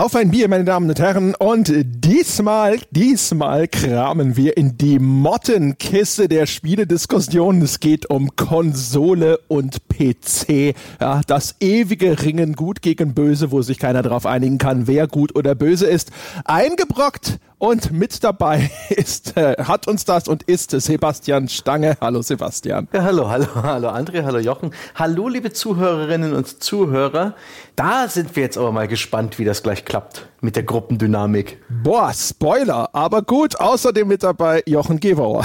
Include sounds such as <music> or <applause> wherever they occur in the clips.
Auf ein Bier, meine Damen und Herren. Und diesmal, diesmal kramen wir in die Mottenkiste der Spielediskussion. Es geht um Konsole und PC. Ja, das ewige Ringen gut gegen böse, wo sich keiner darauf einigen kann, wer gut oder böse ist. Eingebrockt und mit dabei <laughs> ist, äh, hat uns das und ist Sebastian Stange. Hallo Sebastian. Ja, hallo, hallo, hallo André, hallo Jochen. Hallo liebe Zuhörerinnen und Zuhörer. Da sind wir jetzt aber mal gespannt, wie das gleich klappt mit der Gruppendynamik. Boah, Spoiler, aber gut. Außerdem mit dabei Jochen Gebauer.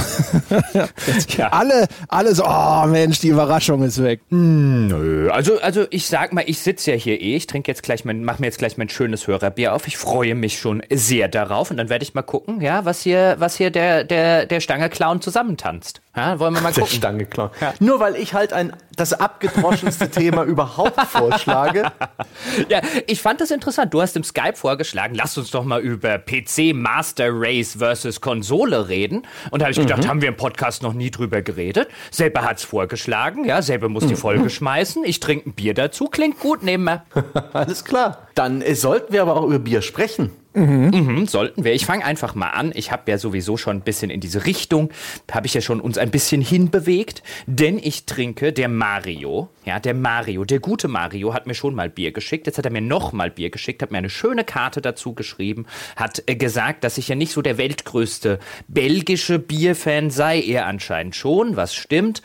ja. Alle, alle so, oh Mensch, die Überraschung ist weg. Hm, nö, also, also ich sag mal, ich sitze ja hier eh. Ich trinke jetzt gleich mein, mach mir jetzt gleich mein schönes Hörerbier auf. Ich freue mich schon sehr darauf und dann werde ich mal gucken, ja, was hier, was hier der, der, der Stange-Clown zusammentanzt. Ja, wollen wir mal gucken. Der Stange-Clown. Ja. Nur weil ich halt ein, das abgedroschenste Thema <laughs> überhaupt vorschlage. Ja, ich fand das interessant. Du hast im Skype vorgeschlagen, lass uns doch mal über PC Master Race versus Konsole reden. Und da habe ich gedacht, mhm. haben wir im Podcast noch nie drüber geredet. Selber hat's vorgeschlagen, ja, selber muss die mhm. Folge schmeißen. Ich trinke ein Bier dazu, klingt gut, nehmen wir. <laughs> Alles klar. Dann äh, sollten wir aber auch über Bier sprechen. Mhm. Mhm, sollten wir. Ich fange einfach mal an. Ich habe ja sowieso schon ein bisschen in diese Richtung, habe ich ja schon uns ein bisschen hinbewegt, denn ich trinke der Mario, ja, der Mario, der gute Mario hat mir schon mal Bier geschickt. Jetzt hat er mir noch mal Bier geschickt, hat mir eine schöne Karte dazu geschrieben, hat äh, gesagt, dass ich ja nicht so der weltgrößte belgische Bierfan sei, er anscheinend schon, was stimmt.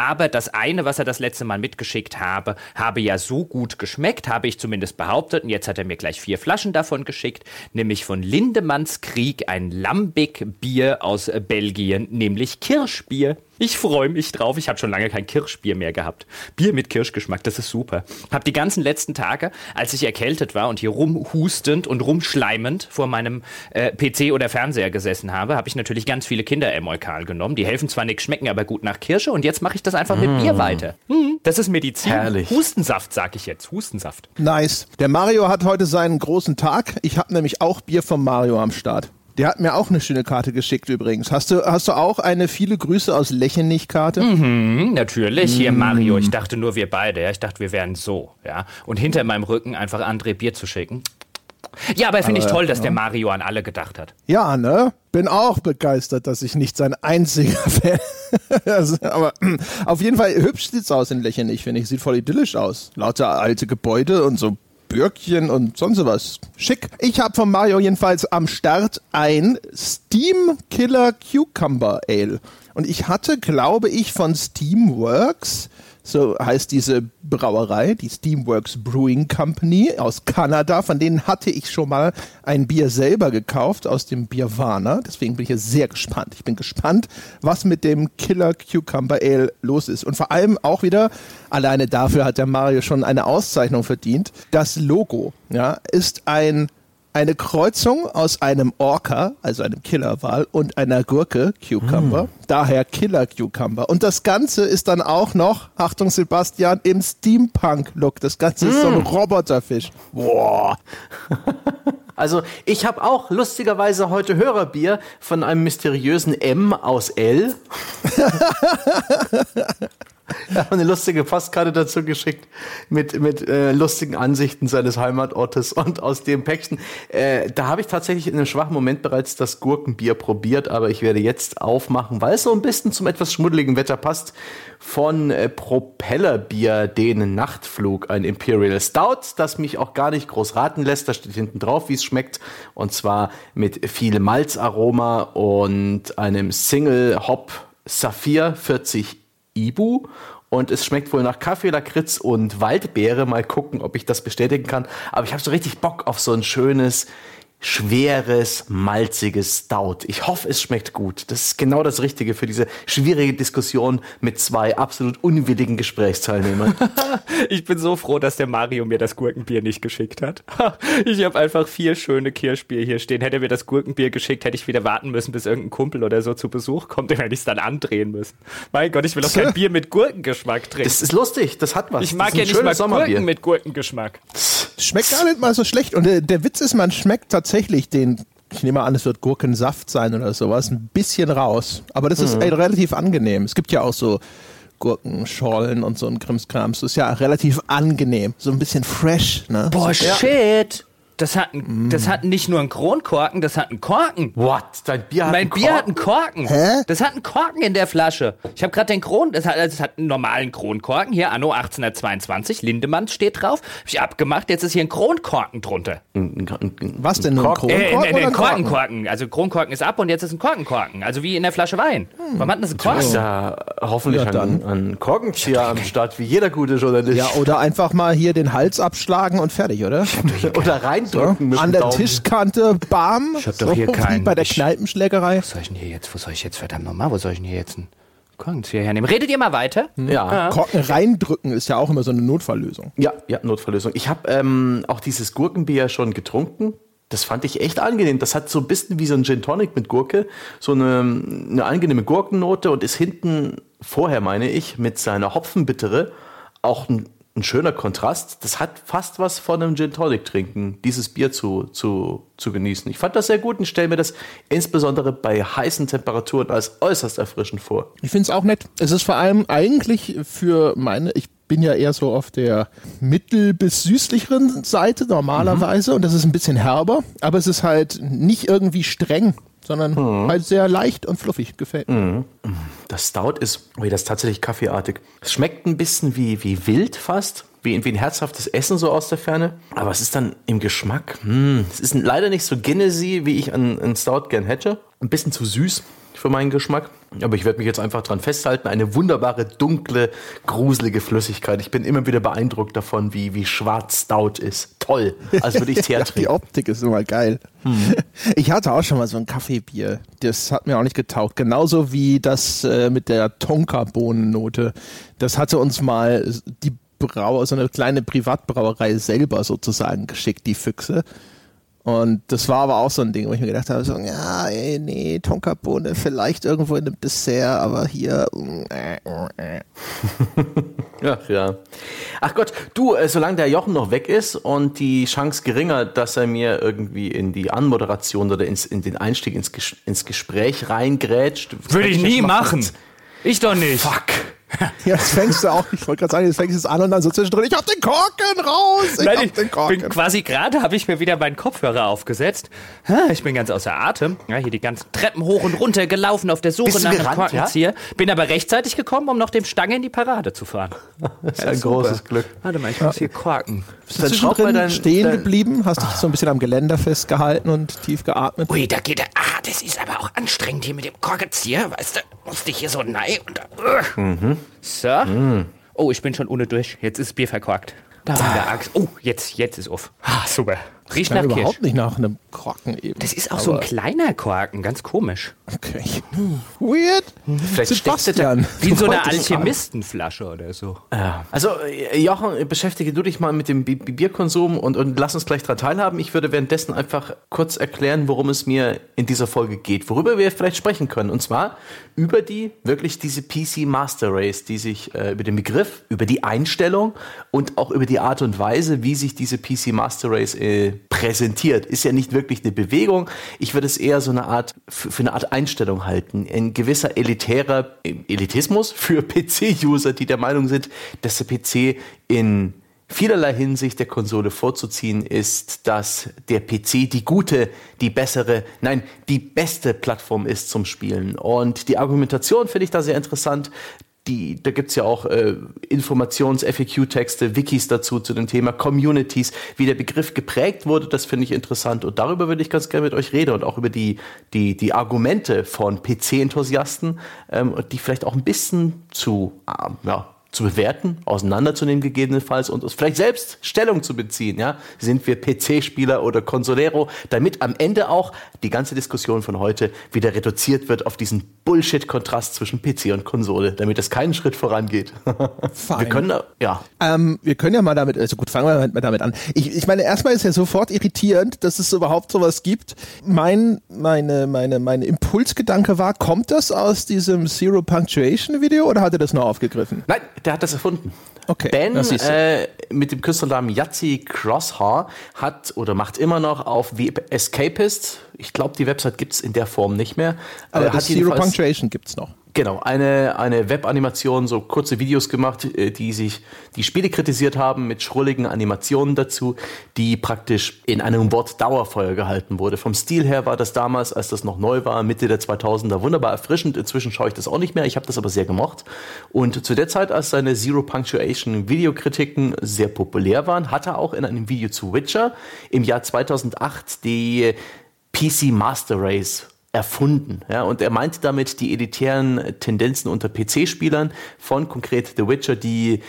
Aber das eine, was er das letzte Mal mitgeschickt habe, habe ja so gut geschmeckt, habe ich zumindest behauptet. Und jetzt hat er mir gleich vier Flaschen davon geschickt, nämlich von Lindemanns Krieg ein Lambic-Bier aus Belgien, nämlich Kirschbier. Ich freue mich drauf. Ich habe schon lange kein Kirschbier mehr gehabt. Bier mit Kirschgeschmack, das ist super. Hab die ganzen letzten Tage, als ich erkältet war und hier rumhustend und rumschleimend vor meinem äh, PC oder Fernseher gesessen habe, habe ich natürlich ganz viele Kinderemolkal genommen. Die helfen zwar nicht, schmecken aber gut nach Kirsche und jetzt mache ich das einfach mm. mit Bier weiter. Mm, das ist Medizin. Herrlich. Hustensaft, sag ich jetzt. Hustensaft. Nice. Der Mario hat heute seinen großen Tag. Ich habe nämlich auch Bier vom Mario am Start. Der hat mir auch eine schöne Karte geschickt übrigens. Hast du, hast du auch eine viele Grüße aus Lechenich-Karte? Mhm, natürlich. Hier Mario. Ich dachte nur wir beide. Ja. Ich dachte, wir wären so. Ja. Und hinter meinem Rücken einfach André Bier zu schicken. Ja, aber finde ich toll, dass ja. der Mario an alle gedacht hat. Ja, ne? Bin auch begeistert, dass ich nicht sein einziger <laughs> Fan. also, aber auf jeden Fall hübsch sieht's aus in Lechenich, finde ich. Sieht voll idyllisch aus. Lauter alte Gebäude und so Bürkchen und sonst was. Schick. Ich habe von Mario jedenfalls am Start ein Steam Killer Cucumber Ale. Und ich hatte, glaube ich, von Steamworks so heißt diese Brauerei, die Steamworks Brewing Company aus Kanada. Von denen hatte ich schon mal ein Bier selber gekauft aus dem Bierwana. Deswegen bin ich jetzt sehr gespannt. Ich bin gespannt, was mit dem Killer Cucumber Ale los ist. Und vor allem auch wieder, alleine dafür hat der Mario schon eine Auszeichnung verdient. Das Logo, ja, ist ein eine Kreuzung aus einem Orca, also einem Killerwal, und einer Gurke, Cucumber. Mm. Daher Killer Cucumber. Und das Ganze ist dann auch noch, Achtung Sebastian, im Steampunk-Look. Das Ganze mm. ist so ein hm. Roboterfisch. Boah. <laughs> Also ich habe auch lustigerweise heute Hörerbier von einem mysteriösen M aus L. <laughs> Hat <laughs> eine lustige Postkarte dazu geschickt mit, mit äh, lustigen Ansichten seines Heimatortes und aus dem Päckchen. Äh, da habe ich tatsächlich in einem schwachen Moment bereits das Gurkenbier probiert, aber ich werde jetzt aufmachen, weil es so ein bisschen zum etwas schmuddeligen Wetter passt, von äh, Propellerbier den Nachtflug, ein Imperial Stout, das mich auch gar nicht groß raten lässt. Da steht hinten drauf, wie es schmeckt. Und zwar mit viel Malzaroma und einem Single Hop Saphir 40 Ibu und es schmeckt wohl nach Kaffee, Lakritz und Waldbeere. Mal gucken, ob ich das bestätigen kann. Aber ich habe so richtig Bock auf so ein schönes, schweres, malziges Stout. Ich hoffe, es schmeckt gut. Das ist genau das Richtige für diese schwierige Diskussion mit zwei absolut unwilligen Gesprächsteilnehmern. <laughs> ich bin so froh, dass der Mario mir das Gurkenbier nicht geschickt hat. <laughs> ich habe einfach vier schöne Kirschbier hier stehen. Hätte er mir das Gurkenbier geschickt, hätte ich wieder warten müssen, bis irgendein Kumpel oder so zu Besuch kommt, dann hätte ich es dann andrehen müssen. Mein Gott, ich will auch kein <laughs> Bier mit Gurkengeschmack trinken. Das ist lustig, das hat was. Ich mag ja nicht mal Gurken mit Gurkengeschmack. Schmeckt gar nicht mal so schlecht. Und der, der Witz ist, man schmeckt tatsächlich den, ich nehme an, es wird Gurkensaft sein oder sowas, ein bisschen raus. Aber das ist mhm. ey, relativ angenehm. Es gibt ja auch so Gurkenschollen und so ein Krimskrams. Das ist ja relativ angenehm. So ein bisschen fresh, ne? Boah, so, shit! Das hat, ein, das hat nicht nur einen Kronkorken, das hat einen Korken. What? Dein Bier hat Mein einen Bier hat einen Korken. Hä? Das hat einen Korken in der Flasche. Ich habe gerade den Kron, das hat, das hat einen normalen Kronkorken. Hier, Anno 1822, Lindemann steht drauf. Hab ich abgemacht, jetzt ist hier ein Kronkorken drunter. Was denn, ein Korken? Kronkorken Äh, oder äh, ein ein Korken? Korkenkorken. Also Kronkorken ist ab und jetzt ist ein Korkenkorken. Also wie in der Flasche Wein. Warum hat denn das einen Korken? ja hoffentlich Ja, dann. einen Korkenzieher am Start, wie jeder gute Journalist. Ja, oder einfach mal hier den Hals abschlagen und fertig, oder? <laughs> Oder reindrücken mit An der Daumen. Tischkante, bam. Ich hab doch hier wie keinen- bei der ich- Kneipenschlägerei. Was soll ich denn hier jetzt, wo soll ich jetzt verdammt nochmal, wo soll ich denn hier jetzt einen Korkenzieher hernehmen? Redet ihr mal weiter? Ja. Korken reindrücken ist ja auch immer so eine Notfalllösung. Ja, ja, Notfalllösung. Ich habe ähm, auch dieses Gurkenbier schon getrunken. Das fand ich echt angenehm. Das hat so ein bisschen wie so ein Gin Tonic mit Gurke, so eine, eine angenehme Gurkennote und ist hinten vorher, meine ich, mit seiner Hopfenbittere auch ein, ein schöner Kontrast. Das hat fast was von einem Gin Tonic trinken, dieses Bier zu, zu, zu genießen. Ich fand das sehr gut und stelle mir das insbesondere bei heißen Temperaturen als äußerst erfrischend vor. Ich finde es auch nett. Es ist vor allem eigentlich für meine, ich bin ja eher so auf der mittel- bis süßlicheren Seite normalerweise und das ist ein bisschen herber, aber es ist halt nicht irgendwie streng, sondern halt sehr leicht und fluffig. Gefällt mir. Das Stout ist, oh, das ist tatsächlich kaffeeartig. Es schmeckt ein bisschen wie, wie wild fast, wie, wie ein herzhaftes Essen so aus der Ferne. Aber es ist dann im Geschmack, hm, es ist leider nicht so Guinnessy, wie ich an Stout gern hätte. Ein bisschen zu süß für meinen Geschmack. Aber ich werde mich jetzt einfach dran festhalten. Eine wunderbare, dunkle, gruselige Flüssigkeit. Ich bin immer wieder beeindruckt davon, wie, wie schwarz Stout ist. Toll. Als würde ich es <laughs> die. Optik ist immer geil. Ich hatte auch schon mal so ein Kaffeebier. Das hat mir auch nicht getaugt. Genauso wie das äh, mit der Tonka-Bohnennote. Das hatte uns mal die Brauer, so eine kleine Privatbrauerei selber sozusagen geschickt, die Füchse. Und das war aber auch so ein Ding, wo ich mir gedacht habe, so, ja, ey, nee, Tonkabohne vielleicht irgendwo in einem Dessert, aber hier, äh, äh. Ja, ja. Ach Gott, du, äh, solange der Jochen noch weg ist und die Chance geringer, dass er mir irgendwie in die Anmoderation oder ins, in den Einstieg ins, Ges ins Gespräch reingrätscht. Würde ich nie machen. Ich doch nicht. Fuck. <laughs> Ja, jetzt fängst du auch, ich wollte gerade sagen, jetzt fängst du es an und dann so zwischendrin, ich hab den Korken raus, ich Nein, hab ich den bin Korken. quasi gerade, habe ich mir wieder meinen Kopfhörer aufgesetzt. Ich bin ganz außer Atem. Ja, hier die ganzen Treppen hoch und runter gelaufen auf der Suche Bist nach einem gerannt, Korkenzieher. Bin aber rechtzeitig gekommen, um noch dem Stange in die Parade zu fahren. Das ist Ja, ein super. großes Glück. Warte mal, ich muss hier korken. Bist du Dann zwischendrin dein- stehen dein- geblieben, hast dich so ein bisschen am Geländer festgehalten und tief geatmet. Ui, da geht er. Ah, das ist aber auch anstrengend hier mit dem Korkenzieher. Weißt du, musste ich hier so nein und da. Ugh. So. Oh, ich bin schon ohne durch. Jetzt ist Bier verkorkt. Da war der Axt. Oh, jetzt, jetzt ist auf. Ah, super. Riecht nach Kirsch. überhaupt nicht nach einem Korken eben. Das ist auch so ein kleiner Korken, ganz komisch. Okay. Weird. Vielleicht Sebastian. Wie in so du eine wolltest sagen. Alchemistenflasche oder so. Ja. Also, äh, Jochen, beschäftige du dich mal mit dem Bi- Bi- Bierkonsum und, und lass uns gleich daran teilhaben. Ich würde währenddessen einfach kurz erklären, worum es mir in dieser Folge geht, worüber wir vielleicht sprechen können. Und zwar über die, wirklich diese PC Master Race, die sich äh, über den Begriff, über die Einstellung und auch über die Art und Weise, wie sich diese PC Master Race äh, präsentiert. Ist ja nicht wirklich eine Bewegung. Ich würde es eher so eine Art, für, eine Art Einstellung halten. Ein gewisser elitärer Elitismus für <laughs> PC-User, die der Meinung sind, dass der PC in vielerlei Hinsicht der Konsole vorzuziehen ist, dass der PC die gute, die bessere, nein, die beste Plattform ist zum Spielen. Und die Argumentation finde ich da sehr interessant. Die, da gibt's ja auch äh, Informations-FAQ-Texte, Wikis dazu zu dem Thema Communities, wie der Begriff geprägt wurde, das finde ich interessant. Und darüber würde ich ganz gerne mit euch reden und auch über die, die, die Argumente von PC-Enthusiasten, ähm, die vielleicht auch ein bisschen zu, äh, ja, zu bewerten, auseinanderzunehmen gegebenenfalls und uns vielleicht selbst Stellung zu beziehen. Ja? Sind wir PC-Spieler oder Consolero, damit am Ende auch die ganze Diskussion von heute wieder reduziert wird auf diesen Bullshit-Kontrast zwischen PC und Konsole, damit es keinen Schritt vorangeht. <laughs> Fein. Wir können da, ja. Ähm, wir können ja mal damit, also gut, fangen wir mal damit an. Ich, ich meine, erstmal ist ja sofort irritierend, dass es überhaupt sowas gibt. Mein, meine, meine, meine Impulsgedanke war, kommt das aus diesem Zero Punctuation Video oder hat er das nur aufgegriffen? Nein, der hat das erfunden. Okay, Ben äh, mit dem Künstlernamen Yahtzee Crosshair hat oder macht immer noch auf The Escapist, ich glaube, die Website gibt's in der Form nicht mehr. Aber äh, das Zero Punctuation gibt's noch. Genau, eine, eine Webanimation, so kurze Videos gemacht, äh, die sich die Spiele kritisiert haben mit schrulligen Animationen dazu, die praktisch in einem Wort Dauerfeuer gehalten wurde. Vom Stil her war das damals, als das noch neu war, Mitte der 2000er, wunderbar erfrischend. Inzwischen schaue ich das auch nicht mehr, ich habe das aber sehr gemocht. Und zu der Zeit, als seine Zero Punctuation Videokritiken sehr populär waren, hat er auch in einem Video zu Witcher im Jahr 2008 die PC Master Race erfunden. Ja, und er meinte damit die elitären Tendenzen unter PC-Spielern von konkret The Witcher, die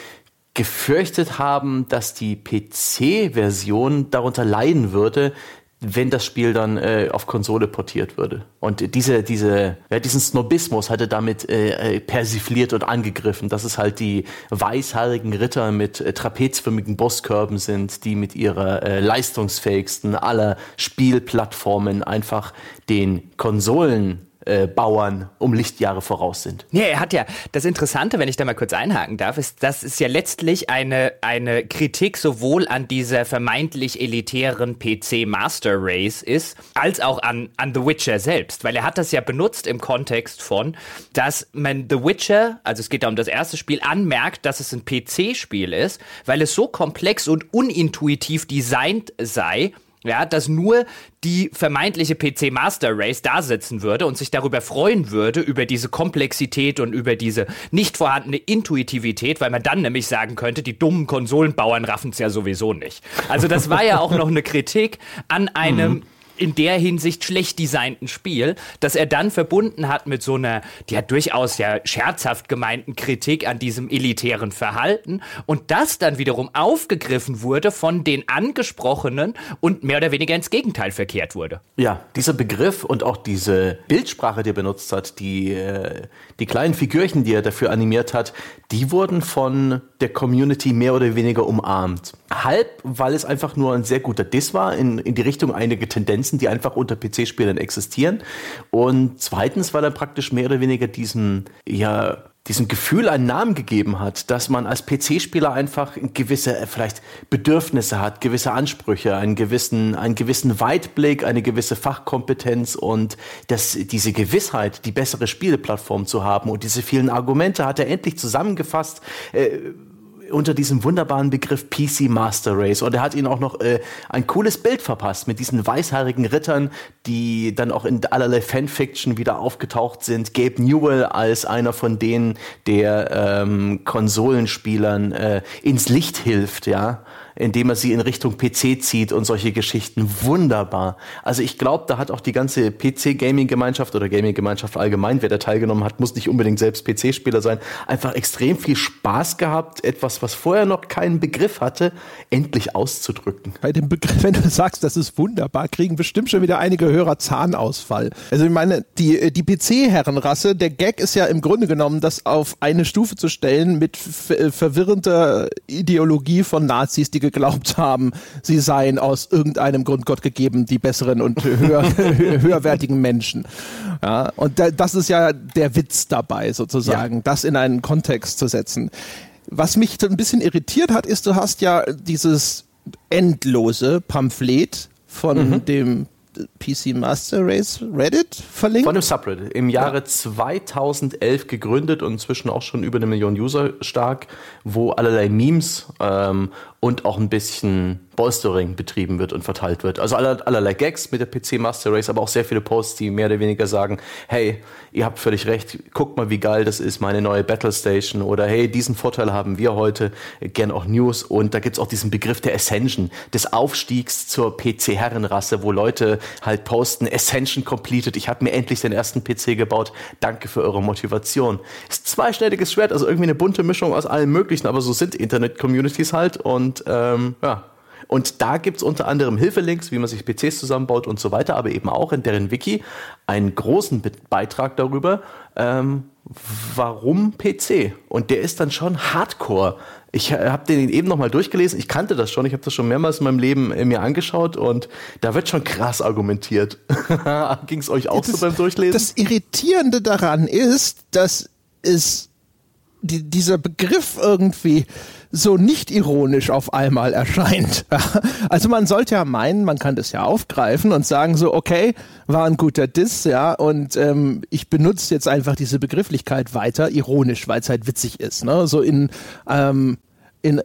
gefürchtet haben, dass die PC-Version darunter leiden würde, wenn das Spiel dann äh, auf Konsole portiert würde. Und diese, diese, ja, diesen Snobismus hatte damit äh, äh, persifliert und angegriffen, dass es halt die weißhaarigen Ritter mit äh, trapezförmigen Bosskörben sind, die mit ihrer äh, leistungsfähigsten aller Spielplattformen einfach den Konsolen äh, Bauern um Lichtjahre voraus sind. Ja, er hat ja, das Interessante, wenn ich da mal kurz einhaken darf, ist, das ist ja letztlich eine, eine Kritik sowohl an dieser vermeintlich elitären PC Master Race ist, als auch an, an The Witcher selbst, weil er hat das ja benutzt im Kontext von, dass man The Witcher, also es geht da um das erste Spiel, anmerkt, dass es ein PC-Spiel ist, weil es so komplex und unintuitiv designt sei, ja, dass nur die vermeintliche PC Master Race da sitzen würde und sich darüber freuen würde, über diese Komplexität und über diese nicht vorhandene Intuitivität, weil man dann nämlich sagen könnte, die dummen Konsolenbauern raffen es ja sowieso nicht. Also das war ja auch noch eine Kritik an einem mhm in der Hinsicht schlecht designten Spiel, dass er dann verbunden hat mit so einer, die hat durchaus ja scherzhaft gemeinten Kritik an diesem elitären Verhalten und das dann wiederum aufgegriffen wurde von den Angesprochenen und mehr oder weniger ins Gegenteil verkehrt wurde. Ja, dieser Begriff und auch diese Bildsprache, die er benutzt hat, die, äh, die kleinen Figürchen, die er dafür animiert hat, die wurden von der Community mehr oder weniger umarmt. Halb, weil es einfach nur ein sehr guter Diss war in, in die Richtung einige Tendenzen, die einfach unter PC-Spielern existieren. Und zweitens, weil er praktisch mehr oder weniger diesen, ja, diesem Gefühl einen Namen gegeben hat, dass man als PC-Spieler einfach gewisse äh, vielleicht Bedürfnisse hat, gewisse Ansprüche, einen gewissen, einen gewissen Weitblick, eine gewisse Fachkompetenz und dass diese Gewissheit, die bessere Spieleplattform zu haben und diese vielen Argumente hat er endlich zusammengefasst. Äh, unter diesem wunderbaren Begriff PC Master Race. Und er hat ihnen auch noch äh, ein cooles Bild verpasst mit diesen weißhaarigen Rittern, die dann auch in allerlei Fanfiction wieder aufgetaucht sind. Gabe Newell als einer von denen, der ähm, Konsolenspielern äh, ins Licht hilft, ja indem er sie in Richtung PC zieht und solche Geschichten. Wunderbar. Also ich glaube, da hat auch die ganze PC-Gaming-Gemeinschaft oder Gaming-Gemeinschaft allgemein, wer da teilgenommen hat, muss nicht unbedingt selbst PC-Spieler sein, einfach extrem viel Spaß gehabt, etwas, was vorher noch keinen Begriff hatte, endlich auszudrücken. Bei dem Begriff, wenn du sagst, das ist wunderbar, kriegen bestimmt schon wieder einige Hörer Zahnausfall. Also ich meine, die, die PC-Herrenrasse, der Gag ist ja im Grunde genommen, das auf eine Stufe zu stellen mit verwirrender Ideologie von Nazis, die geglaubt haben, sie seien aus irgendeinem Grund Gott gegeben, die besseren und höher, <laughs> höherwertigen Menschen. Ja, und da, das ist ja der Witz dabei, sozusagen, ja. das in einen Kontext zu setzen. Was mich ein bisschen irritiert hat, ist, du hast ja dieses endlose Pamphlet von mhm. dem PC Master Race Reddit verlinkt? Von dem Subreddit. Im Jahre ja. 2011 gegründet und inzwischen auch schon über eine Million User stark, wo allerlei Memes ähm, und auch ein bisschen Bolstering betrieben wird und verteilt wird. Also aller, allerlei Gags mit der PC Master Race, aber auch sehr viele Posts, die mehr oder weniger sagen, hey, ihr habt völlig recht, guckt mal, wie geil das ist, meine neue Battle Station oder hey, diesen Vorteil haben wir heute, gern auch News und da gibt's auch diesen Begriff der Ascension, des Aufstiegs zur PC-Herrenrasse, wo Leute halt posten, Ascension completed, ich habe mir endlich den ersten PC gebaut, danke für eure Motivation. Ist zweischneidiges Schwert, also irgendwie eine bunte Mischung aus allem möglichen, aber so sind Internet-Communities halt und ähm, ja, und da gibt es unter anderem Hilfelinks, wie man sich PCs zusammenbaut und so weiter, aber eben auch in deren Wiki einen großen Beitrag darüber, ähm, warum PC. Und der ist dann schon hardcore. Ich habe den eben nochmal durchgelesen. Ich kannte das schon. Ich habe das schon mehrmals in meinem Leben äh, mir angeschaut und da wird schon krass argumentiert. <laughs> Ging es euch auch das, so beim Durchlesen? Das Irritierende daran ist, dass es die, dieser Begriff irgendwie so nicht ironisch auf einmal erscheint. <laughs> Also man sollte ja meinen, man kann das ja aufgreifen und sagen so, okay, war ein guter Diss, ja, und ähm, ich benutze jetzt einfach diese Begrifflichkeit weiter ironisch, weil es halt witzig ist, ne? So in, ähm, in,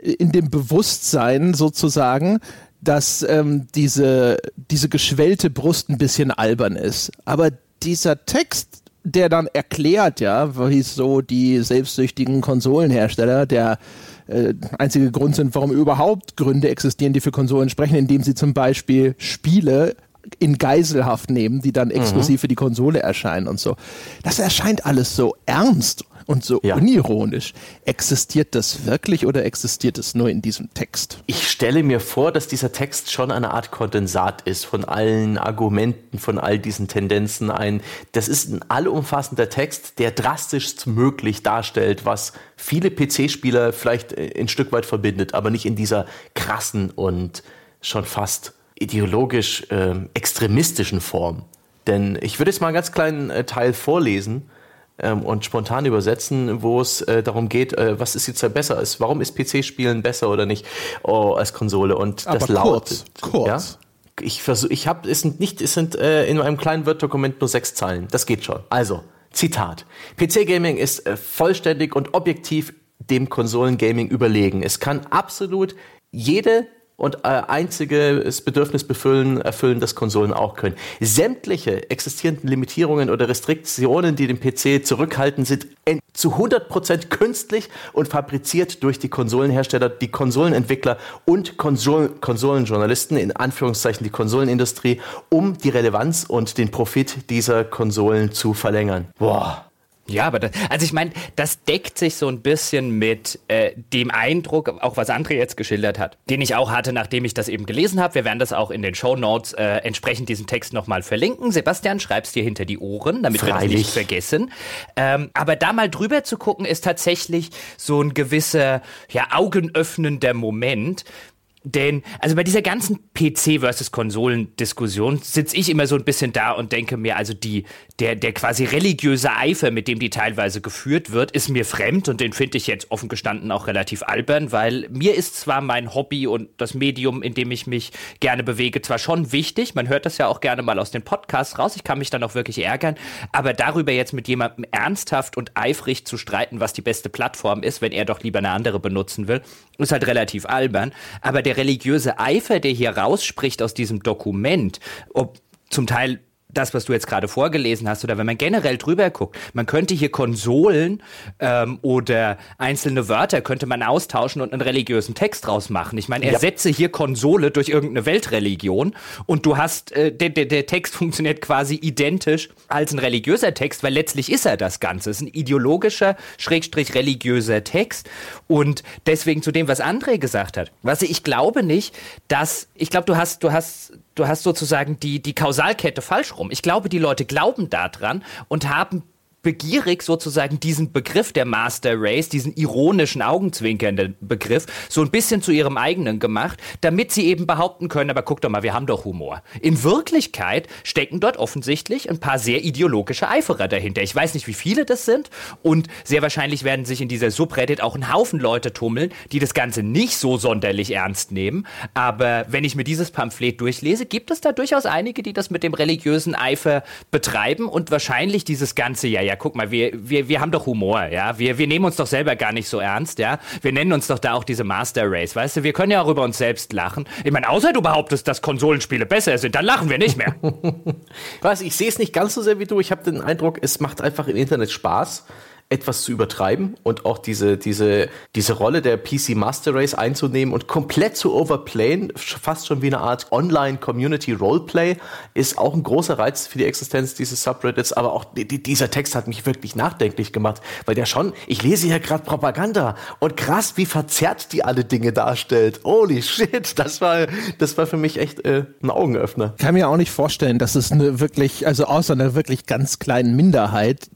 in dem Bewusstsein sozusagen, dass ähm, diese, diese geschwellte Brust ein bisschen albern ist. Aber dieser Text der dann erklärt, ja, wieso die selbstsüchtigen Konsolenhersteller der äh, einzige Grund sind, warum überhaupt Gründe existieren, die für Konsolen sprechen, indem sie zum Beispiel Spiele in Geiselhaft nehmen, die dann exklusiv mhm. für die Konsole erscheinen und so. Das erscheint alles so ernst und so ja. unironisch. Existiert das wirklich oder existiert es nur in diesem Text? Ich stelle mir vor, dass dieser Text schon eine Art Kondensat ist von allen Argumenten, von all diesen Tendenzen. Ein, das ist ein allumfassender Text, der drastischst möglich darstellt, was viele PC-Spieler vielleicht äh, ein Stück weit verbindet, aber nicht in dieser krassen und schon fast ideologisch äh, extremistischen Form. Denn ich würde jetzt mal einen ganz kleinen äh, Teil vorlesen, ähm, und spontan übersetzen, wo es äh, darum geht, äh, was ist jetzt besser ist. Warum ist PC-Spielen besser oder nicht oh, als Konsole? Und Aber das lautet. Kurz. Ja? Ich versuche, ich habe, es sind nicht, es sind äh, in meinem kleinen Word-Dokument nur sechs Zeilen. Das geht schon. Also, Zitat. PC-Gaming ist äh, vollständig und objektiv dem Konsolengaming überlegen. Es kann absolut jede und äh, einziges Bedürfnis befüllen, erfüllen, das Konsolen auch können. Sämtliche existierenden Limitierungen oder Restriktionen, die den PC zurückhalten, sind zu 100% künstlich und fabriziert durch die Konsolenhersteller, die Konsolenentwickler und Konsol Konsolenjournalisten, in Anführungszeichen die Konsolenindustrie, um die Relevanz und den Profit dieser Konsolen zu verlängern. Boah. Ja, aber das, also ich meine, das deckt sich so ein bisschen mit äh, dem Eindruck, auch was André jetzt geschildert hat, den ich auch hatte, nachdem ich das eben gelesen habe. Wir werden das auch in den Show Notes äh, entsprechend diesen Text nochmal verlinken. Sebastian, schreib's dir hinter die Ohren, damit Freilich. wir das nicht vergessen. Ähm, aber da mal drüber zu gucken, ist tatsächlich so ein gewisser, ja, augenöffnender Moment, denn, also bei dieser ganzen PC versus Konsolen-Diskussion sitze ich immer so ein bisschen da und denke mir, also die, der, der quasi religiöse Eifer, mit dem die teilweise geführt wird, ist mir fremd und den finde ich jetzt offen gestanden auch relativ albern, weil mir ist zwar mein Hobby und das Medium, in dem ich mich gerne bewege, zwar schon wichtig, man hört das ja auch gerne mal aus den Podcasts raus, ich kann mich dann auch wirklich ärgern, aber darüber jetzt mit jemandem ernsthaft und eifrig zu streiten, was die beste Plattform ist, wenn er doch lieber eine andere benutzen will, ist halt relativ albern, aber der religiöse Eifer, der hier rausspricht aus diesem Dokument, ob zum Teil das, was du jetzt gerade vorgelesen hast, oder wenn man generell drüber guckt, man könnte hier Konsolen ähm, oder einzelne Wörter könnte man austauschen und einen religiösen Text draus machen. Ich meine, ersetze ja. hier Konsole durch irgendeine Weltreligion und du hast, äh, der, der, der Text funktioniert quasi identisch als ein religiöser Text, weil letztlich ist er das Ganze. Es ist ein ideologischer, schrägstrich religiöser Text und deswegen zu dem, was André gesagt hat. Was ich glaube nicht, dass, ich glaube, du hast, du hast du hast sozusagen die, die Kausalkette falsch rum. Ich glaube, die Leute glauben daran und haben begierig sozusagen diesen Begriff der Master Race, diesen ironischen, augenzwinkernden Begriff, so ein bisschen zu ihrem eigenen gemacht, damit sie eben behaupten können, aber guck doch mal, wir haben doch Humor. In Wirklichkeit stecken dort offensichtlich ein paar sehr ideologische Eiferer dahinter. Ich weiß nicht, wie viele das sind und sehr wahrscheinlich werden sich in dieser Subreddit auch ein Haufen Leute tummeln, die das Ganze nicht so sonderlich ernst nehmen. Aber wenn ich mir dieses Pamphlet durchlese, gibt es da durchaus einige, die das mit dem religiösen Eifer betreiben und wahrscheinlich dieses ganze, ja, ja, guck mal, wir, wir, wir haben doch Humor, ja. Wir, wir nehmen uns doch selber gar nicht so ernst, ja. Wir nennen uns doch da auch diese Master Race, weißt du? Wir können ja auch über uns selbst lachen. Ich meine, außer du behauptest, dass Konsolenspiele besser sind, dann lachen wir nicht mehr. <laughs> Was, ich sehe es nicht ganz so sehr wie du. Ich habe den Eindruck, es macht einfach im Internet Spaß etwas zu übertreiben und auch diese, diese, diese Rolle der PC Master Race einzunehmen und komplett zu overplayen, fast schon wie eine Art Online-Community Roleplay, ist auch ein großer Reiz für die Existenz dieses Subreddits. Aber auch die, dieser Text hat mich wirklich nachdenklich gemacht, weil der schon, ich lese hier gerade Propaganda und krass, wie verzerrt die alle Dinge darstellt. Holy shit, das war, das war für mich echt äh, ein Augenöffner. Ich kann mir auch nicht vorstellen, dass es eine wirklich, also außer einer wirklich ganz kleinen Minderheit,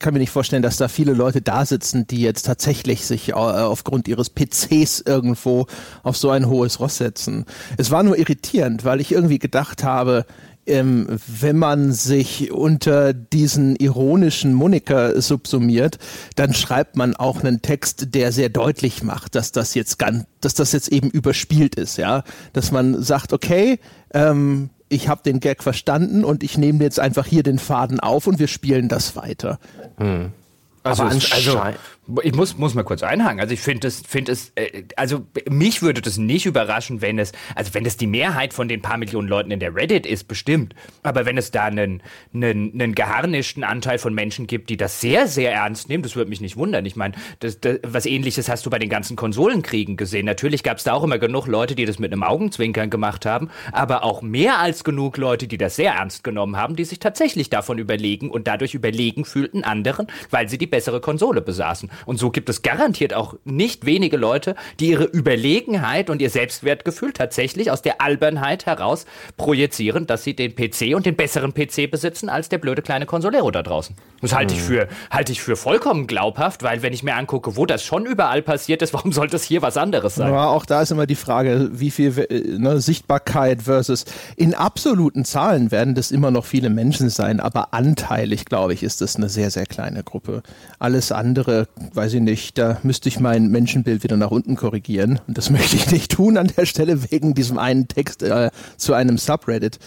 kann mir nicht vorstellen, dass da viele Leute da sitzen, die jetzt tatsächlich sich äh, aufgrund ihres PCs irgendwo auf so ein hohes Ross setzen. Es war nur irritierend, weil ich irgendwie gedacht habe, ähm, wenn man sich unter diesen ironischen Moniker subsumiert, dann schreibt man auch einen Text, der sehr deutlich macht, dass das jetzt ganz, dass das jetzt eben überspielt ist, ja, dass man sagt, okay, ähm, ich habe den Gag verstanden und ich nehme jetzt einfach hier den Faden auf und wir spielen das weiter. Hm. Also, also, ich muss, muss mal kurz einhaken. Also ich finde es, finde es, äh, also mich würde das nicht überraschen, wenn es, also wenn es die Mehrheit von den paar Millionen Leuten in der Reddit ist, bestimmt. Aber wenn es da einen, einen, einen geharnischten Anteil von Menschen gibt, die das sehr, sehr ernst nehmen, das würde mich nicht wundern. Ich meine, das, das, was ähnliches hast du bei den ganzen Konsolenkriegen gesehen. Natürlich gab es da auch immer genug Leute, die das mit einem Augenzwinkern gemacht haben, aber auch mehr als genug Leute, die das sehr ernst genommen haben, die sich tatsächlich davon überlegen und dadurch überlegen fühlten anderen, weil sie die bessere Konsole besaßen. Und so gibt es garantiert auch nicht wenige Leute, die ihre Überlegenheit und ihr Selbstwertgefühl tatsächlich aus der Albernheit heraus projizieren, dass sie den PC und den besseren PC besitzen als der blöde kleine Konsolero da draußen. Das halte ich hm. für, halte ich für vollkommen glaubhaft, weil wenn ich mir angucke, wo das schon überall passiert ist, <laughs> warum sollte es hier was anderes sein? Ja, auch da ist immer die Frage, wie viel ne, Sichtbarkeit versus in absoluten Zahlen werden das immer noch viele Menschen sein, aber anteilig, glaube ich, ist das eine sehr, sehr kleine Gruppe. Alles andere, weiß ich nicht, da müsste ich mein Menschenbild wieder nach unten korrigieren. Und das <laughs> möchte ich nicht tun an der Stelle wegen diesem einen Text äh, zu einem Subreddit.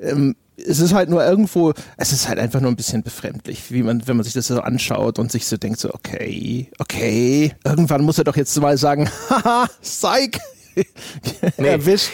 Ähm, es ist halt nur irgendwo, es ist halt einfach nur ein bisschen befremdlich, wie man, wenn man sich das so anschaut und sich so denkt, so, okay, okay, irgendwann muss er doch jetzt mal sagen, <laughs> haha, Psych, nee, erwischt.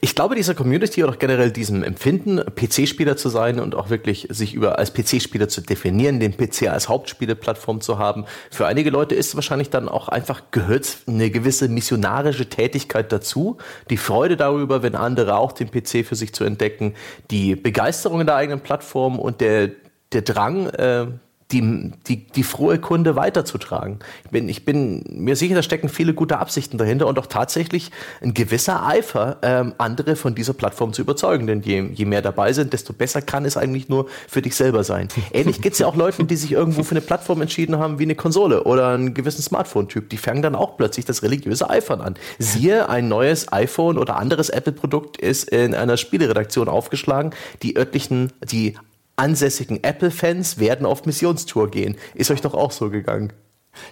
Ich glaube, dieser Community oder generell diesem Empfinden, PC-Spieler zu sein und auch wirklich sich über als PC-Spieler zu definieren, den PC als Hauptspieleplattform zu haben, für einige Leute ist wahrscheinlich dann auch einfach gehört eine gewisse missionarische Tätigkeit dazu. Die Freude darüber, wenn andere auch den PC für sich zu entdecken, die Begeisterung in der eigenen Plattform und der der Drang, äh, die, die, die frohe Kunde weiterzutragen. Ich bin, ich bin mir sicher, da stecken viele gute Absichten dahinter und auch tatsächlich ein gewisser Eifer, ähm, andere von dieser Plattform zu überzeugen. Denn je, je mehr dabei sind, desto besser kann es eigentlich nur für dich selber sein. <laughs> Ähnlich geht's ja auch Leuten, die sich irgendwo für eine Plattform entschieden haben, wie eine Konsole oder einen gewissen Smartphone-Typ. Die fangen dann auch plötzlich das religiöse Eifern an. Siehe, ein neues iPhone oder anderes Apple-Produkt ist in einer Spieleredaktion aufgeschlagen. Die örtlichen, die ansässigen Apple-Fans werden auf Missionstour gehen. Ist euch doch auch so gegangen.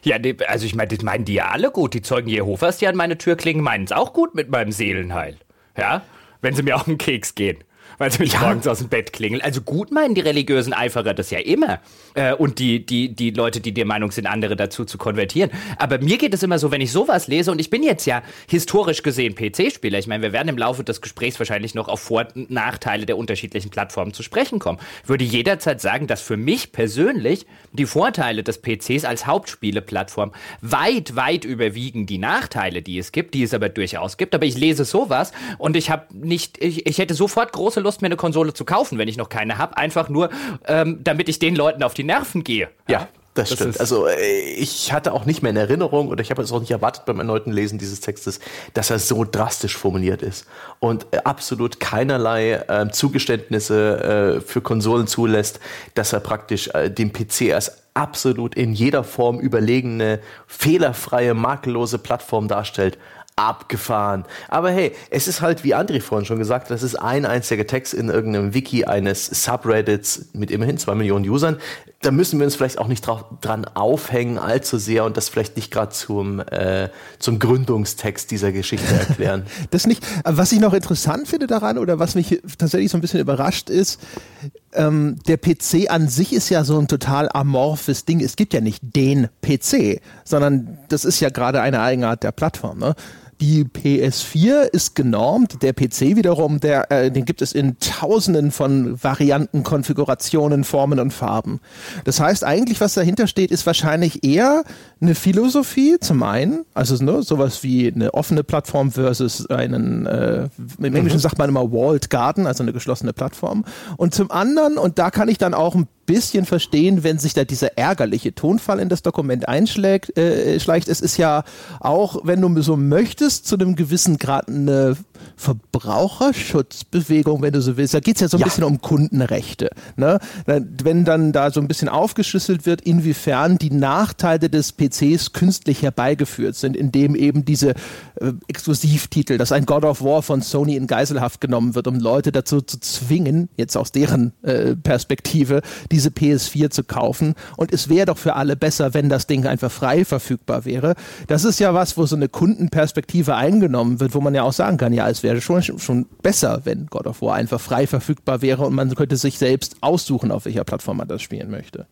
Ja, also ich meine, das meinen die ja alle gut. Die Zeugen Jehovas, die an meine Tür klingen, meinen es auch gut mit meinem Seelenheil. Ja, wenn sie mir auf den Keks gehen weil sie mich ja. morgens aus dem Bett klingeln. Also gut meinen die religiösen Eiferer das ja immer. Äh, und die, die, die Leute, die der Meinung sind, andere dazu zu konvertieren. Aber mir geht es immer so, wenn ich sowas lese, und ich bin jetzt ja historisch gesehen PC-Spieler, ich meine, wir werden im Laufe des Gesprächs wahrscheinlich noch auf Vor- und Nachteile der unterschiedlichen Plattformen zu sprechen kommen, würde jederzeit sagen, dass für mich persönlich die Vorteile des PCs als Hauptspieleplattform weit, weit überwiegen die Nachteile, die es gibt, die es aber durchaus gibt. Aber ich lese sowas und ich habe nicht, ich, ich hätte sofort große Lust, mir eine Konsole zu kaufen, wenn ich noch keine habe. Einfach nur, ähm, damit ich den Leuten auf die Nerven gehe. Ja. Das, das stimmt. Also äh, ich hatte auch nicht mehr in Erinnerung oder ich habe es auch nicht erwartet beim erneuten Lesen dieses Textes, dass er so drastisch formuliert ist und äh, absolut keinerlei äh, Zugeständnisse äh, für Konsolen zulässt, dass er praktisch äh, den PC als absolut in jeder Form überlegene, fehlerfreie, makellose Plattform darstellt abgefahren. Aber hey, es ist halt, wie André vorhin schon gesagt, das ist ein einziger Text in irgendeinem Wiki eines Subreddits mit immerhin zwei Millionen Usern. Da müssen wir uns vielleicht auch nicht drauf, dran aufhängen allzu sehr und das vielleicht nicht gerade zum, äh, zum Gründungstext dieser Geschichte <laughs> erklären. das nicht. Was ich noch interessant finde daran oder was mich tatsächlich so ein bisschen überrascht ist, ähm, der PC an sich ist ja so ein total amorphes Ding. Es gibt ja nicht den PC, sondern das ist ja gerade eine Eigenart der Plattform. Ne? Die PS4 ist genormt, der PC wiederum, der, äh, den gibt es in tausenden von Varianten, Konfigurationen, Formen und Farben. Das heißt, eigentlich, was dahinter steht, ist wahrscheinlich eher eine Philosophie zum einen, also ne, sowas wie eine offene Plattform versus einen, äh, im Englischen mhm. sagt man immer Walled Garden, also eine geschlossene Plattform. Und zum anderen, und da kann ich dann auch ein bisschen verstehen, wenn sich da dieser ärgerliche Tonfall in das Dokument einschlägt. Äh, schleicht. Es ist ja auch, wenn du so möchtest, zu einem gewissen Grad eine Verbraucherschutzbewegung, wenn du so willst. Da geht es ja so ein ja. bisschen um Kundenrechte. Ne? Wenn dann da so ein bisschen aufgeschlüsselt wird, inwiefern die Nachteile des PCs künstlich herbeigeführt sind, indem eben diese äh, Exklusivtitel, dass ein God of War von Sony in Geiselhaft genommen wird, um Leute dazu zu zwingen, jetzt aus deren äh, Perspektive, diese PS4 zu kaufen. Und es wäre doch für alle besser, wenn das Ding einfach frei verfügbar wäre. Das ist ja was, wo so eine Kundenperspektive eingenommen wird, wo man ja auch sagen kann, ja, es wäre schon, schon besser, wenn God of War einfach frei verfügbar wäre und man könnte sich selbst aussuchen, auf welcher Plattform man das spielen möchte.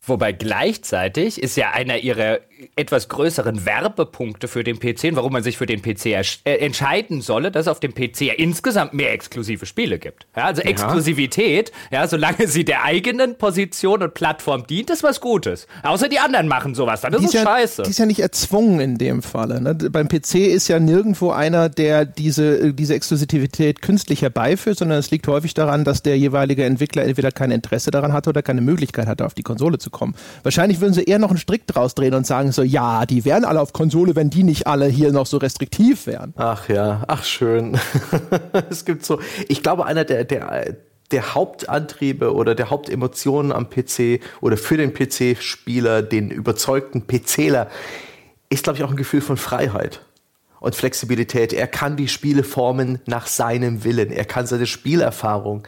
Wobei gleichzeitig ist ja einer ihrer etwas größeren Werbepunkte für den PC, warum man sich für den PC äh, entscheiden solle, dass es auf dem PC ja insgesamt mehr exklusive Spiele gibt. Ja, also ja. Exklusivität, ja, solange sie der eigenen Position und Plattform dient, ist was Gutes. Außer die anderen machen sowas, dann ist es ja, scheiße. Die ist ja nicht erzwungen in dem Falle. Ne? Beim PC ist ja nirgendwo einer, der diese, diese Exklusivität künstlich herbeiführt, sondern es liegt häufig daran, dass der jeweilige Entwickler entweder kein Interesse daran hatte oder keine Möglichkeit hatte, auf die Konsole zu kommen. Wahrscheinlich würden sie eher noch einen Strick draus drehen und sagen, sagen so, ja, die wären alle auf Konsole, wenn die nicht alle hier noch so restriktiv wären. Ach ja, ach schön. <laughs> es gibt so, ich glaube, einer der, der, der Hauptantriebe oder der Hauptemotionen am PC oder für den PC-Spieler, den überzeugten PCler, ist, glaube ich, auch ein Gefühl von Freiheit und Flexibilität. Er kann die Spiele formen nach seinem Willen. Er kann seine Spielerfahrung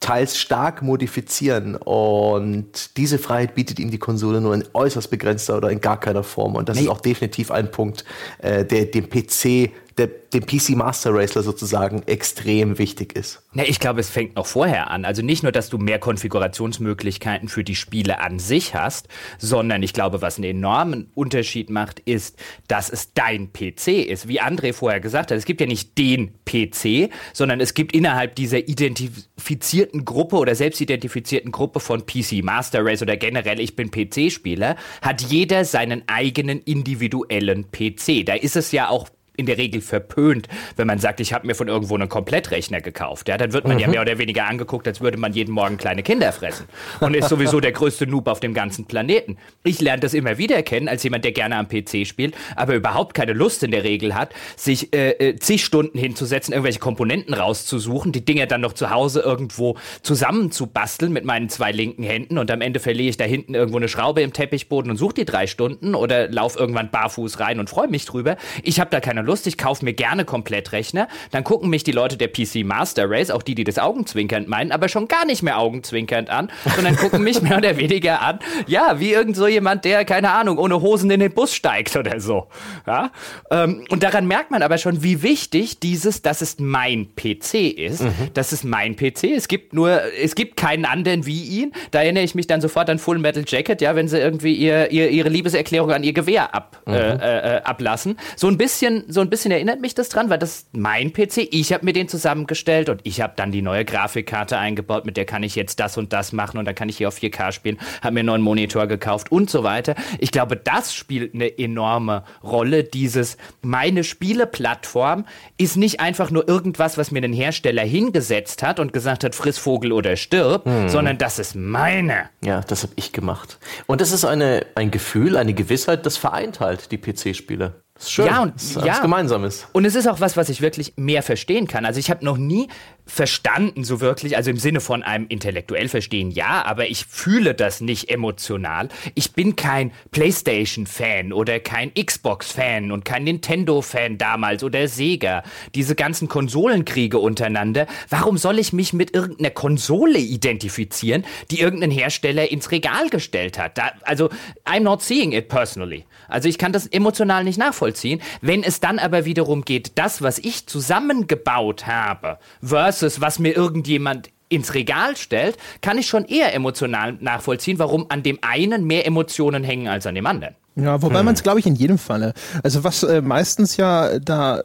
teils stark modifizieren und diese Freiheit bietet ihm die Konsole nur in äußerst begrenzter oder in gar keiner Form und das nee. ist auch definitiv ein Punkt, äh, der dem PC der, dem PC Master Racer sozusagen extrem wichtig ist. Na, ich glaube, es fängt noch vorher an. Also nicht nur, dass du mehr Konfigurationsmöglichkeiten für die Spiele an sich hast, sondern ich glaube, was einen enormen Unterschied macht, ist, dass es dein PC ist. Wie André vorher gesagt hat, es gibt ja nicht den PC, sondern es gibt innerhalb dieser identifizierten Gruppe oder selbstidentifizierten Gruppe von PC Master Race oder generell ich bin PC-Spieler, hat jeder seinen eigenen individuellen PC. Da ist es ja auch in der Regel verpönt, wenn man sagt, ich habe mir von irgendwo einen Komplettrechner gekauft. Ja, dann wird man mhm. ja mehr oder weniger angeguckt, als würde man jeden Morgen kleine Kinder fressen. Und ist sowieso der größte Noob auf dem ganzen Planeten. Ich lerne das immer wieder kennen, als jemand, der gerne am PC spielt, aber überhaupt keine Lust in der Regel hat, sich äh, äh, zig Stunden hinzusetzen, irgendwelche Komponenten rauszusuchen, die Dinger dann noch zu Hause irgendwo zusammenzubasteln mit meinen zwei linken Händen und am Ende verliere ich da hinten irgendwo eine Schraube im Teppichboden und suche die drei Stunden oder lauf irgendwann barfuß rein und freue mich drüber. Ich habe da keine Lust, ich kaufe mir gerne Komplettrechner. Dann gucken mich die Leute der PC Master Race, auch die, die das augenzwinkernd meinen, aber schon gar nicht mehr augenzwinkernd an, sondern gucken mich <laughs> mehr oder weniger an, ja, wie irgend so jemand, der, keine Ahnung, ohne Hosen in den Bus steigt oder so. Ja? Ähm, und daran merkt man aber schon, wie wichtig dieses, das ist mein PC ist. Mhm. Das ist mein PC. Es gibt nur, es gibt keinen anderen wie ihn. Da erinnere ich mich dann sofort an Full Metal Jacket, ja, wenn sie irgendwie ihr, ihr, ihre Liebeserklärung an ihr Gewehr ab, mhm. äh, äh, ablassen. So ein bisschen, so ein bisschen erinnert mich das dran, weil das ist mein PC. Ich habe mir den zusammengestellt und ich habe dann die neue Grafikkarte eingebaut, mit der kann ich jetzt das und das machen und dann kann ich hier auf 4K spielen, habe mir einen neuen Monitor gekauft und so weiter. Ich glaube, das spielt eine enorme Rolle. Dieses, meine Spieleplattform ist nicht einfach nur irgendwas, was mir ein Hersteller hingesetzt hat und gesagt hat, friss Vogel oder stirb, hm. sondern das ist meine. Ja, das habe ich gemacht. Und das ist eine, ein Gefühl, eine Gewissheit, das vereint halt die PC-Spiele. Schön. Ja, und das ist ja. Gemeinsames. Und es ist auch was, was ich wirklich mehr verstehen kann. Also ich habe noch nie verstanden, so wirklich, also im Sinne von einem intellektuell verstehen, ja, aber ich fühle das nicht emotional. Ich bin kein PlayStation-Fan oder kein Xbox-Fan und kein Nintendo-Fan damals oder Sega. Diese ganzen Konsolenkriege untereinander. Warum soll ich mich mit irgendeiner Konsole identifizieren, die irgendein Hersteller ins Regal gestellt hat? Da, also, I'm not seeing it personally. Also ich kann das emotional nicht nachvollziehen. Wenn es dann aber wiederum geht, das, was ich zusammengebaut habe, versus was mir irgendjemand ins Regal stellt, kann ich schon eher emotional nachvollziehen, warum an dem einen mehr Emotionen hängen als an dem anderen. Ja, wobei hm. man es, glaube ich, in jedem Falle. Also was äh, meistens ja da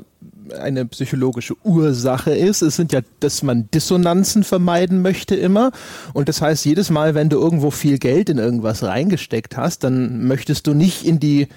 eine psychologische Ursache ist. Es sind ja, dass man Dissonanzen vermeiden möchte immer. Und das heißt, jedes Mal, wenn du irgendwo viel Geld in irgendwas reingesteckt hast, dann möchtest du nicht in die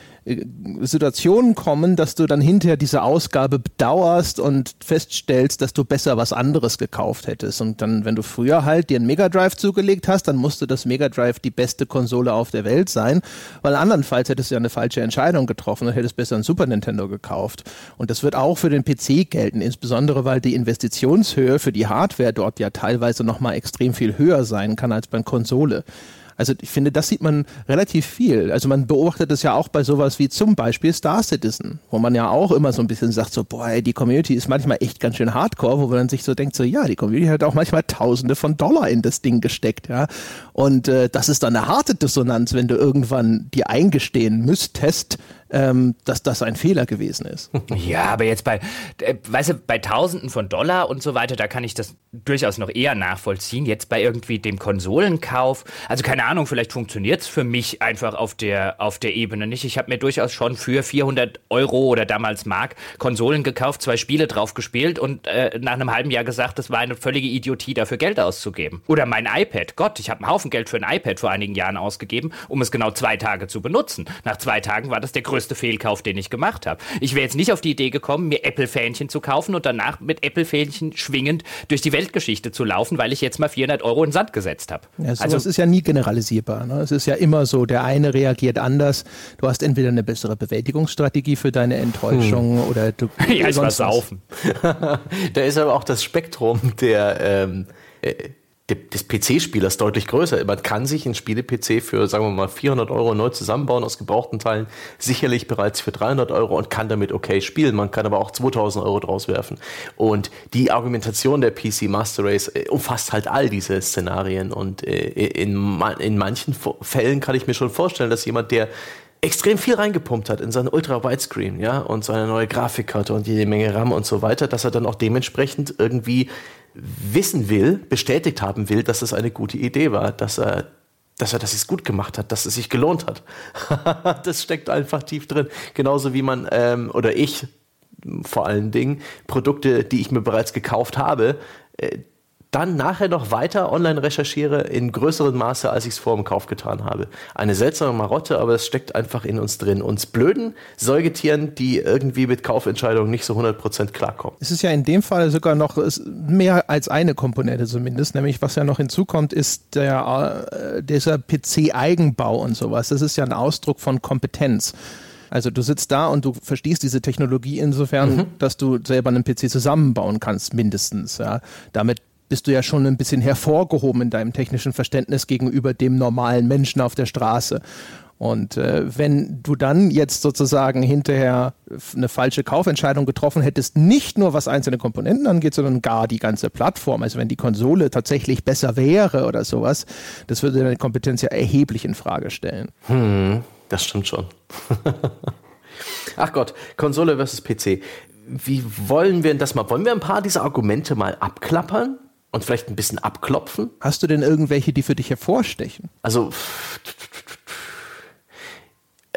Situationen kommen, dass du dann hinterher diese Ausgabe bedauerst und feststellst, dass du besser was anderes gekauft hättest. Und dann, wenn du früher halt dir einen Mega Drive zugelegt hast, dann musste das Mega Drive die beste Konsole auf der Welt sein, weil andernfalls hättest du ja eine falsche Entscheidung getroffen und hättest besser einen Super Nintendo gekauft. Und das wird auch für den PC gelten, insbesondere weil die Investitionshöhe für die Hardware dort ja teilweise nochmal extrem viel höher sein kann als bei Konsole. Also ich finde, das sieht man relativ viel. Also man beobachtet es ja auch bei sowas wie zum Beispiel Star Citizen, wo man ja auch immer so ein bisschen sagt, so, boah, ey, die Community ist manchmal echt ganz schön hardcore, wo man sich so denkt, so, ja, die Community hat auch manchmal Tausende von Dollar in das Ding gesteckt, ja. Und äh, das ist dann eine harte Dissonanz, wenn du irgendwann dir eingestehen müsstest, ähm, dass das ein Fehler gewesen ist. <laughs> Ja, aber jetzt bei, äh, weißt du, bei Tausenden von Dollar und so weiter, da kann ich das durchaus noch eher nachvollziehen. Jetzt bei irgendwie dem Konsolenkauf, also keine Ahnung, vielleicht funktioniert es für mich einfach auf der, auf der Ebene nicht. Ich habe mir durchaus schon für 400 Euro oder damals Mark Konsolen gekauft, zwei Spiele drauf gespielt und äh, nach einem halben Jahr gesagt, das war eine völlige Idiotie, dafür Geld auszugeben. Oder mein iPad. Gott, ich habe einen Haufen Geld für ein iPad vor einigen Jahren ausgegeben, um es genau zwei Tage zu benutzen. Nach zwei Tagen war das der größte Fehlkauf, den ich gemacht habe. Ich wäre jetzt nicht auf die Idee gekommen, mir Apple-Fähnchen zu kaufen und danach mit Apple-Fähnchen schwingend durch die Weltgeschichte zu laufen, weil ich jetzt mal 400 Euro in den Sand gesetzt habe. Ja, also es ist ja nie generalisierbar. Ne? Es ist ja immer so, der eine reagiert anders. Du hast entweder eine bessere Bewältigungsstrategie für deine Enttäuschung hm. oder du... <laughs> ja, ich war saufen. <laughs> da ist aber auch das Spektrum der... Ähm, äh, des PC-Spielers deutlich größer. Man kann sich ein Spiele-PC für, sagen wir mal, 400 Euro neu zusammenbauen aus gebrauchten Teilen, sicherlich bereits für 300 Euro und kann damit okay spielen. Man kann aber auch 2000 Euro draus werfen. Und die Argumentation der PC Master Race äh, umfasst halt all diese Szenarien und äh, in, in manchen Fällen kann ich mir schon vorstellen, dass jemand, der extrem viel reingepumpt hat in seinen Ultra Widescreen, ja, und seine neue Grafikkarte und jede Menge RAM und so weiter, dass er dann auch dementsprechend irgendwie wissen will, bestätigt haben will, dass es eine gute Idee war, dass er dass er das gut gemacht hat, dass es sich gelohnt hat. <laughs> das steckt einfach tief drin. Genauso wie man ähm, oder ich vor allen Dingen Produkte, die ich mir bereits gekauft habe, äh, dann nachher noch weiter online recherchiere in größerem Maße, als ich es vor dem Kauf getan habe. Eine seltsame Marotte, aber es steckt einfach in uns drin. Uns blöden Säugetieren, die irgendwie mit Kaufentscheidungen nicht so 100% klarkommen. Es ist ja in dem Fall sogar noch mehr als eine Komponente zumindest, nämlich was ja noch hinzukommt, ist der, äh, dieser PC-Eigenbau und sowas. Das ist ja ein Ausdruck von Kompetenz. Also du sitzt da und du verstehst diese Technologie insofern, mhm. dass du selber einen PC zusammenbauen kannst, mindestens. Ja. Damit bist du ja schon ein bisschen hervorgehoben in deinem technischen Verständnis gegenüber dem normalen Menschen auf der Straße. Und äh, wenn du dann jetzt sozusagen hinterher eine falsche Kaufentscheidung getroffen hättest, nicht nur was einzelne Komponenten angeht, sondern gar die ganze Plattform, also wenn die Konsole tatsächlich besser wäre oder sowas, das würde deine Kompetenz ja erheblich in Frage stellen. Hm, das stimmt schon. <laughs> Ach Gott, Konsole versus PC. Wie wollen wir das mal? Wollen wir ein paar dieser Argumente mal abklappern? Und vielleicht ein bisschen abklopfen. Hast du denn irgendwelche, die für dich hervorstechen? Also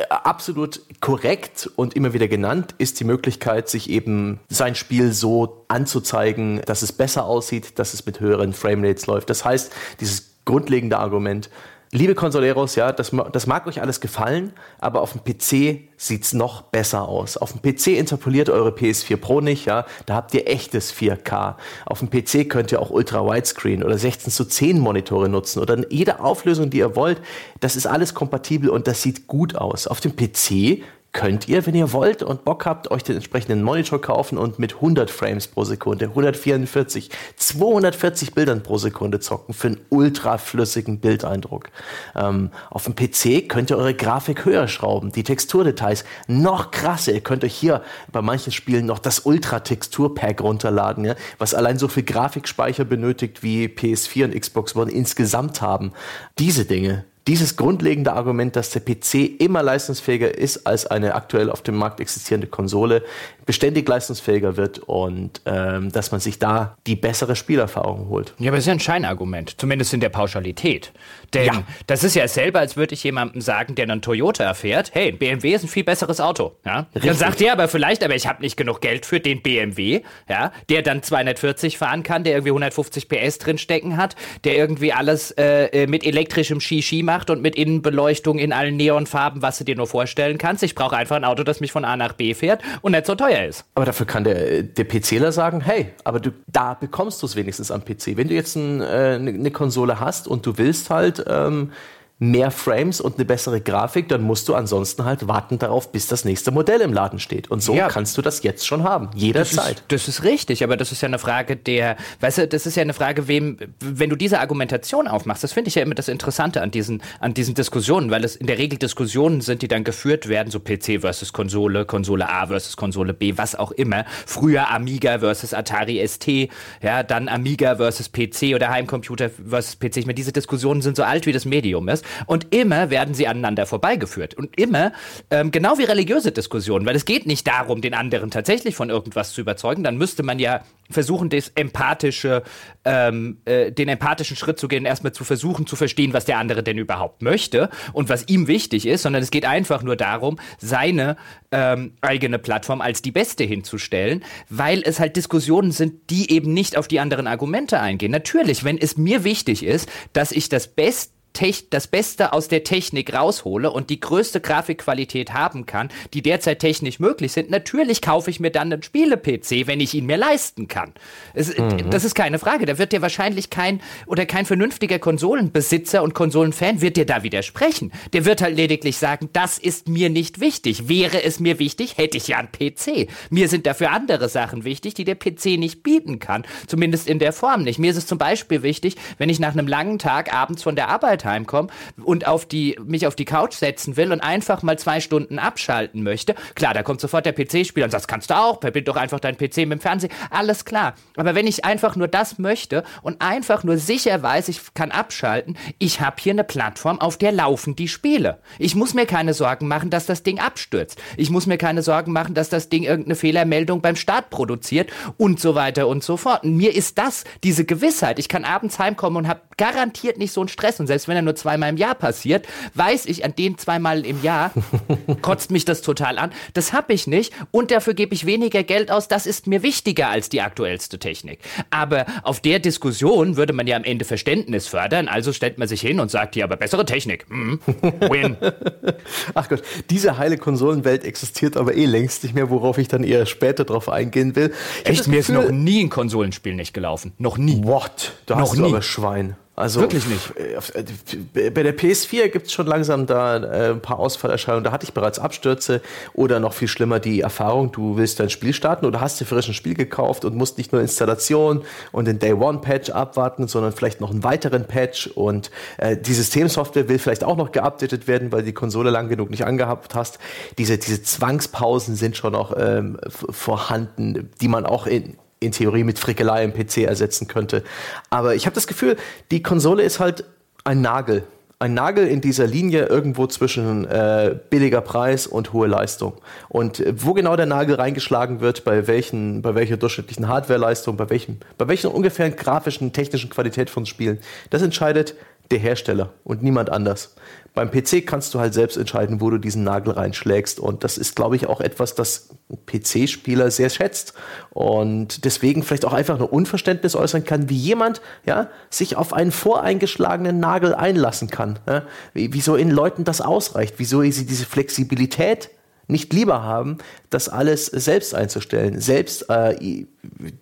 absolut korrekt und immer wieder genannt ist die Möglichkeit, sich eben sein Spiel so anzuzeigen, dass es besser aussieht, dass es mit höheren Framerates läuft. Das heißt, dieses grundlegende Argument, Liebe Consoleros, ja, das, das mag euch alles gefallen, aber auf dem PC sieht's noch besser aus. Auf dem PC interpoliert eure PS4 Pro nicht, ja, da habt ihr echtes 4K. Auf dem PC könnt ihr auch Ultra Widescreen oder 16 zu 10 Monitore nutzen oder jede Auflösung, die ihr wollt. Das ist alles kompatibel und das sieht gut aus. Auf dem PC könnt ihr, wenn ihr wollt und Bock habt, euch den entsprechenden Monitor kaufen und mit 100 Frames pro Sekunde, 144, 240 Bildern pro Sekunde zocken für einen ultraflüssigen Bildeindruck. Ähm, auf dem PC könnt ihr eure Grafik höher schrauben, die Texturdetails noch krasser. Ihr könnt euch hier bei manchen Spielen noch das Ultra-Textur-Pack runterladen, ja, was allein so viel Grafikspeicher benötigt wie PS4 und Xbox One insgesamt haben. Diese Dinge dieses grundlegende Argument, dass der PC immer leistungsfähiger ist als eine aktuell auf dem Markt existierende Konsole, beständig leistungsfähiger wird und ähm, dass man sich da die bessere Spielerfahrung holt. Ja, aber das ist ja ein Scheinargument, zumindest in der Pauschalität. Denn ja. das ist ja selber, als würde ich jemandem sagen, der einen Toyota erfährt, hey, BMW ist ein viel besseres Auto. Ja? Dann sagt er aber vielleicht, aber ich habe nicht genug Geld für den BMW, ja, der dann 240 fahren kann, der irgendwie 150 PS drinstecken hat, der irgendwie alles äh, äh, mit elektrischem Shishi macht und mit Innenbeleuchtung in allen Neonfarben, was du dir nur vorstellen kannst. Ich brauche einfach ein Auto, das mich von A nach B fährt und nicht so teuer ist. Aber dafür kann der, der PCler sagen, hey, aber du, da bekommst du es wenigstens am PC. Wenn du jetzt ein, äh, eine, eine Konsole hast und du willst halt ähm, mehr Frames und eine bessere Grafik, dann musst du ansonsten halt warten darauf, bis das nächste Modell im Laden steht. Und so ja. kannst du das jetzt schon haben, jederzeit. Das ist, das ist richtig, aber das ist ja eine Frage der, weißt du, das ist ja eine Frage, wem, wenn du diese Argumentation aufmachst, das finde ich ja immer das Interessante an diesen, an diesen Diskussionen, weil es in der Regel Diskussionen sind, die dann geführt werden, so PC versus Konsole, Konsole A versus Konsole B, was auch immer. Früher Amiga versus Atari ST, ja, dann Amiga versus PC oder Heimcomputer versus PC. Ich meine, diese Diskussionen sind so alt wie das Medium ist. Und immer werden sie aneinander vorbeigeführt. Und immer, ähm, genau wie religiöse Diskussionen, weil es geht nicht darum, den anderen tatsächlich von irgendwas zu überzeugen. Dann müsste man ja versuchen, das empathische, ähm, äh, den empathischen Schritt zu gehen, erstmal zu versuchen zu verstehen, was der andere denn überhaupt möchte und was ihm wichtig ist, sondern es geht einfach nur darum, seine ähm, eigene Plattform als die beste hinzustellen, weil es halt Diskussionen sind, die eben nicht auf die anderen Argumente eingehen. Natürlich, wenn es mir wichtig ist, dass ich das Beste das Beste aus der Technik raushole und die größte Grafikqualität haben kann, die derzeit technisch möglich sind, natürlich kaufe ich mir dann einen Spiele-PC, wenn ich ihn mir leisten kann. Es, mhm. Das ist keine Frage. Da wird dir wahrscheinlich kein oder kein vernünftiger Konsolenbesitzer und Konsolenfan wird dir da widersprechen. Der wird halt lediglich sagen, das ist mir nicht wichtig. Wäre es mir wichtig, hätte ich ja einen PC. Mir sind dafür andere Sachen wichtig, die der PC nicht bieten kann. Zumindest in der Form nicht. Mir ist es zum Beispiel wichtig, wenn ich nach einem langen Tag abends von der Arbeit heimkomme und auf die, mich auf die Couch setzen will und einfach mal zwei Stunden abschalten möchte, klar, da kommt sofort der PC-Spieler und sagt, das kannst du auch, verbind doch einfach deinen PC mit dem Fernseher, alles klar. Aber wenn ich einfach nur das möchte und einfach nur sicher weiß, ich kann abschalten, ich habe hier eine Plattform, auf der laufen die Spiele. Ich muss mir keine Sorgen machen, dass das Ding abstürzt. Ich muss mir keine Sorgen machen, dass das Ding irgendeine Fehlermeldung beim Start produziert und so weiter und so fort. Und mir ist das, diese Gewissheit, ich kann abends heimkommen und habe garantiert nicht so einen Stress und selbst wenn er nur zweimal im Jahr passiert, weiß ich, an den zweimal im Jahr <laughs> kotzt mich das total an. Das habe ich nicht und dafür gebe ich weniger Geld aus. Das ist mir wichtiger als die aktuellste Technik. Aber auf der Diskussion würde man ja am Ende Verständnis fördern. Also stellt man sich hin und sagt, ja, aber bessere Technik. Mm, win. <laughs> Ach Gott, diese heile Konsolenwelt existiert aber eh längst nicht mehr, worauf ich dann eher später drauf eingehen will. Ich Echt, mir ist noch nie ein Konsolenspiel nicht gelaufen. Noch nie. What? Da noch hast du nie. aber Schwein. Also Wirklich nicht. Äh, bei der PS4 gibt es schon langsam da äh, ein paar Ausfallerscheinungen. Da hatte ich bereits Abstürze oder noch viel schlimmer die Erfahrung, du willst dein Spiel starten oder hast dir frisch ein Spiel gekauft und musst nicht nur Installation und den Day One Patch abwarten, sondern vielleicht noch einen weiteren Patch und äh, die Systemsoftware will vielleicht auch noch geupdatet werden, weil die Konsole lang genug nicht angehabt hast. Diese, diese Zwangspausen sind schon noch ähm, vorhanden, die man auch in in Theorie mit Frickelei im PC ersetzen könnte. Aber ich habe das Gefühl, die Konsole ist halt ein Nagel. Ein Nagel in dieser Linie irgendwo zwischen äh, billiger Preis und hohe Leistung. Und äh, wo genau der Nagel reingeschlagen wird, bei, welchen, bei welcher durchschnittlichen Hardwareleistung, bei, welchem, bei welcher ungefähren grafischen, technischen Qualität von Spielen, das entscheidet der Hersteller und niemand anders. Beim PC kannst du halt selbst entscheiden, wo du diesen Nagel reinschlägst. Und das ist, glaube ich, auch etwas, das PC-Spieler sehr schätzt. Und deswegen vielleicht auch einfach nur Unverständnis äußern kann, wie jemand ja, sich auf einen voreingeschlagenen Nagel einlassen kann. Ja? Wieso in Leuten das ausreicht, wieso sie diese Flexibilität nicht lieber haben, das alles selbst einzustellen, selbst äh,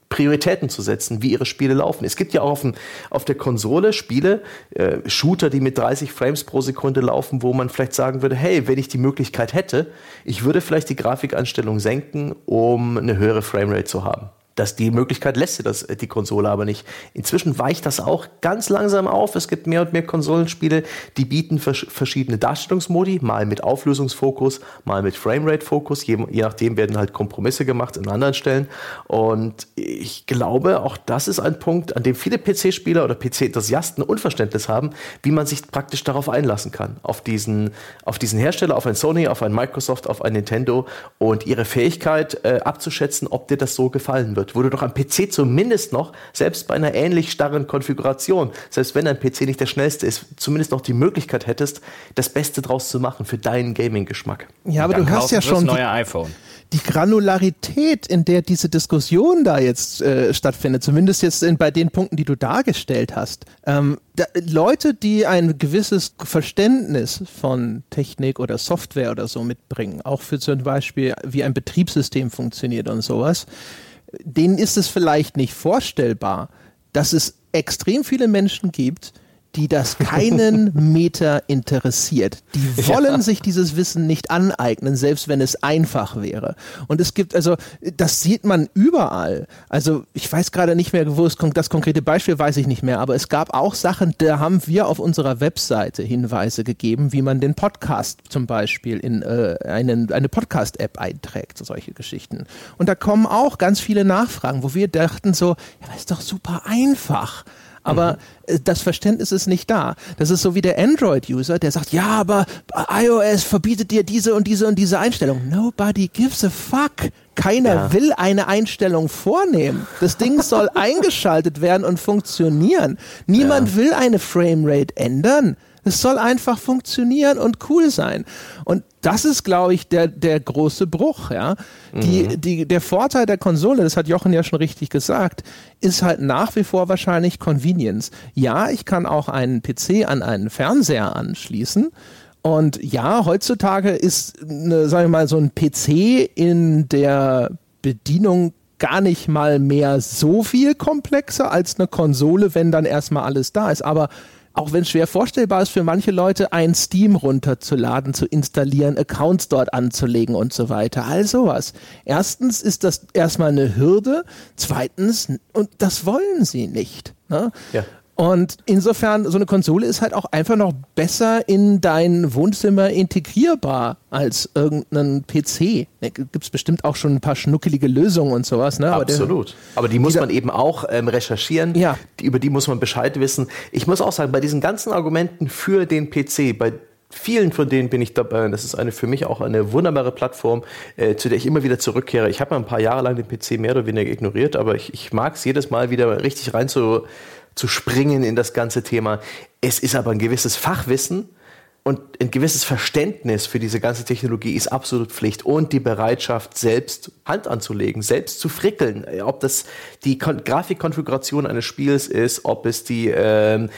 Prioritäten zu setzen, wie ihre Spiele laufen. Es gibt ja auch auf, dem, auf der Konsole Spiele, äh, Shooter, die mit 30 Frames pro Sekunde laufen, wo man vielleicht sagen würde, hey, wenn ich die Möglichkeit hätte, ich würde vielleicht die Grafikanstellung senken, um eine höhere Framerate zu haben. Dass die Möglichkeit lässt das, äh, die Konsole aber nicht. Inzwischen weicht das auch ganz langsam auf. Es gibt mehr und mehr Konsolenspiele, die bieten vers verschiedene Darstellungsmodi, mal mit Auflösungsfokus, mal mit Framerate-Fokus. Je, je, nachdem werden halt Kompromisse gemacht an anderen Stellen. Und ich glaube, auch das ist ein Punkt, an dem viele PC-Spieler oder PC-Enthusiasten Unverständnis haben, wie man sich praktisch darauf einlassen kann. Auf diesen, auf diesen Hersteller, auf ein Sony, auf ein Microsoft, auf ein Nintendo und ihre Fähigkeit äh, abzuschätzen, ob dir das so gefallen wird wird, wo du doch am PC zumindest noch, selbst bei einer ähnlich starren Konfiguration, selbst wenn dein PC nicht der schnellste ist, zumindest noch die Möglichkeit hättest, das Beste draus zu machen für deinen Gaming-Geschmack. Ja, aber du hast ja schon das neue iPhone die Granularität, in der diese Diskussion da jetzt äh, stattfindet, zumindest jetzt in, bei den Punkten, die du dargestellt hast. Ähm, da, Leute, die ein gewisses Verständnis von Technik oder Software oder so mitbringen, auch für zum Beispiel, wie ein Betriebssystem funktioniert und sowas, denen ist es vielleicht nicht vorstellbar, dass es extrem viele Menschen gibt, die das keinen <laughs> Meter interessiert. Die wollen ja. sich dieses Wissen nicht aneignen, selbst wenn es einfach wäre. Und es gibt, also, das sieht man überall. Also, ich weiß gerade nicht mehr, wo es das konkrete Beispiel weiß ich nicht mehr, aber es gab auch Sachen, da haben wir auf unserer Webseite Hinweise gegeben, wie man den Podcast zum Beispiel in äh, einen, eine Podcast-App einträgt, solche Geschichten. Und da kommen auch ganz viele Nachfragen, wo wir dachten so, ja, das ist doch super einfach aber mhm. Äh, das Verständnis ist nicht da. Das ist so wie der Android-User, der sagt, ja, aber iOS verbietet dir diese und diese und diese Einstellung. Nobody gives a fuck. Keiner ja. will eine Einstellung vornehmen. Das Ding soll <laughs> eingeschaltet werden und funktionieren. Niemand ja. will eine Framerate ändern. Es soll einfach funktionieren und cool sein. Und das ist, glaube ich, der, der große Bruch. Ja? Die, mhm. die, der Vorteil der Konsole, das hat Jochen ja schon richtig gesagt, ist halt nach wie vor wahrscheinlich Convenience. Ja, ich kann auch einen PC an einen Fernseher anschließen. Und ja, heutzutage ist, eine, sagen wir mal, so ein PC in der Bedienung gar nicht mal mehr so viel komplexer als eine Konsole, wenn dann erstmal alles da ist. Aber auch wenn es schwer vorstellbar ist für manche Leute, ein Steam runterzuladen, zu installieren, Accounts dort anzulegen und so weiter. All sowas. Erstens ist das erstmal eine Hürde. Zweitens, und das wollen sie nicht. Ne? Ja. Und insofern, so eine Konsole ist halt auch einfach noch besser in dein Wohnzimmer integrierbar als irgendein PC. Da gibt es bestimmt auch schon ein paar schnuckelige Lösungen und sowas. Ne? Aber Absolut. Der, Aber die muss man eben auch ähm, recherchieren. Ja. Die, über die muss man Bescheid wissen. Ich muss auch sagen, bei diesen ganzen Argumenten für den PC, bei vielen von denen bin ich dabei. Das ist eine für mich auch eine wunderbare Plattform, äh, zu der ich immer wieder zurückkehre. Ich habe mal ein paar Jahre lang den PC mehr oder weniger ignoriert, aber ich, ich mag es jedes Mal wieder richtig rein zu zu springen in das ganze Thema. Es ist aber ein gewisses Fachwissen und ein gewisses Verständnis für diese ganze Technologie ist absolut Pflicht und die Bereitschaft, selbst Hand anzulegen, selbst zu frickeln. Ob das die Grafikkonfiguration eines Spiels ist, ob es die, ähm,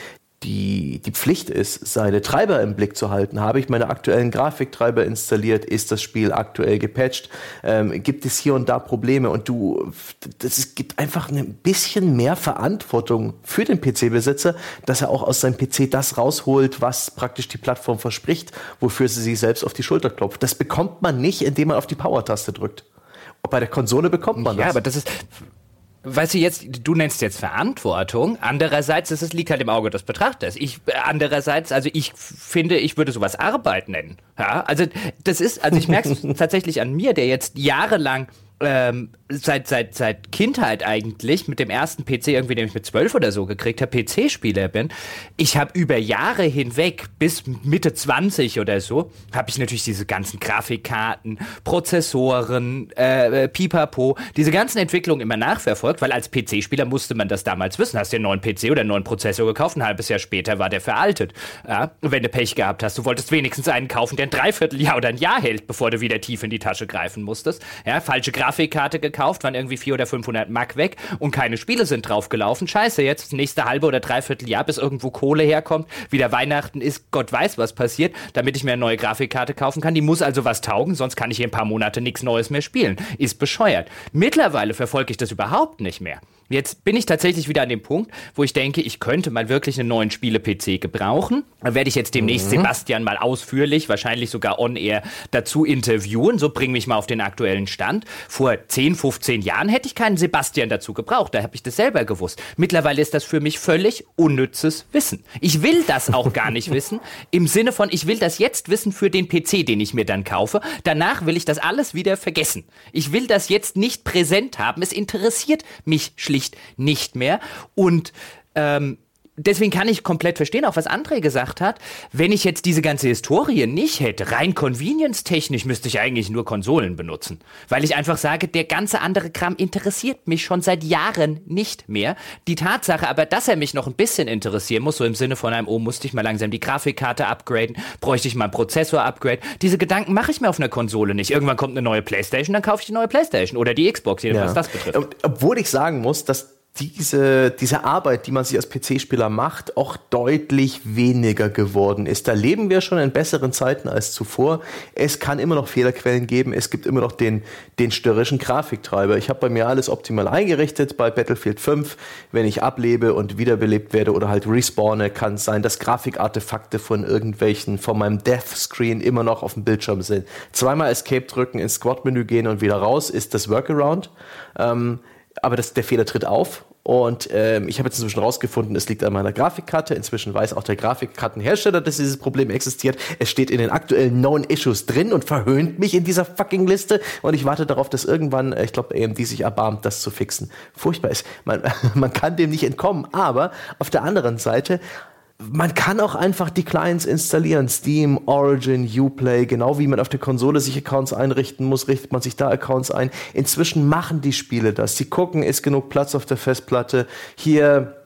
die, die Pflicht ist, seine Treiber im Blick zu halten. Habe ich meine aktuellen Grafiktreiber installiert? Ist das Spiel aktuell gepatcht? Ähm, gibt es hier und da Probleme? Und du, das gibt einfach ein bisschen mehr Verantwortung für den PC-Besitzer, dass er auch aus seinem PC das rausholt, was praktisch die Plattform verspricht, wofür sie sich selbst auf die Schulter klopft. Das bekommt man nicht, indem man auf die Power-Taste drückt. Bei der Konsole bekommt man ja, das. Ja, aber das ist, weißt du jetzt, du nennst jetzt Verantwortung. Andererseits es liegt halt im Auge des Betrachters. Ich andererseits, also ich finde, ich würde sowas Arbeit nennen. Ja, also das ist, also ich merke es <laughs> tatsächlich an mir, der jetzt jahrelang ähm, seit, seit, seit Kindheit eigentlich mit dem ersten PC, irgendwie, den ich mit zwölf oder so gekriegt habe, PC-Spieler bin. Ich habe über Jahre hinweg, bis Mitte 20 oder so, habe ich natürlich diese ganzen Grafikkarten, Prozessoren, äh, Pipapo, diese ganzen Entwicklungen immer nachverfolgt, weil als PC-Spieler musste man das damals wissen. Hast du einen neuen PC oder einen neuen Prozessor gekauft, ein halbes Jahr später war der veraltet. Ja? Wenn du Pech gehabt hast, du wolltest wenigstens einen kaufen, der ein Dreivierteljahr oder ein Jahr hält, bevor du wieder tief in die Tasche greifen musstest. Ja, falsche Grafik Grafikkarte gekauft, waren irgendwie 400 oder 500 Mark weg und keine Spiele sind draufgelaufen. Scheiße, jetzt das nächste halbe oder dreiviertel Jahr, bis irgendwo Kohle herkommt, wieder Weihnachten ist, Gott weiß, was passiert, damit ich mir eine neue Grafikkarte kaufen kann. Die muss also was taugen, sonst kann ich hier ein paar Monate nichts Neues mehr spielen. Ist bescheuert. Mittlerweile verfolge ich das überhaupt nicht mehr. Jetzt bin ich tatsächlich wieder an dem Punkt, wo ich denke, ich könnte mal wirklich einen neuen Spiele-PC gebrauchen. Da werde ich jetzt demnächst mhm. Sebastian mal ausführlich, wahrscheinlich sogar on-air, dazu interviewen. So bring mich mal auf den aktuellen Stand. Vor 10, 15 Jahren hätte ich keinen Sebastian dazu gebraucht. Da habe ich das selber gewusst. Mittlerweile ist das für mich völlig unnützes Wissen. Ich will das auch gar nicht <laughs> wissen. Im Sinne von, ich will das jetzt wissen für den PC, den ich mir dann kaufe. Danach will ich das alles wieder vergessen. Ich will das jetzt nicht präsent haben. Es interessiert mich schlicht schlicht nicht mehr. Und ähm, deswegen kann ich komplett verstehen, auch was André gesagt hat. Wenn ich jetzt diese ganze Historie nicht hätte, rein convenience-technisch müsste ich eigentlich nur Konsolen benutzen. Weil ich einfach sage, der ganze andere Kram interessiert mich schon seit Jahren nicht mehr. Die Tatsache aber, dass er mich noch ein bisschen interessieren muss, so im Sinne von einem, oh, musste ich mal langsam die Grafikkarte upgraden, bräuchte ich mal ein Prozessor-Upgrade. Diese Gedanken mache ich mir auf einer Konsole nicht. Irgendwann kommt eine neue Playstation, dann kaufe ich die neue Playstation oder die Xbox, je ja. was das betrifft. Obwohl ich sagen muss, dass diese, diese Arbeit, die man sich als PC-Spieler macht, auch deutlich weniger geworden ist. Da leben wir schon in besseren Zeiten als zuvor. Es kann immer noch Fehlerquellen geben. Es gibt immer noch den, den störrischen Grafiktreiber. Ich habe bei mir alles optimal eingerichtet bei Battlefield 5. Wenn ich ablebe und wiederbelebt werde oder halt respawne, kann es sein, dass Grafikartefakte von irgendwelchen, von meinem Death Screen immer noch auf dem Bildschirm sind. Zweimal Escape drücken, ins Squad-Menü gehen und wieder raus ist das Workaround. Ähm, aber das, der Fehler tritt auf. Und ähm, ich habe jetzt inzwischen rausgefunden, es liegt an meiner Grafikkarte. Inzwischen weiß auch der Grafikkartenhersteller, dass dieses Problem existiert. Es steht in den aktuellen Known Issues drin und verhöhnt mich in dieser fucking Liste. Und ich warte darauf, dass irgendwann, äh, ich glaube, AMD sich erbarmt, das zu fixen. Furchtbar ist. Man, <laughs> man kann dem nicht entkommen. Aber auf der anderen Seite man kann auch einfach die Clients installieren. Steam, Origin, Uplay, genau wie man auf der Konsole sich Accounts einrichten muss, richtet man sich da Accounts ein. Inzwischen machen die Spiele das. Sie gucken, ist genug Platz auf der Festplatte. Hier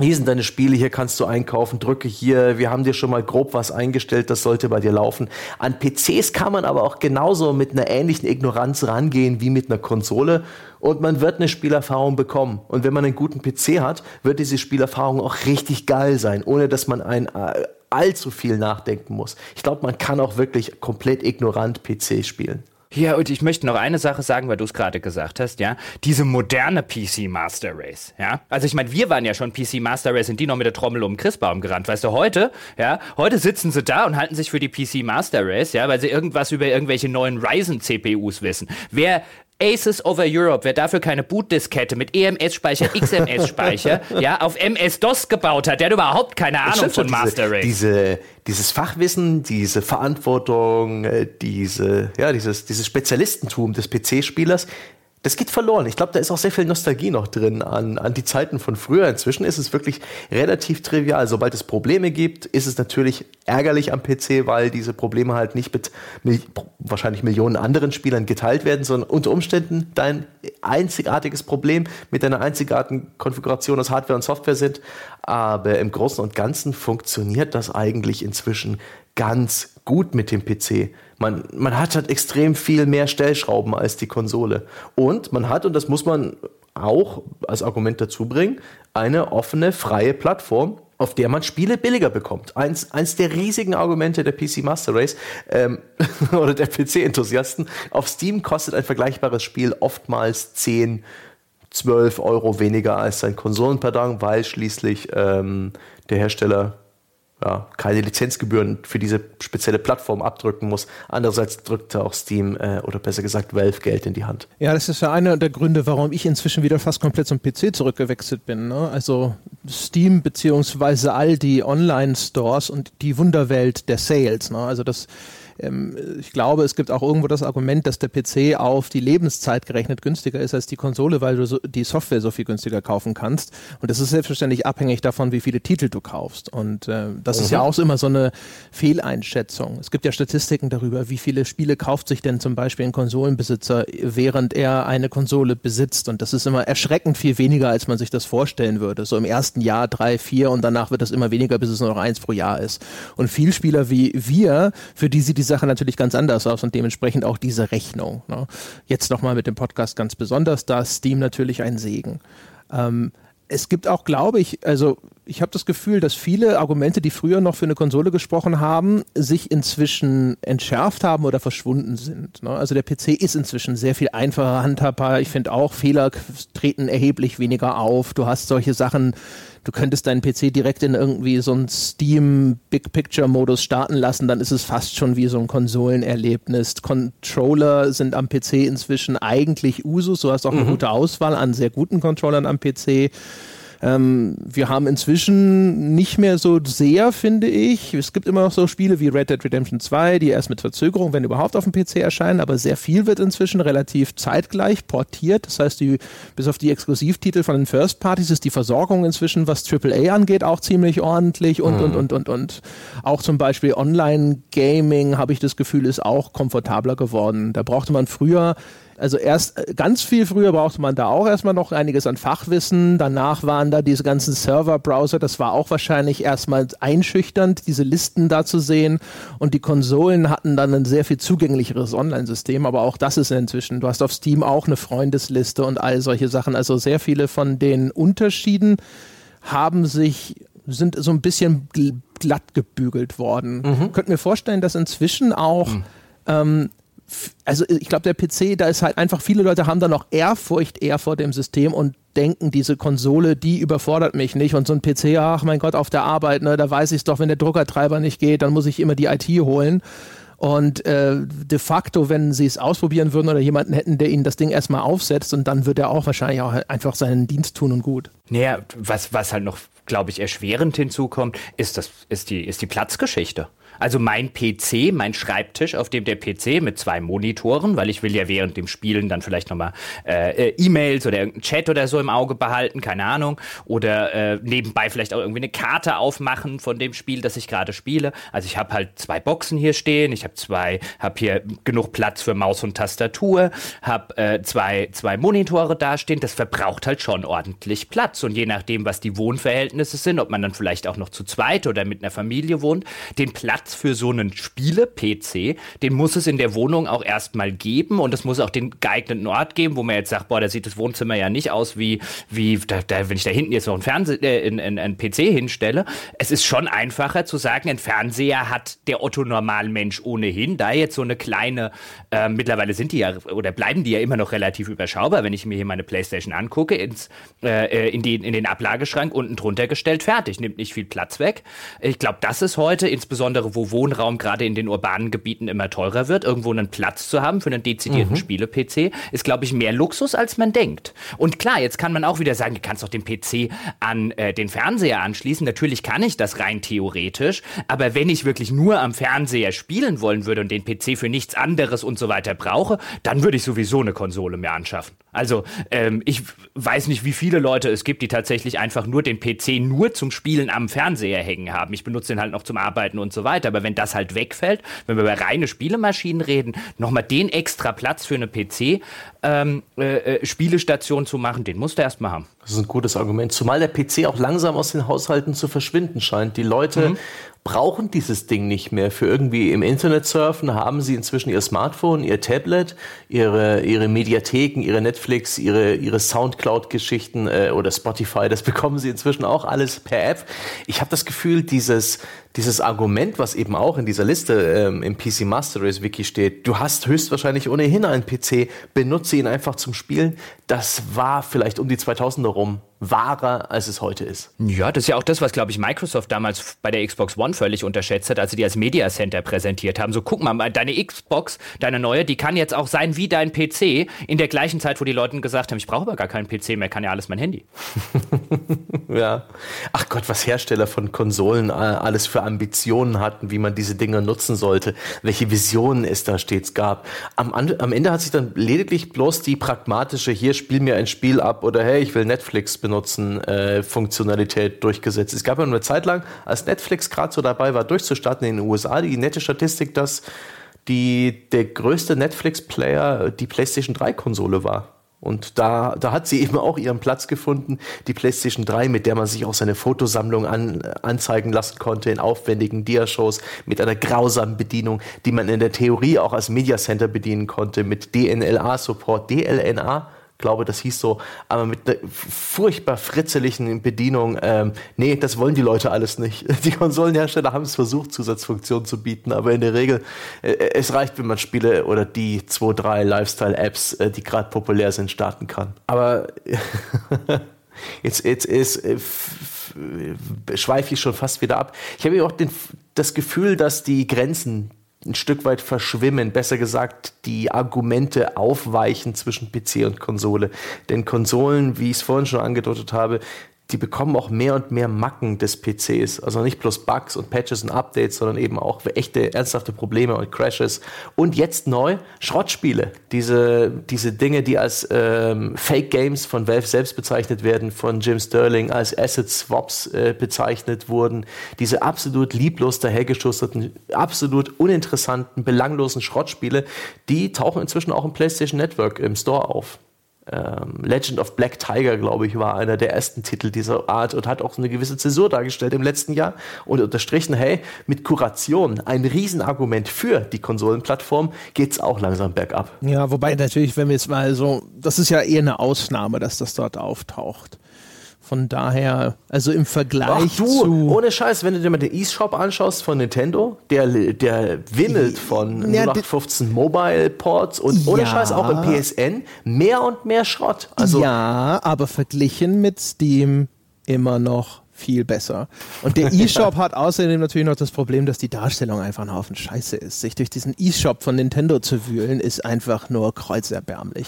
hier sind deine Spiele, hier kannst du einkaufen, drücke hier, wir haben dir schon mal grob was eingestellt, das sollte bei dir laufen. An PCs kann man aber auch genauso mit einer ähnlichen Ignoranz rangehen wie mit einer Konsole und man wird eine Spielerfahrung bekommen. Und wenn man einen guten PC hat, wird diese Spielerfahrung auch richtig geil sein, ohne dass man ein äh, allzu viel nachdenken muss. Ich glaube, man kann auch wirklich komplett ignorant PC spielen. Ja, und ich möchte noch eine Sache sagen, weil du es gerade gesagt hast, ja. Diese moderne PC Master Race, ja. Also ich meine, wir waren ja schon PC Master Race, sind die noch mit der Trommel um den Christbaum gerannt. Weißt du, heute, ja, heute sitzen sie da und halten sich für die PC Master Race, ja, weil sie irgendwas über irgendwelche neuen Ryzen CPUs wissen. Wer Aces over Europe, wer dafür keine Bootdiskette mit EMS-Speicher, XMS-Speicher, <laughs> ja, auf MS-DOS gebaut hat, der hat überhaupt keine Ahnung von Master Race. Diese, dieses Fachwissen, diese Verantwortung, äh, diese, ja, dieses, dieses Spezialistentum des PC-Spielers, das geht verloren. Ich glaube, da ist auch sehr viel Nostalgie noch drin an, an die Zeiten von früher. Inzwischen ist es wirklich relativ trivial. Sobald es Probleme gibt, ist es natürlich ärgerlich am PC, weil diese Probleme halt nicht mit mil wahrscheinlich Millionen anderen Spielern geteilt werden, sondern unter Umständen dein einzigartiges Problem mit deiner einzigartigen Konfiguration aus Hardware und Software sind. Aber im Großen und Ganzen funktioniert das eigentlich inzwischen ganz gut mit dem PC. Man, man hat halt extrem viel mehr Stellschrauben als die Konsole. Und man hat, und das muss man auch als Argument dazu bringen, eine offene, freie Plattform, auf der man Spiele billiger bekommt. Eins, eins der riesigen Argumente der PC Master Race ähm, <laughs> oder der PC-Enthusiasten. Auf Steam kostet ein vergleichbares Spiel oftmals 10, 12 Euro weniger als sein Konsolenpardon, weil schließlich ähm, der Hersteller ja, keine Lizenzgebühren für diese spezielle Plattform abdrücken muss. Andererseits drückt auch Steam äh, oder besser gesagt Valve Geld in die Hand. Ja, das ist ja einer der Gründe, warum ich inzwischen wieder fast komplett zum PC zurückgewechselt bin. Ne? Also Steam beziehungsweise all die Online-Stores und die Wunderwelt der Sales. Ne? Also das ich glaube, es gibt auch irgendwo das Argument, dass der PC auf die Lebenszeit gerechnet günstiger ist als die Konsole, weil du so, die Software so viel günstiger kaufen kannst. Und das ist selbstverständlich abhängig davon, wie viele Titel du kaufst. Und äh, das mhm. ist ja auch immer so eine Fehleinschätzung. Es gibt ja Statistiken darüber, wie viele Spiele kauft sich denn zum Beispiel ein Konsolenbesitzer, während er eine Konsole besitzt. Und das ist immer erschreckend viel weniger, als man sich das vorstellen würde. So im ersten Jahr drei, vier und danach wird das immer weniger, bis es nur noch eins pro Jahr ist. Und viel Spieler wie wir, für die sie diese Sache natürlich ganz anders aus und dementsprechend auch diese Rechnung. Ne? Jetzt nochmal mit dem Podcast ganz besonders, da ist Steam natürlich ein Segen. Ähm, es gibt auch, glaube ich, also ich habe das Gefühl, dass viele Argumente, die früher noch für eine Konsole gesprochen haben, sich inzwischen entschärft haben oder verschwunden sind. Ne? Also der PC ist inzwischen sehr viel einfacher handhabbar. Ich finde auch, Fehler treten erheblich weniger auf. Du hast solche Sachen, du könntest deinen PC direkt in irgendwie so einen Steam Big Picture Modus starten lassen, dann ist es fast schon wie so ein Konsolenerlebnis. Controller sind am PC inzwischen eigentlich Usus. Du hast auch eine mhm. gute Auswahl an sehr guten Controllern am PC. Ähm, wir haben inzwischen nicht mehr so sehr, finde ich. Es gibt immer noch so Spiele wie Red Dead Redemption 2, die erst mit Verzögerung, wenn überhaupt, auf dem PC erscheinen, aber sehr viel wird inzwischen relativ zeitgleich portiert. Das heißt, die, bis auf die Exklusivtitel von den First Parties ist die Versorgung inzwischen, was AAA angeht, auch ziemlich ordentlich und, mhm. und, und, und, und. Auch zum Beispiel Online-Gaming, habe ich das Gefühl, ist auch komfortabler geworden. Da brauchte man früher also erst äh, ganz viel früher brauchte man da auch erstmal noch einiges an Fachwissen. Danach waren da diese ganzen Server-Browser. Das war auch wahrscheinlich erstmal einschüchternd, diese Listen da zu sehen. Und die Konsolen hatten dann ein sehr viel zugänglicheres Online-System. Aber auch das ist inzwischen. Du hast auf Steam auch eine Freundesliste und all solche Sachen. Also sehr viele von den Unterschieden haben sich sind so ein bisschen glatt gebügelt worden. Mhm. Könnt mir vorstellen, dass inzwischen auch mhm. ähm, also ich glaube, der PC, da ist halt einfach, viele Leute haben da noch Ehrfurcht eher vor dem System und denken, diese Konsole, die überfordert mich nicht. Und so ein PC, ach mein Gott, auf der Arbeit, ne, da weiß ich es doch, wenn der Druckertreiber nicht geht, dann muss ich immer die IT holen. Und äh, de facto, wenn sie es ausprobieren würden oder jemanden hätten, der ihnen das Ding erstmal aufsetzt, und dann wird er auch wahrscheinlich auch einfach seinen Dienst tun und gut. Naja, was, was halt noch, glaube ich, erschwerend hinzukommt, ist, das, ist, die, ist die Platzgeschichte. Also mein PC, mein Schreibtisch, auf dem der PC mit zwei Monitoren, weil ich will ja während dem Spielen dann vielleicht nochmal äh, E-Mails oder irgendeinen Chat oder so im Auge behalten, keine Ahnung. Oder äh, nebenbei vielleicht auch irgendwie eine Karte aufmachen von dem Spiel, das ich gerade spiele. Also ich habe halt zwei Boxen hier stehen, ich habe zwei, habe hier genug Platz für Maus und Tastatur, habe äh, zwei, zwei Monitore dastehen. Das verbraucht halt schon ordentlich Platz. Und je nachdem, was die Wohnverhältnisse sind, ob man dann vielleicht auch noch zu zweit oder mit einer Familie wohnt, den Platz Platz für so einen Spiele-PC, den muss es in der Wohnung auch erstmal geben und es muss auch den geeigneten Ort geben, wo man jetzt sagt, boah, da sieht das Wohnzimmer ja nicht aus wie, wie da, da, wenn ich da hinten jetzt noch einen Fernseher, äh, in, in, einen PC hinstelle. Es ist schon einfacher zu sagen, ein Fernseher hat der Otto-Normalmensch ohnehin, da jetzt so eine kleine, äh, mittlerweile sind die ja, oder bleiben die ja immer noch relativ überschaubar, wenn ich mir hier meine Playstation angucke, ins, äh, äh in, die, in den Ablageschrank unten drunter gestellt, fertig, nimmt nicht viel Platz weg. Ich glaube, das ist heute, insbesondere wo Wohnraum gerade in den urbanen Gebieten immer teurer wird, irgendwo einen Platz zu haben für einen dezidierten mhm. Spiele-PC, ist, glaube ich, mehr Luxus, als man denkt. Und klar, jetzt kann man auch wieder sagen, du kannst doch den PC an äh, den Fernseher anschließen. Natürlich kann ich das rein theoretisch, aber wenn ich wirklich nur am Fernseher spielen wollen würde und den PC für nichts anderes und so weiter brauche, dann würde ich sowieso eine Konsole mehr anschaffen. Also ähm, ich weiß nicht, wie viele Leute es gibt, die tatsächlich einfach nur den PC nur zum Spielen am Fernseher hängen haben. Ich benutze den halt noch zum Arbeiten und so weiter. Aber wenn das halt wegfällt, wenn wir über reine Spielemaschinen reden, nochmal den extra Platz für eine PC ähm, äh, äh, Spielestation zu machen, den musst du erstmal haben. Das ist ein gutes Argument. Zumal der PC auch langsam aus den Haushalten zu verschwinden scheint. Die Leute mhm brauchen dieses Ding nicht mehr. Für irgendwie im Internet surfen haben sie inzwischen ihr Smartphone, ihr Tablet, ihre, ihre Mediatheken, ihre Netflix, ihre, ihre Soundcloud-Geschichten äh, oder Spotify. Das <laughs> bekommen sie inzwischen auch alles per App. Ich habe das Gefühl, dieses, dieses Argument, was eben auch in dieser Liste ähm, im PC Master Race Wiki steht, du hast höchstwahrscheinlich ohnehin einen PC, benutze ihn einfach zum Spielen, das war vielleicht um die 2000er rum wahrer, als es heute ist. Ja, das ist ja auch das, was, glaube ich, Microsoft damals bei der Xbox One völlig unterschätzt hat, als sie die als Media Center präsentiert haben. So, guck mal, deine Xbox, deine neue, die kann jetzt auch sein wie dein PC, in der gleichen Zeit, wo die Leute gesagt haben, ich brauche aber gar keinen PC mehr, kann ja alles mein Handy. <laughs> ja. Ach Gott, was Hersteller von Konsolen äh, alles für Ambitionen hatten, wie man diese Dinge nutzen sollte, welche Visionen es da stets gab. Am, am Ende hat sich dann lediglich bloß die pragmatische, hier spiel mir ein Spiel ab oder hey, ich will Netflix benutzen äh, Funktionalität durchgesetzt. Es gab ja eine Zeit lang, als Netflix gerade so dabei war, durchzustarten in den USA, die nette Statistik, dass die, der größte Netflix-Player die PlayStation 3-Konsole war. Und da, da hat sie <laughs> eben auch ihren Platz gefunden, die PlayStation 3, mit der man sich auch seine Fotosammlung an, anzeigen lassen konnte in aufwendigen Diashows mit einer grausamen Bedienung, die man in der Theorie auch als Media Center bedienen konnte, mit DNLA-Support. DLNA glaube, das hieß so, aber mit einer furchtbar fritzeligen Bedienung. Ähm, nee, das wollen die Leute alles nicht. <laughs> Die Konsolenhersteller haben es versucht, Zusatzfunktionen zu bieten, aber in der Regel, äh, es reicht, wenn man Spiele oder die zwei, drei Lifestyle-Apps, äh, die gerade populär sind, starten kann. Aber <laughs> jetzt, jetzt ist, äh, schweife ich schon fast wieder ab. Ich habe auch den, das Gefühl, dass die Grenzen ein Stück weit verschwimmen, besser gesagt, die Argumente aufweichen zwischen PC und Konsole. Denn Konsolen, wie ich es vorhin schon angedeutet habe, die bekommen auch mehr und mehr Macken des PCs. Also nicht bloß Bugs und Patches und Updates, sondern eben auch echte, ernsthafte Probleme und Crashes. Und jetzt neu Schrottspiele. Diese, diese Dinge, die als ähm, Fake Games von Valve selbst bezeichnet werden, von Jim Sterling als Asset Swaps äh, bezeichnet wurden. Diese absolut lieblos dahergeschusterten, absolut uninteressanten, belanglosen Schrottspiele, die tauchen inzwischen auch im PlayStation Network im Store auf ähm, Legend of Black Tiger, glaube ich, war einer der ersten Titel dieser Art und hat auch eine gewisse Zäsur dargestellt im letzten Jahr und unterstrichen, hey, mit Kuration, ein Riesenargument für die Konsolenplattform, geht es auch langsam bergab. Ja, wobei natürlich, wenn wir jetzt mal so, das ist ja eher eine Ausnahme, dass das dort auftaucht. Von daher, also im Vergleich Ach du, zu. Ohne Scheiß, wenn du dir mal den E-Shop anschaust von Nintendo, der, der wimmelt von ja, 0815 Mobile Ports und ohne Scheiß auch im PSN mehr und mehr Schrott. Also ja, aber verglichen mit Steam immer noch viel besser. Und der <laughs> E-Shop hat außerdem natürlich noch das Problem, dass die Darstellung einfach ein Haufen Scheiße ist. Sich durch diesen E-Shop von Nintendo zu wühlen, ist einfach nur kreuzerbärmlich.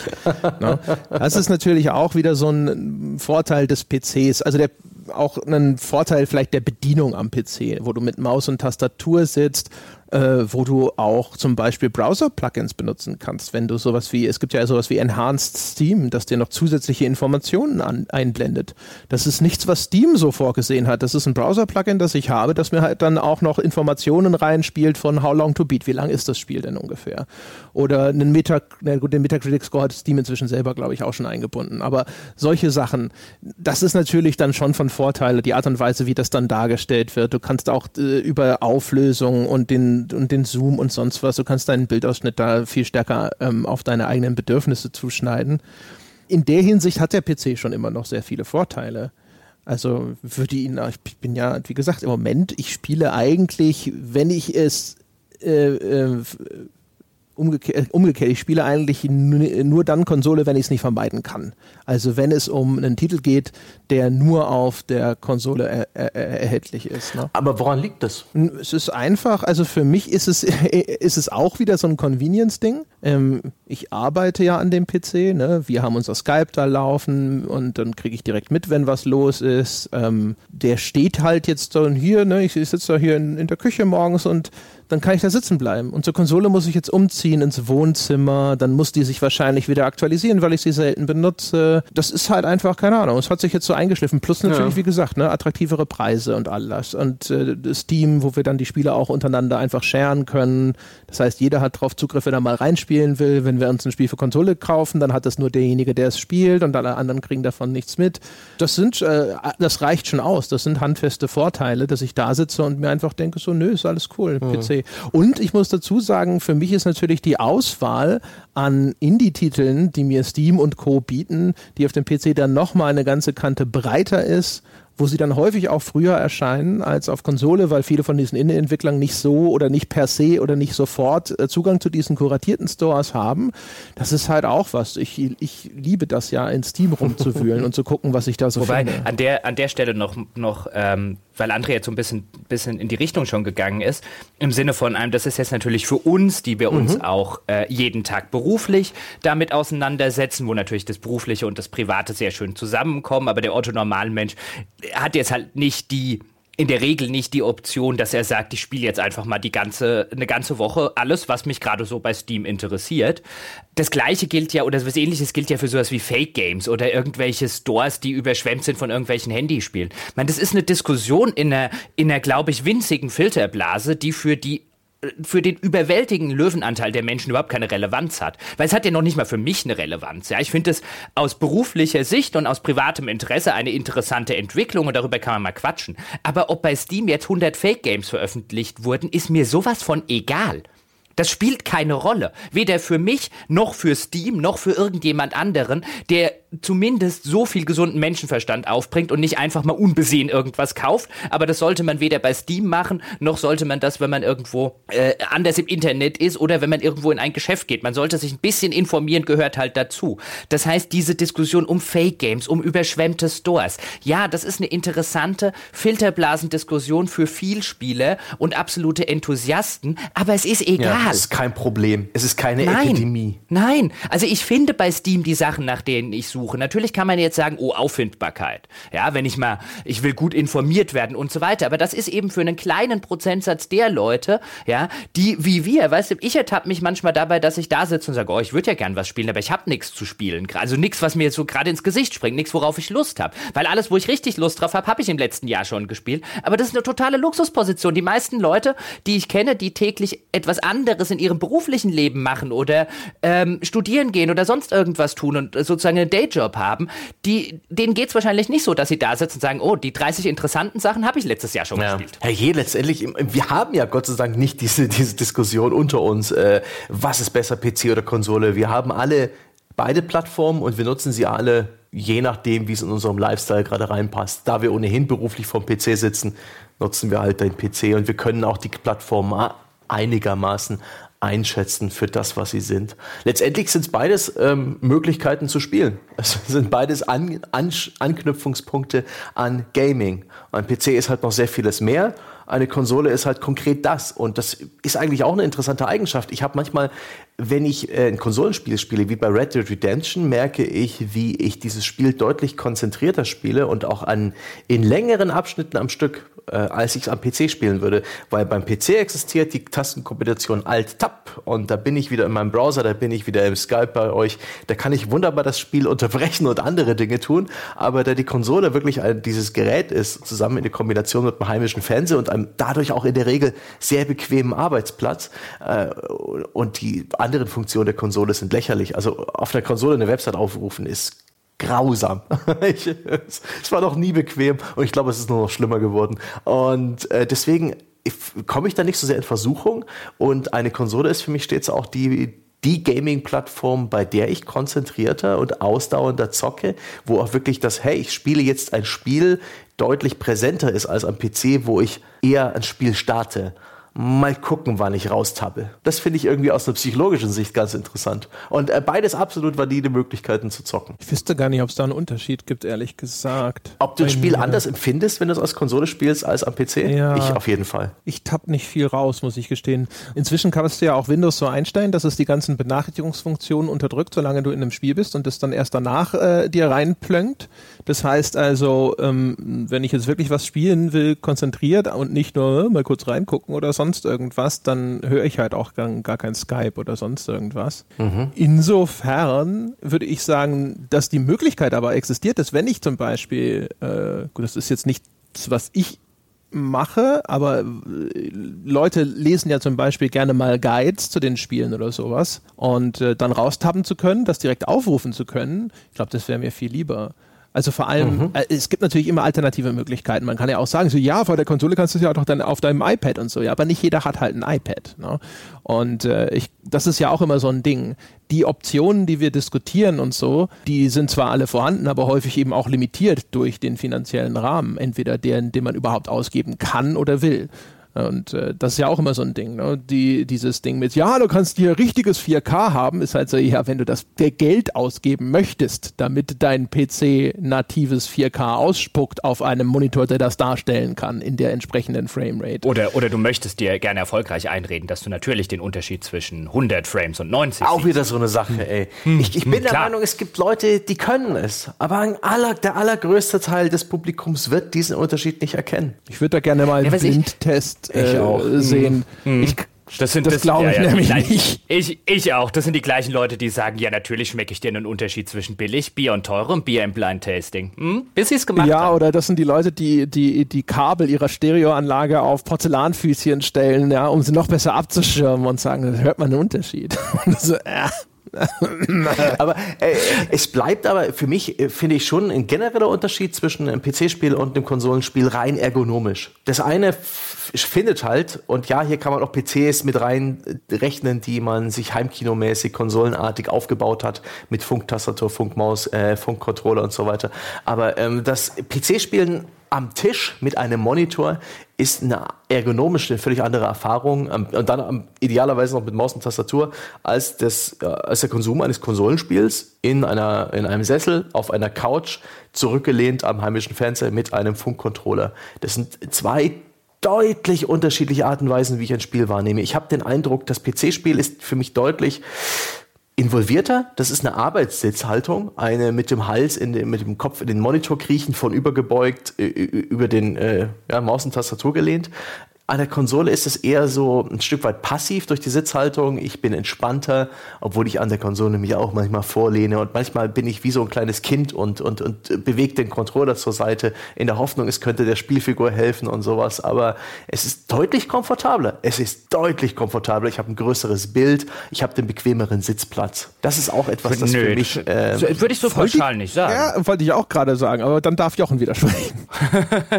ne? Das ist natürlich auch wieder so ein Vorteil des PCs. Also der auch ein Vorteil vielleicht der Bedienung am PC, wo du mit Maus und Tastatur sitzt äh, wo du auch zum Beispiel Browser-Plugins benutzen kannst, wenn du sowas wie, es gibt ja sowas wie Enhanced Steam, das dir noch zusätzliche Informationen an, einblendet. Das ist nichts, was Steam so vorgesehen hat. Das ist ein Browser-Plugin, das ich habe, das mir halt dann auch noch Informationen reinspielt von How Long to Beat, wie lang ist das Spiel denn ungefähr? Oder einen Meta, na gut, den Metacritic-Score hat Steam inzwischen selber, glaube ich, auch schon eingebunden. Aber solche Sachen, das ist natürlich dann schon von Vorteil, die Art und Weise, wie das dann dargestellt wird. Du kannst auch äh, über Auflösung und den und den Zoom und sonst was. Du kannst deinen Bildausschnitt da viel stärker ähm, auf deine eigenen Bedürfnisse zuschneiden. In der Hinsicht hat der PC schon immer noch sehr viele Vorteile. Also würde ihn, ich bin ja, wie gesagt, im Moment, ich spiele eigentlich, wenn ich es äh, äh, umgekehrt, äh, umgekehrt, ich spiele eigentlich nur dann Konsole, wenn ich es nicht vermeiden kann. Also wenn es um einen Titel geht, der nur auf der Konsole er, er, erhältlich ist. Ne? Aber woran liegt das? Es ist einfach, also für mich ist es, <laughs> ist es auch wieder so ein Convenience-Ding. Ähm, ich arbeite ja an dem PC, ne? wir haben unser Skype da laufen und dann kriege ich direkt mit, wenn was los ist. Ähm, der steht halt jetzt so hier, ne? ich, ich sitze da hier in, in der Küche morgens und dann kann ich da sitzen bleiben. Und zur Konsole muss ich jetzt umziehen ins Wohnzimmer, dann muss die sich wahrscheinlich wieder aktualisieren, weil ich sie selten benutze. Das ist halt einfach, keine Ahnung, es hat sich jetzt so eingeschliffen. Plus natürlich, ja. wie gesagt, ne, attraktivere Preise und alles. Und äh, Steam, wo wir dann die Spiele auch untereinander einfach sharen können. Das heißt, jeder hat drauf Zugriff, wenn er mal reinspielen will. Wenn wir uns ein Spiel für Konsole kaufen, dann hat es nur derjenige, der es spielt und alle anderen kriegen davon nichts mit. Das sind, äh, das reicht schon aus. Das sind handfeste Vorteile, dass ich da sitze und mir einfach denke, so, nö, ist alles cool. Mhm. PC und ich muss dazu sagen, für mich ist natürlich die Auswahl an Indie-Titeln, die mir Steam und Co. bieten, die auf dem PC dann nochmal eine ganze Kante breiter ist wo sie dann häufig auch früher erscheinen als auf Konsole, weil viele von diesen Innenentwicklern nicht so oder nicht per se oder nicht sofort äh, Zugang zu diesen kuratierten Stores haben. Das ist halt auch was. Ich, ich liebe das ja, in Steam rumzuwühlen <laughs> und zu gucken, was ich da so Wobei, finde. An der, an der Stelle noch, noch ähm, weil André jetzt so ein bisschen, bisschen in die Richtung schon gegangen ist, im Sinne von einem, das ist jetzt natürlich für uns, die wir uns mhm. auch äh, jeden Tag beruflich damit auseinandersetzen, wo natürlich das Berufliche und das Private sehr schön zusammenkommen, aber der Otto-Normalmensch hat jetzt halt nicht die in der Regel nicht die Option, dass er sagt, ich spiele jetzt einfach mal die ganze, eine ganze Woche alles, was mich gerade so bei Steam interessiert. Das gleiche gilt ja, oder was ähnliches gilt ja für sowas wie Fake Games oder irgendwelche Stores, die überschwemmt sind von irgendwelchen Handyspielen. Ich meine, das ist eine Diskussion in einer, in einer, glaube ich, winzigen Filterblase, die für die für den überwältigenden Löwenanteil der Menschen überhaupt keine Relevanz hat. Weil es hat ja noch nicht mal für mich eine Relevanz. Ja, ich finde es aus beruflicher Sicht und aus privatem Interesse eine interessante Entwicklung und darüber kann man mal quatschen. Aber ob bei Steam jetzt 100 Fake Games veröffentlicht wurden, ist mir sowas von egal. Das spielt keine Rolle. Weder für mich, noch für Steam, noch für irgendjemand anderen, der zumindest so viel gesunden Menschenverstand aufbringt und nicht einfach mal unbesehen irgendwas kauft. Aber das sollte man weder bei Steam machen, noch sollte man das, wenn man irgendwo äh, anders im Internet ist oder wenn man irgendwo in ein Geschäft geht. Man sollte sich ein bisschen informieren, gehört halt dazu. Das heißt, diese Diskussion um Fake Games, um überschwemmte Stores. Ja, das ist eine interessante Filterblasendiskussion für Vielspieler und absolute Enthusiasten, aber es ist egal. Ja, es ist kein Problem. Es ist keine nein, Epidemie. Nein, also ich finde bei Steam die Sachen, nach denen ich suche. Natürlich kann man jetzt sagen, oh, Auffindbarkeit. Ja, wenn ich mal, ich will gut informiert werden und so weiter. Aber das ist eben für einen kleinen Prozentsatz der Leute, ja, die wie wir, weißt du, ich ertappe mich manchmal dabei, dass ich da sitze und sage, oh, ich würde ja gern was spielen, aber ich habe nichts zu spielen. Also nichts, was mir jetzt so gerade ins Gesicht springt, nichts, worauf ich Lust habe. Weil alles, wo ich richtig Lust drauf habe, habe ich im letzten Jahr schon gespielt. Aber das ist eine totale Luxusposition. Die meisten Leute, die ich kenne, die täglich etwas anderes in ihrem beruflichen Leben machen oder ähm, studieren gehen oder sonst irgendwas tun und sozusagen einen Dayjob haben, die, denen geht es wahrscheinlich nicht so, dass sie da sitzen und sagen, oh, die 30 interessanten Sachen habe ich letztes Jahr schon ja. gespielt. Herr Je, letztendlich, wir haben ja Gott sei Dank nicht diese, diese Diskussion unter uns, äh, was ist besser, PC oder Konsole. Wir haben alle beide Plattformen und wir nutzen sie alle je nachdem, wie es in unserem Lifestyle gerade reinpasst. Da wir ohnehin beruflich vom PC sitzen, nutzen wir halt den PC und wir können auch die Plattform einigermaßen einschätzen für das, was sie sind. Letztendlich sind es beides ähm, Möglichkeiten zu spielen. Es sind beides an, an, Anknüpfungspunkte an Gaming. Ein PC ist halt noch sehr vieles mehr. Eine Konsole ist halt konkret das. Und das ist eigentlich auch eine interessante Eigenschaft. Ich habe manchmal, wenn ich äh, ein Konsolenspiel spiele, wie bei Red Dead Redemption, merke ich, wie ich dieses Spiel deutlich konzentrierter spiele und auch an, in längeren Abschnitten am Stück äh, als ich es am PC spielen würde. Weil beim PC existiert die Tastenkombination Alt-Tab und da bin ich wieder in meinem Browser, da bin ich wieder im Skype bei euch. Da kann ich wunderbar das Spiel unterbrechen und andere Dinge tun. Aber da die Konsole wirklich ein, dieses Gerät ist, zusammen in der Kombination mit einem heimischen Fernseher und einem dadurch auch in der Regel sehr bequemen Arbeitsplatz äh, und die anderen Funktionen der Konsole sind lächerlich. Also auf der Konsole eine Website aufrufen ist grausam. <laughs> es, es, war noch nie bequem und ich glaube, es ist nur noch schlimmer geworden. Und äh, deswegen komme ich da nicht so sehr in Versuchung. Und eine Konsole ist für mich stets auch die, die Gaming-Plattform, bei der ich konzentrierter und ausdauernder zocke, wo auch wirklich das, hey, ich spiele jetzt ein Spiel deutlich präsenter ist als am PC, wo ich eher ein Spiel starte mal gucken, wann ich raustappe. Das finde ich irgendwie aus einer psychologischen Sicht ganz interessant. Und äh, beides absolut valide Möglichkeiten zu zocken. Ich wüsste gar nicht, ob es da einen Unterschied gibt, ehrlich gesagt. Ob du das Spiel anders empfindest, wenn du es als Konsole spielst, als am PC? Ja, ich auf jeden Fall. Ich tapp nicht viel raus, muss ich gestehen. Inzwischen kannst du ja auch Windows so einstellen, dass es die ganzen Benachrichtigungsfunktionen unterdrückt, solange du in einem Spiel bist und das dann erst danach äh, dir reinplönkt. Das heißt also, ähm, wenn ich jetzt wirklich was spielen will, konzentriert und nicht nur äh, mal kurz reingucken oder sonst irgendwas, dann höre ich halt auch gar, gar kein Skype oder sonst irgendwas. Mhm. Insofern würde ich sagen, dass die Möglichkeit aber existiert, dass wenn ich zum Beispiel, äh, gut, das ist jetzt nichts, was ich mache, aber äh, Leute lesen ja zum Beispiel gerne mal Guides zu den Spielen oder sowas und äh, dann raustappen zu können, das direkt aufrufen zu können, ich glaube, das wäre mir viel lieber. Also vor allem, mhm. äh, es gibt natürlich immer alternative Möglichkeiten. Man kann ja auch sagen, so ja, vor der Konsole kannst du es ja auch doch dann auf deinem iPad und so, ja, aber nicht jeder hat halt ein iPad. Ne? Und äh, ich, das ist ja auch immer so ein Ding. Die Optionen, die wir diskutieren und so, die sind zwar alle vorhanden, aber häufig eben auch limitiert durch den finanziellen Rahmen, entweder den, den man überhaupt ausgeben kann oder will. Und äh, das ist ja auch immer so ein Ding, ne? Die, dieses Ding mit, ja, du kannst hier richtiges 4K haben, ist halt so, ja, wenn du das der Geld ausgeben möchtest, damit dein PC natives 4K ausspuckt auf einem Monitor, der das darstellen kann in der entsprechenden Framerate. Oder, oder du möchtest dir gerne erfolgreich einreden, dass du natürlich den Unterschied zwischen 100 Frames und 90 Auch wieder so eine Sache, ey. Hm. Ich, ich bin hm, der. Meinung, es gibt Leute, die können es, aber ein aller, der allergrößte Teil des Publikums wird diesen Unterschied nicht erkennen. Ich würde da gerne mal einen ja, Blindtest äh, sehen. Mhm. Ich, das, sind, das, das glaube ich ja, ja, nämlich nicht. Ich, ich auch. Das sind die gleichen Leute, die sagen, ja, natürlich schmecke ich dir einen Unterschied zwischen billig, Bier und teurem Bier im Blind Tasting. Hm? Bis sie es gemacht ja, haben. Ja, oder das sind die Leute, die, die die Kabel ihrer Stereoanlage auf Porzellanfüßchen stellen, ja, um sie noch besser abzuschirmen und sagen, da hört man einen Unterschied. <laughs> so, äh, <laughs> aber äh, es bleibt aber für mich, äh, finde ich, schon ein genereller Unterschied zwischen einem PC-Spiel und einem Konsolenspiel rein ergonomisch. Das eine findet halt, und ja, hier kann man auch PCs mit rein äh, rechnen, die man sich heimkinomäßig, konsolenartig aufgebaut hat, mit Funktastatur, Funkmaus, äh, Funkcontroller und so weiter. Aber ähm, das PC-Spielen am Tisch mit einem Monitor ist eine ergonomisch eine völlig andere Erfahrung ähm, und dann idealerweise noch mit Maus und Tastatur als, das, äh, als der Konsum eines Konsolenspiels in, einer, in einem Sessel auf einer Couch zurückgelehnt am heimischen Fernseher mit einem Funkcontroller. Das sind zwei deutlich unterschiedliche Arten und Weisen, wie ich ein Spiel wahrnehme. Ich habe den Eindruck, das PC-Spiel ist für mich deutlich involvierter. Das ist eine Arbeitssitzhaltung, eine mit dem Hals, in den, mit dem Kopf in den Monitor kriechen, von übergebeugt, über den äh, ja, Maus und Tastatur gelehnt. An der Konsole ist es eher so ein Stück weit passiv durch die Sitzhaltung. Ich bin entspannter, obwohl ich an der Konsole mich auch manchmal vorlehne. Und manchmal bin ich wie so ein kleines Kind und, und, und bewege den Controller zur Seite in der Hoffnung, es könnte der Spielfigur helfen und sowas. Aber es ist deutlich komfortabler. Es ist deutlich komfortabler. Ich habe ein größeres Bild. Ich habe den bequemeren Sitzplatz. Das ist auch etwas, das Nö, für mich. Äh, Würde ich so pauschal nicht sagen. Ja, wollte ich auch gerade sagen. Aber dann darf Jochen widersprechen.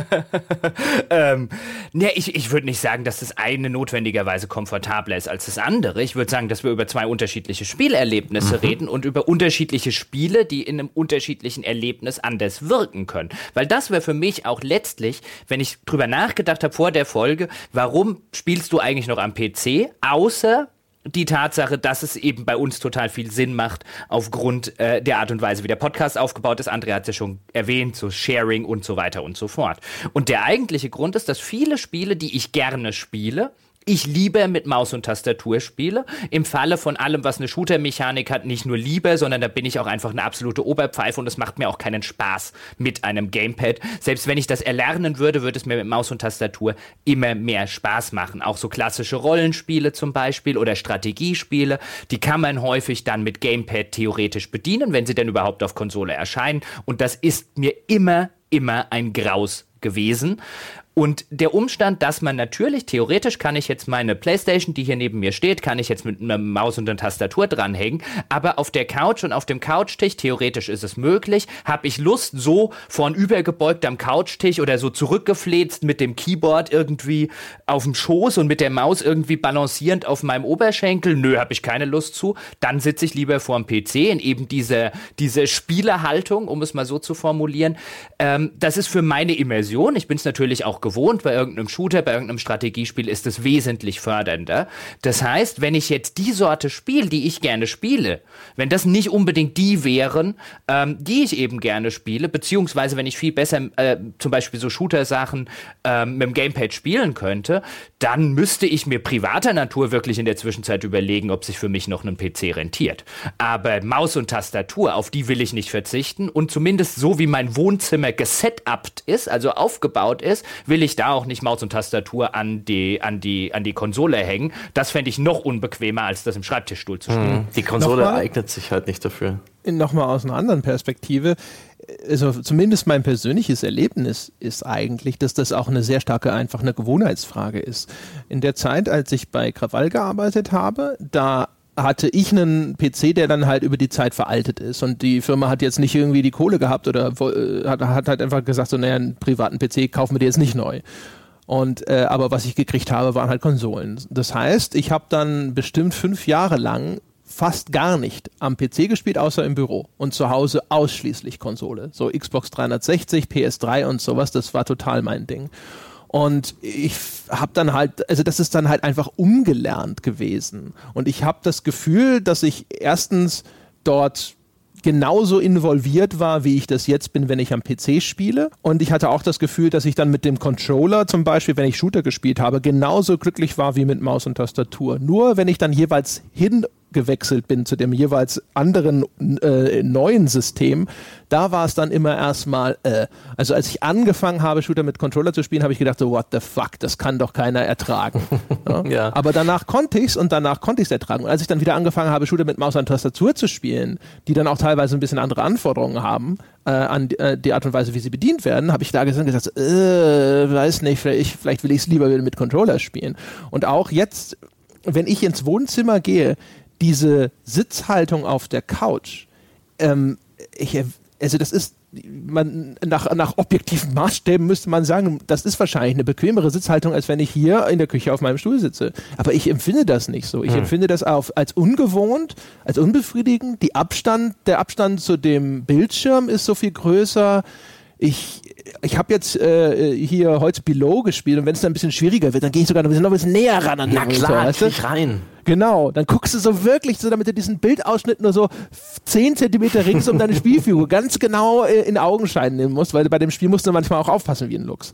<laughs> ähm, ne, ich, ich würde würde nicht sagen, dass das eine notwendigerweise komfortabler ist als das andere. Ich würde sagen, dass wir über zwei unterschiedliche Spielerlebnisse mhm. reden und über unterschiedliche Spiele, die in einem unterschiedlichen Erlebnis anders wirken können. Weil das wäre für mich auch letztlich, wenn ich drüber nachgedacht habe vor der Folge, warum spielst du eigentlich noch am PC, außer die Tatsache, dass es eben bei uns total viel Sinn macht, aufgrund äh, der Art und Weise, wie der Podcast aufgebaut ist. Andrea hat es ja schon erwähnt, so Sharing und so weiter und so fort. Und der eigentliche Grund ist, dass viele Spiele, die ich gerne spiele, ich lieber mit Maus und Tastatur spiele. Im Falle von allem, was eine Shooter-Mechanik hat, nicht nur lieber, sondern da bin ich auch einfach eine absolute Oberpfeife und es macht mir auch keinen Spaß mit einem Gamepad. Selbst wenn ich das erlernen würde, würde es mir mit Maus und Tastatur immer mehr Spaß machen. Auch so klassische Rollenspiele zum Beispiel oder Strategiespiele, die kann man häufig dann mit Gamepad theoretisch bedienen, wenn sie denn überhaupt auf Konsole erscheinen. Und das ist mir immer, immer ein Graus gewesen. Und der Umstand, dass man natürlich, theoretisch kann ich jetzt meine Playstation, die hier neben mir steht, kann ich jetzt mit einer Maus und einer Tastatur dranhängen, aber auf der Couch und auf dem Couchtisch, theoretisch ist es möglich, habe ich Lust, so vorn übergebeugt am Couchtisch oder so zurückgefläzt mit dem Keyboard irgendwie auf dem Schoß und mit der Maus irgendwie balancierend auf meinem Oberschenkel, nö, habe ich keine Lust zu, dann sitze ich lieber vorm PC in eben diese, diese Spielerhaltung, um es mal so zu formulieren. Ähm, das ist für meine Immersion, ich bin es natürlich auch gewohnt. Bei irgendeinem Shooter, bei irgendeinem Strategiespiel ist es wesentlich fördernder. Das heißt, wenn ich jetzt die Sorte spiele, die ich gerne spiele, wenn das nicht unbedingt die wären, ähm, die ich eben gerne spiele, beziehungsweise wenn ich viel besser äh, zum Beispiel so Shooter-Sachen ähm, mit dem Gamepad spielen könnte, dann müsste ich mir privater Natur wirklich in der Zwischenzeit überlegen, ob sich für mich noch ein PC rentiert. Aber Maus und Tastatur, auf die will ich nicht verzichten und zumindest so wie mein Wohnzimmer gesetupt ist, also aufgebaut ist, will ich da auch nicht Maus und Tastatur an die, an die, an die Konsole hängen. Das fände ich noch unbequemer, als das im Schreibtischstuhl zu spielen. Mhm. Die Konsole Nochmal? eignet sich halt nicht dafür. Nochmal aus einer anderen Perspektive. Also zumindest mein persönliches Erlebnis ist eigentlich, dass das auch eine sehr starke, einfach eine Gewohnheitsfrage ist. In der Zeit, als ich bei Krawall gearbeitet habe, da hatte ich einen PC, der dann halt über die Zeit veraltet ist und die Firma hat jetzt nicht irgendwie die Kohle gehabt oder äh, hat, hat halt einfach gesagt, so naja, einen privaten PC kaufen wir dir jetzt nicht neu. Und äh, aber was ich gekriegt habe, waren halt Konsolen. Das heißt, ich habe dann bestimmt fünf Jahre lang fast gar nicht am PC gespielt, außer im Büro und zu Hause ausschließlich Konsole. So Xbox 360, PS3 und sowas, das war total mein Ding. Und ich habe dann halt, also das ist dann halt einfach umgelernt gewesen. Und ich habe das Gefühl, dass ich erstens dort genauso involviert war, wie ich das jetzt bin, wenn ich am PC spiele. Und ich hatte auch das Gefühl, dass ich dann mit dem Controller zum Beispiel, wenn ich Shooter gespielt habe, genauso glücklich war wie mit Maus und Tastatur. Nur wenn ich dann jeweils hin gewechselt bin zu dem jeweils anderen äh, neuen System, da war es dann immer erstmal, äh, also als ich angefangen habe, Shooter mit Controller zu spielen, habe ich gedacht, so, what the fuck, das kann doch keiner ertragen. <laughs> ja? ja. Aber danach konnte ich es und danach konnte ich es ertragen. Und als ich dann wieder angefangen habe, Shooter mit Maus und Tastatur zu spielen, die dann auch teilweise ein bisschen andere Anforderungen haben, äh, an die, äh, die, Art und Weise, wie sie bedient werden, habe ich da gesagt, äh, weiß nicht, vielleicht, vielleicht will ich es lieber mit Controller spielen. Und auch jetzt, wenn ich ins Wohnzimmer gehe, diese Sitzhaltung auf der Couch, ähm, ich, also das ist man, nach, nach objektiven Maßstäben müsste man sagen, das ist wahrscheinlich eine bequemere Sitzhaltung, als wenn ich hier in der Küche auf meinem Stuhl sitze. Aber ich empfinde das nicht so. Ich hm. empfinde das auf, als ungewohnt, als unbefriedigend. Die Abstand, der Abstand zu dem Bildschirm ist so viel größer. Ich, ich habe jetzt äh, hier heute Below gespielt und wenn es dann ein bisschen schwieriger wird, dann gehe ich sogar noch ein bisschen näher ran an den Na Monitor, klar, weißt du? rein. Genau, dann guckst du so wirklich so, damit du diesen Bildausschnitt nur so 10 Zentimeter rings um deine Spielfigur <laughs> ganz genau äh, in Augenschein nehmen musst, weil bei dem Spiel musst du manchmal auch aufpassen wie ein Lux.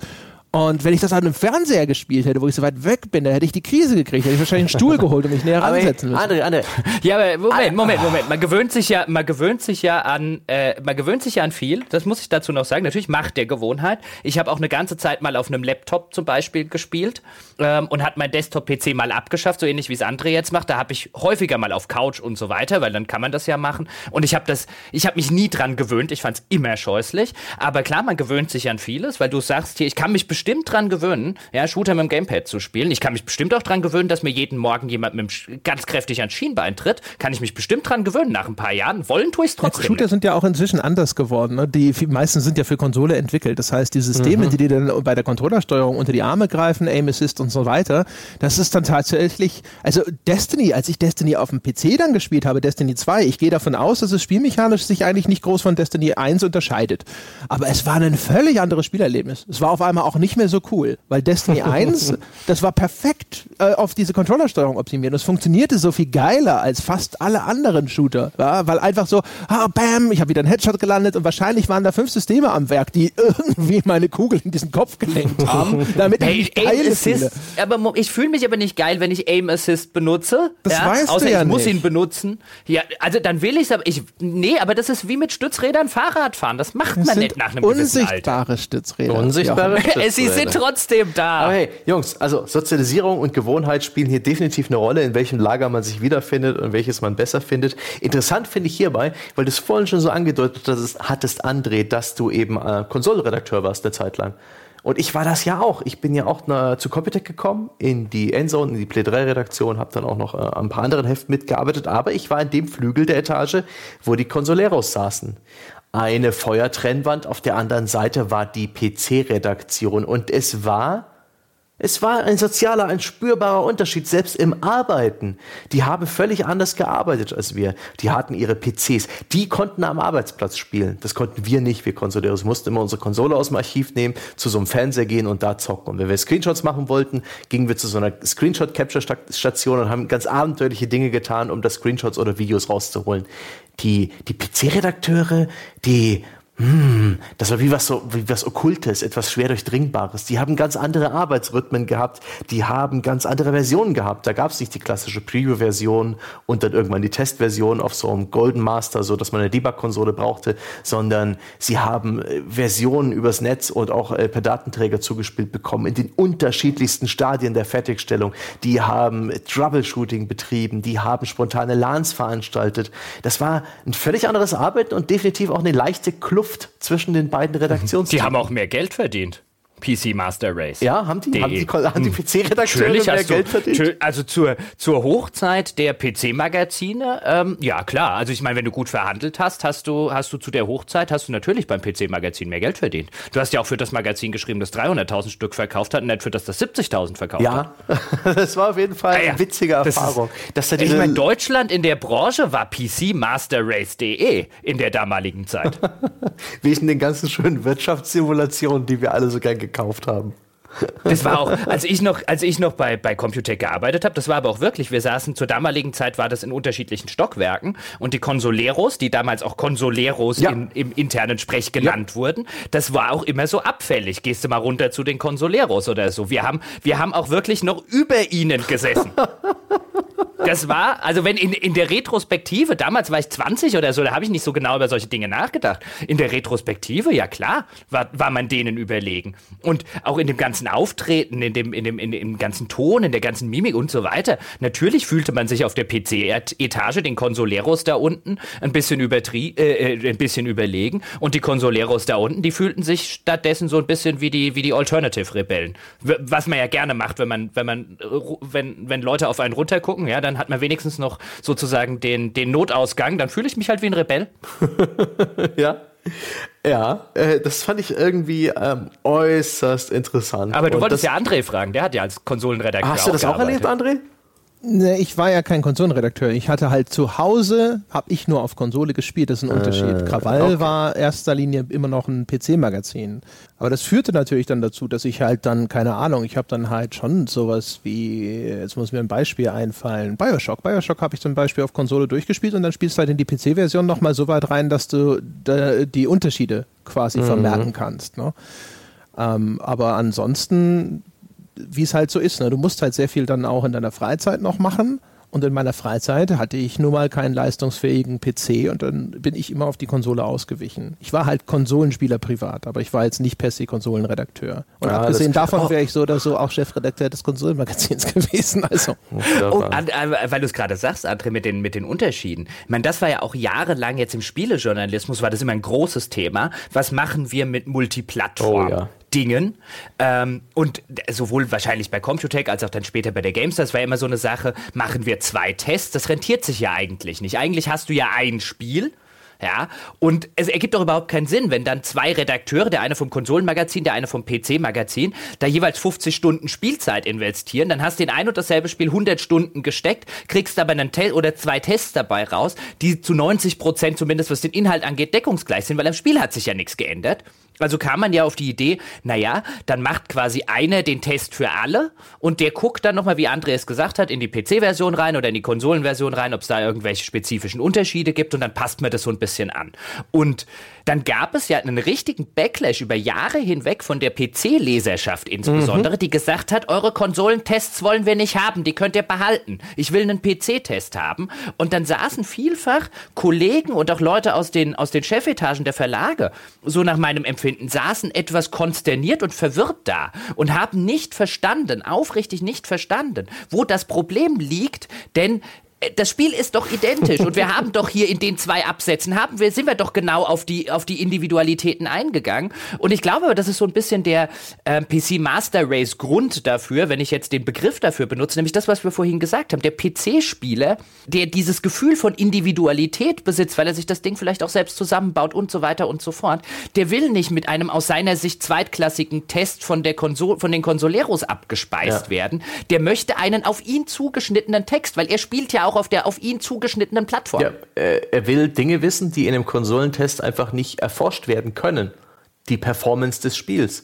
Und wenn ich das an einem Fernseher gespielt hätte, wo ich so weit weg bin, da hätte ich die Krise gekriegt, hätte ich wahrscheinlich einen Stuhl geholt und mich näher ransetzen müssen. André, André. <laughs> Ja, aber Moment, Moment, Moment. Man gewöhnt sich ja, man gewöhnt sich ja an, äh, man gewöhnt sich ja an viel. Das muss ich dazu noch sagen. Natürlich Macht der Gewohnheit. Ich habe auch eine ganze Zeit mal auf einem Laptop zum Beispiel gespielt ähm, und hat mein Desktop-PC mal abgeschafft, so ähnlich wie es André jetzt macht. Da habe ich häufiger mal auf Couch und so weiter, weil dann kann man das ja machen. Und ich habe das, ich habe mich nie dran gewöhnt. Ich fand es immer scheußlich. Aber klar, man gewöhnt sich an vieles, weil du sagst hier, ich kann mich bestimmt dran gewöhnen ja, Shooter mit dem Gamepad zu spielen. Ich kann mich bestimmt auch dran gewöhnen, dass mir jeden Morgen jemand mit dem ganz kräftig ans Schienbein tritt. Kann ich mich bestimmt dran gewöhnen. Nach ein paar Jahren wollen tue ich trotzdem. Ja, Shooter sind ja auch inzwischen anders geworden. Ne? Die meisten sind ja für Konsole entwickelt. Das heißt, die Systeme, mhm. die dir dann bei der Controllersteuerung unter die Arme greifen, Aim Assist und so weiter, das ist dann tatsächlich, also Destiny, als ich Destiny auf dem PC dann gespielt habe, Destiny 2, ich gehe davon aus, dass es spielmechanisch sich eigentlich nicht groß von Destiny 1 unterscheidet. Aber es war ein völlig anderes Spielerlebnis. Es war auf einmal auch nicht mehr so cool, weil Destiny <laughs> 1 1, das war perfekt äh, auf diese Controllersteuerung optimiert. Und es funktionierte so viel geiler als fast alle anderen Shooter. Ja? Weil einfach so, ah, bam, ich habe wieder einen Headshot gelandet und wahrscheinlich waren da fünf Systeme am Werk, die <laughs> irgendwie meine Kugel in diesen Kopf gelenkt haben, <laughs> damit hey, ich geil Assist, Aber ich fühle mich aber nicht geil, wenn ich Aim Assist benutze. Das ja? weißt Außer du ja ich muss nicht. ihn benutzen. Ja, also dann will ich es, aber ich, nee, aber das ist wie mit Stützrädern Fahrrad fahren. Das macht man nicht nach einem gewissen Alter. Unsichtbare Stützräder. Unsichtbare Stützräder. Sie sind trotzdem da. Aber hey, Jungs, also Sozialisierung und Gewohnheit spielen hier definitiv eine Rolle, in welchem Lager man sich wiederfindet und welches man besser findet. Interessant finde ich hierbei, weil du es vorhin schon so angedeutet hattest, André, dass du eben äh, Konsolredakteur warst eine Zeit lang. Und ich war das ja auch. Ich bin ja auch na, zu Computec gekommen, in die Endzone, in die Play 3 Redaktion, habe dann auch noch äh, ein paar anderen Heften mitgearbeitet, aber ich war in dem Flügel der Etage, wo die Consoleros saßen eine Feuertrennwand, auf der anderen Seite war die PC-Redaktion und es war es war ein sozialer, ein spürbarer Unterschied, selbst im Arbeiten. Die haben völlig anders gearbeitet als wir. Die hatten ihre PCs. Die konnten am Arbeitsplatz spielen. Das konnten wir nicht. Wir Konsoleros mussten immer unsere Konsole aus dem Archiv nehmen, zu so einem Fernseher gehen und da zocken. Und wenn wir Screenshots machen wollten, gingen wir zu so einer Screenshot-Capture-Station und haben ganz abenteuerliche Dinge getan, um das Screenshots oder Videos rauszuholen. Die, die PC-Redakteure, die hm, das war wie was so, wie was Okkultes, etwas schwer durchdringbares. Die haben ganz andere Arbeitsrhythmen gehabt, die haben ganz andere Versionen gehabt. Da gab es nicht die klassische Preview-Version und dann irgendwann die Testversion auf so einem Golden Master, so dass man eine Debug-Konsole brauchte, sondern sie haben äh, Versionen übers Netz und auch äh, per Datenträger zugespielt bekommen in den unterschiedlichsten Stadien der Fertigstellung. Die haben Troubleshooting betrieben, die haben spontane LANs veranstaltet. Das war ein völlig anderes Arbeiten und definitiv auch eine leichte Kluft Kluft zwischen den beiden Redaktionsteams. Die haben auch mehr Geld verdient. PC Master Race. Ja, haben die, haben die, haben die PC-Redakteure mehr Geld du, verdient? Also zur, zur Hochzeit der PC-Magazine, ähm, ja klar. Also ich meine, wenn du gut verhandelt hast, hast du, hast du zu der Hochzeit, hast du natürlich beim PC-Magazin mehr Geld verdient. Du hast ja auch für das Magazin geschrieben, das 300.000 Stück verkauft hat, und nicht für das das 70.000 verkauft ja. hat. Ja, <laughs> das war auf jeden Fall ah, ja. eine witzige Erfahrung. Das ist, ich meine, Deutschland in der Branche war PCMasterRace.de in der damaligen Zeit. <laughs> Wegen den ganzen schönen Wirtschaftssimulationen, die wir alle so gern gekauft haben. Das war auch, als ich noch, als ich noch bei, bei Computec gearbeitet habe, das war aber auch wirklich, wir saßen zur damaligen Zeit, war das in unterschiedlichen Stockwerken und die Consoleros, die damals auch Consoleros ja. in, im internen Sprech genannt ja. wurden, das war auch immer so abfällig. Gehst du mal runter zu den Consoleros oder so. Wir haben, wir haben auch wirklich noch über ihnen gesessen. Das war, also wenn in, in der Retrospektive, damals war ich 20 oder so, da habe ich nicht so genau über solche Dinge nachgedacht. In der Retrospektive, ja klar, war, war man denen überlegen. Und auch in dem ganzen Auftreten, in dem, in dem, in dem ganzen Ton, in der ganzen Mimik und so weiter. Natürlich fühlte man sich auf der PC-Etage, den Consoleros da unten, ein bisschen übertrie äh, äh, ein bisschen überlegen. Und die Consoleros da unten, die fühlten sich stattdessen so ein bisschen wie die, wie die Alternative-Rebellen. Was man ja gerne macht, wenn man, wenn man, wenn, wenn Leute auf einen runtergucken, ja, dann hat man wenigstens noch sozusagen den, den Notausgang. Dann fühle ich mich halt wie ein Rebell. <laughs> ja. <laughs> Ja, äh, das fand ich irgendwie ähm, äußerst interessant. Aber du Und wolltest das, ja André fragen, der hat ja als Konsolenredakteur. Hast du das auch erlebt. André? Ne, ich war ja kein Konsolenredakteur. Ich hatte halt zu Hause, habe ich nur auf Konsole gespielt. Das ist ein Unterschied. Krawall okay. war erster Linie immer noch ein PC-Magazin. Aber das führte natürlich dann dazu, dass ich halt dann, keine Ahnung, ich habe dann halt schon sowas wie, jetzt muss mir ein Beispiel einfallen, Bioshock. Bioshock habe ich zum Beispiel auf Konsole durchgespielt und dann spielst du halt in die PC-Version nochmal so weit rein, dass du die Unterschiede quasi vermerken kannst. Ne? Ähm, aber ansonsten wie es halt so ist. Ne? Du musst halt sehr viel dann auch in deiner Freizeit noch machen. Und in meiner Freizeit hatte ich nun mal keinen leistungsfähigen PC und dann bin ich immer auf die Konsole ausgewichen. Ich war halt Konsolenspieler privat, aber ich war jetzt nicht per se Konsolenredakteur. Und Ja, abgesehen das- davon wäre ich so oder so auch Chefredakteur des Konsolenmagazins <laughs> gewesen. Also an, äh, weil du es gerade sagst, André, mit den, mit den Unterschieden. Ich meine, das war ja auch jahrelang jetzt im Spielejournalismus, war das immer ein großes Thema. Was machen wir mit Multiplattform? Oh, ja. Dingen. Ähm, und sowohl wahrscheinlich bei Computec als auch dann später bei der GameStar, das war immer so eine Sache, machen wir zwei Tests, das rentiert sich ja eigentlich nicht. Eigentlich hast du ja ein Spiel. Ja, und es ergibt doch überhaupt keinen Sinn, wenn dann zwei Redakteure, der eine vom Konsolenmagazin, der eine vom PC-Magazin, da jeweils 50 Stunden Spielzeit investieren, dann hast du in ein und dasselbe Spiel 100 Stunden gesteckt, kriegst aber einen Test oder zwei Tests dabei raus, die zu 90 Prozent zumindest, was den Inhalt angeht, deckungsgleich sind, weil am Spiel hat sich ja nichts geändert. Also kam man ja auf die Idee, naja, dann macht quasi einer den Test für alle und der guckt dann nochmal, wie André es gesagt hat, in die PC-Version rein oder in die Konsolenversion rein, ob es da irgendwelche spezifischen Unterschiede gibt und dann passt man das so ein bisschen an. Und dann gab es ja einen richtigen Backlash über Jahre hinweg von der PC-Leserschaft insbesondere, die gesagt hat, eure Konsolentests wollen wir nicht haben, die könnt ihr behalten. Ich will einen PC-Test haben. Und dann saßen vielfach Kollegen und auch Leute aus den, aus den Chefetagen der Verlage, so nach meinem Empfinden, saßen etwas konsterniert und verwirrt da und haben nicht verstanden, aufrichtig nicht verstanden, wo das Problem liegt, denn das Spiel ist doch identisch und wir haben doch hier in den zwei Absätzen haben wir sind wir doch genau auf die auf die Individualitäten eingegangen und ich glaube, das ist so ein bisschen der ähm, PC Master Race Grund dafür, wenn ich jetzt den Begriff dafür benutze, nämlich das, was wir vorhin gesagt haben, der PC-Spieler, der dieses Gefühl von Individualität besitzt, weil er sich das Ding vielleicht auch selbst zusammenbaut und so weiter und so fort, der will nicht mit einem aus seiner Sicht zweitklassigen Test von der Konsol von den Consoleros abgespeist Ja. werden. Der möchte einen auf ihn zugeschnittenen Text, weil er spielt ja auch auf der auf ihn zugeschnittenen Plattform. Ja, äh, er will Dinge wissen, die in einem Konsolentest einfach nicht erforscht werden können. Die Performance des Spiels.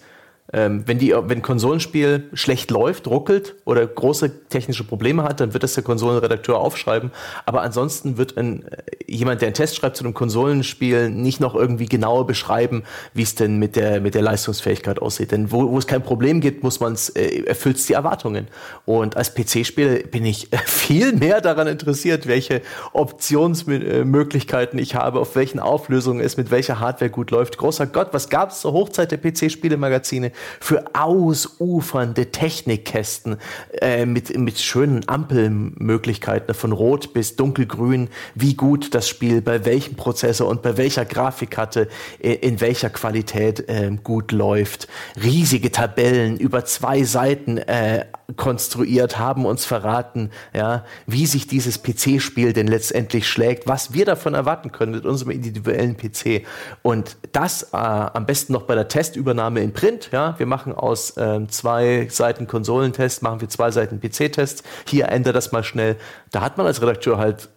Ähm, wenn, die, wenn ein Konsolenspiel schlecht läuft, ruckelt oder große technische Probleme hat, dann wird das der Konsolenredakteur aufschreiben. Aber ansonsten wird ein, äh, jemand, der einen Test schreibt zu einem Konsolenspiel, nicht noch irgendwie genauer beschreiben, wie es denn mit der, mit der Leistungsfähigkeit aussieht. Denn wo, wo es kein Problem gibt, muss man es, äh, erfüllt es die Erwartungen. Und als PC-Spieler bin ich <laughs> viel mehr daran interessiert, welche Optionsmöglichkeiten ich habe, auf welchen Auflösungen es mit welcher Hardware gut läuft. Großer Gott, was gab es zur Hochzeit der PC-Spielemagazine für ausufernde Technikkästen äh, mit, mit schönen Ampelmöglichkeiten von rot bis dunkelgrün, wie gut das Spiel bei welchem Prozessor und bei welcher Grafikkarte äh, in welcher Qualität äh, gut läuft. Riesige Tabellen über zwei Seiten äh, konstruiert, haben uns verraten, ja, wie sich dieses PC-Spiel denn letztendlich schlägt, was wir davon erwarten können mit unserem individuellen PC. Und das äh, am besten noch bei der Testübernahme in Print. Ja, wir machen aus ähm, zwei Seiten Konsolentest, machen wir zwei Seiten PC-Tests. Hier ändert das mal schnell. Da hat man als Redakteur halt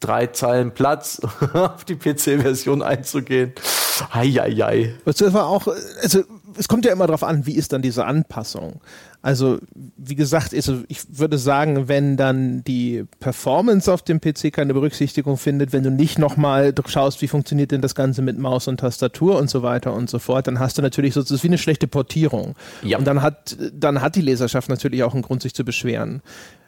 drei Zeilen Platz, <laughs> auf die PC-Version einzugehen. Eieiei. Das war auch, also es kommt ja immer darauf an, wie ist dann diese Anpassung. Also wie gesagt, also ich würde sagen, wenn dann die Performance auf dem PC keine Berücksichtigung findet, wenn du nicht nochmal schaust, wie funktioniert denn das Ganze mit Maus und Tastatur und so weiter und so fort, dann hast du natürlich so, das ist wie eine schlechte Portierung. Ja. Und dann hat, dann hat die Leserschaft natürlich auch einen Grund, sich zu beschweren.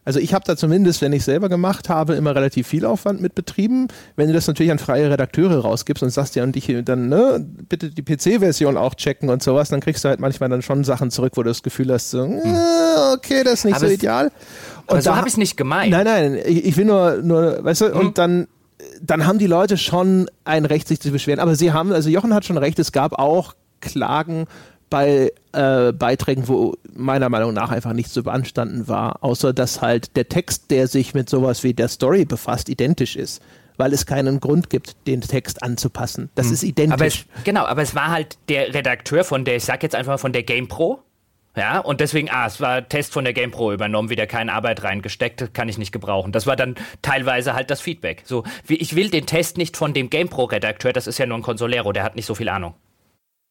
Also ich habe da zumindest, wenn ich selber gemacht habe, immer relativ viel Aufwand mit betrieben. Wenn du das natürlich an freie Redakteure rausgibst und sagst ja und dich dann, ne, bitte die PC-Version auch checken und sowas, dann kriegst du halt manchmal dann schon Sachen zurück, wo du das Gefühl hast, so, äh, okay, das ist nicht Aber so ideal. Aber so habe ich es nicht gemeint. Nein, nein, ich, ich will nur, nur, weißt du, und dann, dann haben die Leute schon ein Recht, sich zu beschweren. Aber sie haben, also Jochen hat schon recht, es gab auch Klagen bei äh, Beiträgen, wo meiner Meinung nach einfach nichts zu beanstanden war, außer dass halt der Text, der sich mit sowas wie der Story befasst, identisch ist weil es keinen Grund gibt, den Text anzupassen. Das hm. ist identisch. Aber es, genau, aber es war halt der Redakteur von der, ich sag jetzt einfach mal von der GamePro. Ja, und deswegen, ah, es war Test von der GamePro übernommen, wieder keine Arbeit reingesteckt, kann ich nicht gebrauchen. Das war dann teilweise halt das Feedback. So, wie, ich will den Test nicht von dem GamePro-Redakteur, das ist ja nur ein Consolero, der hat nicht so viel Ahnung.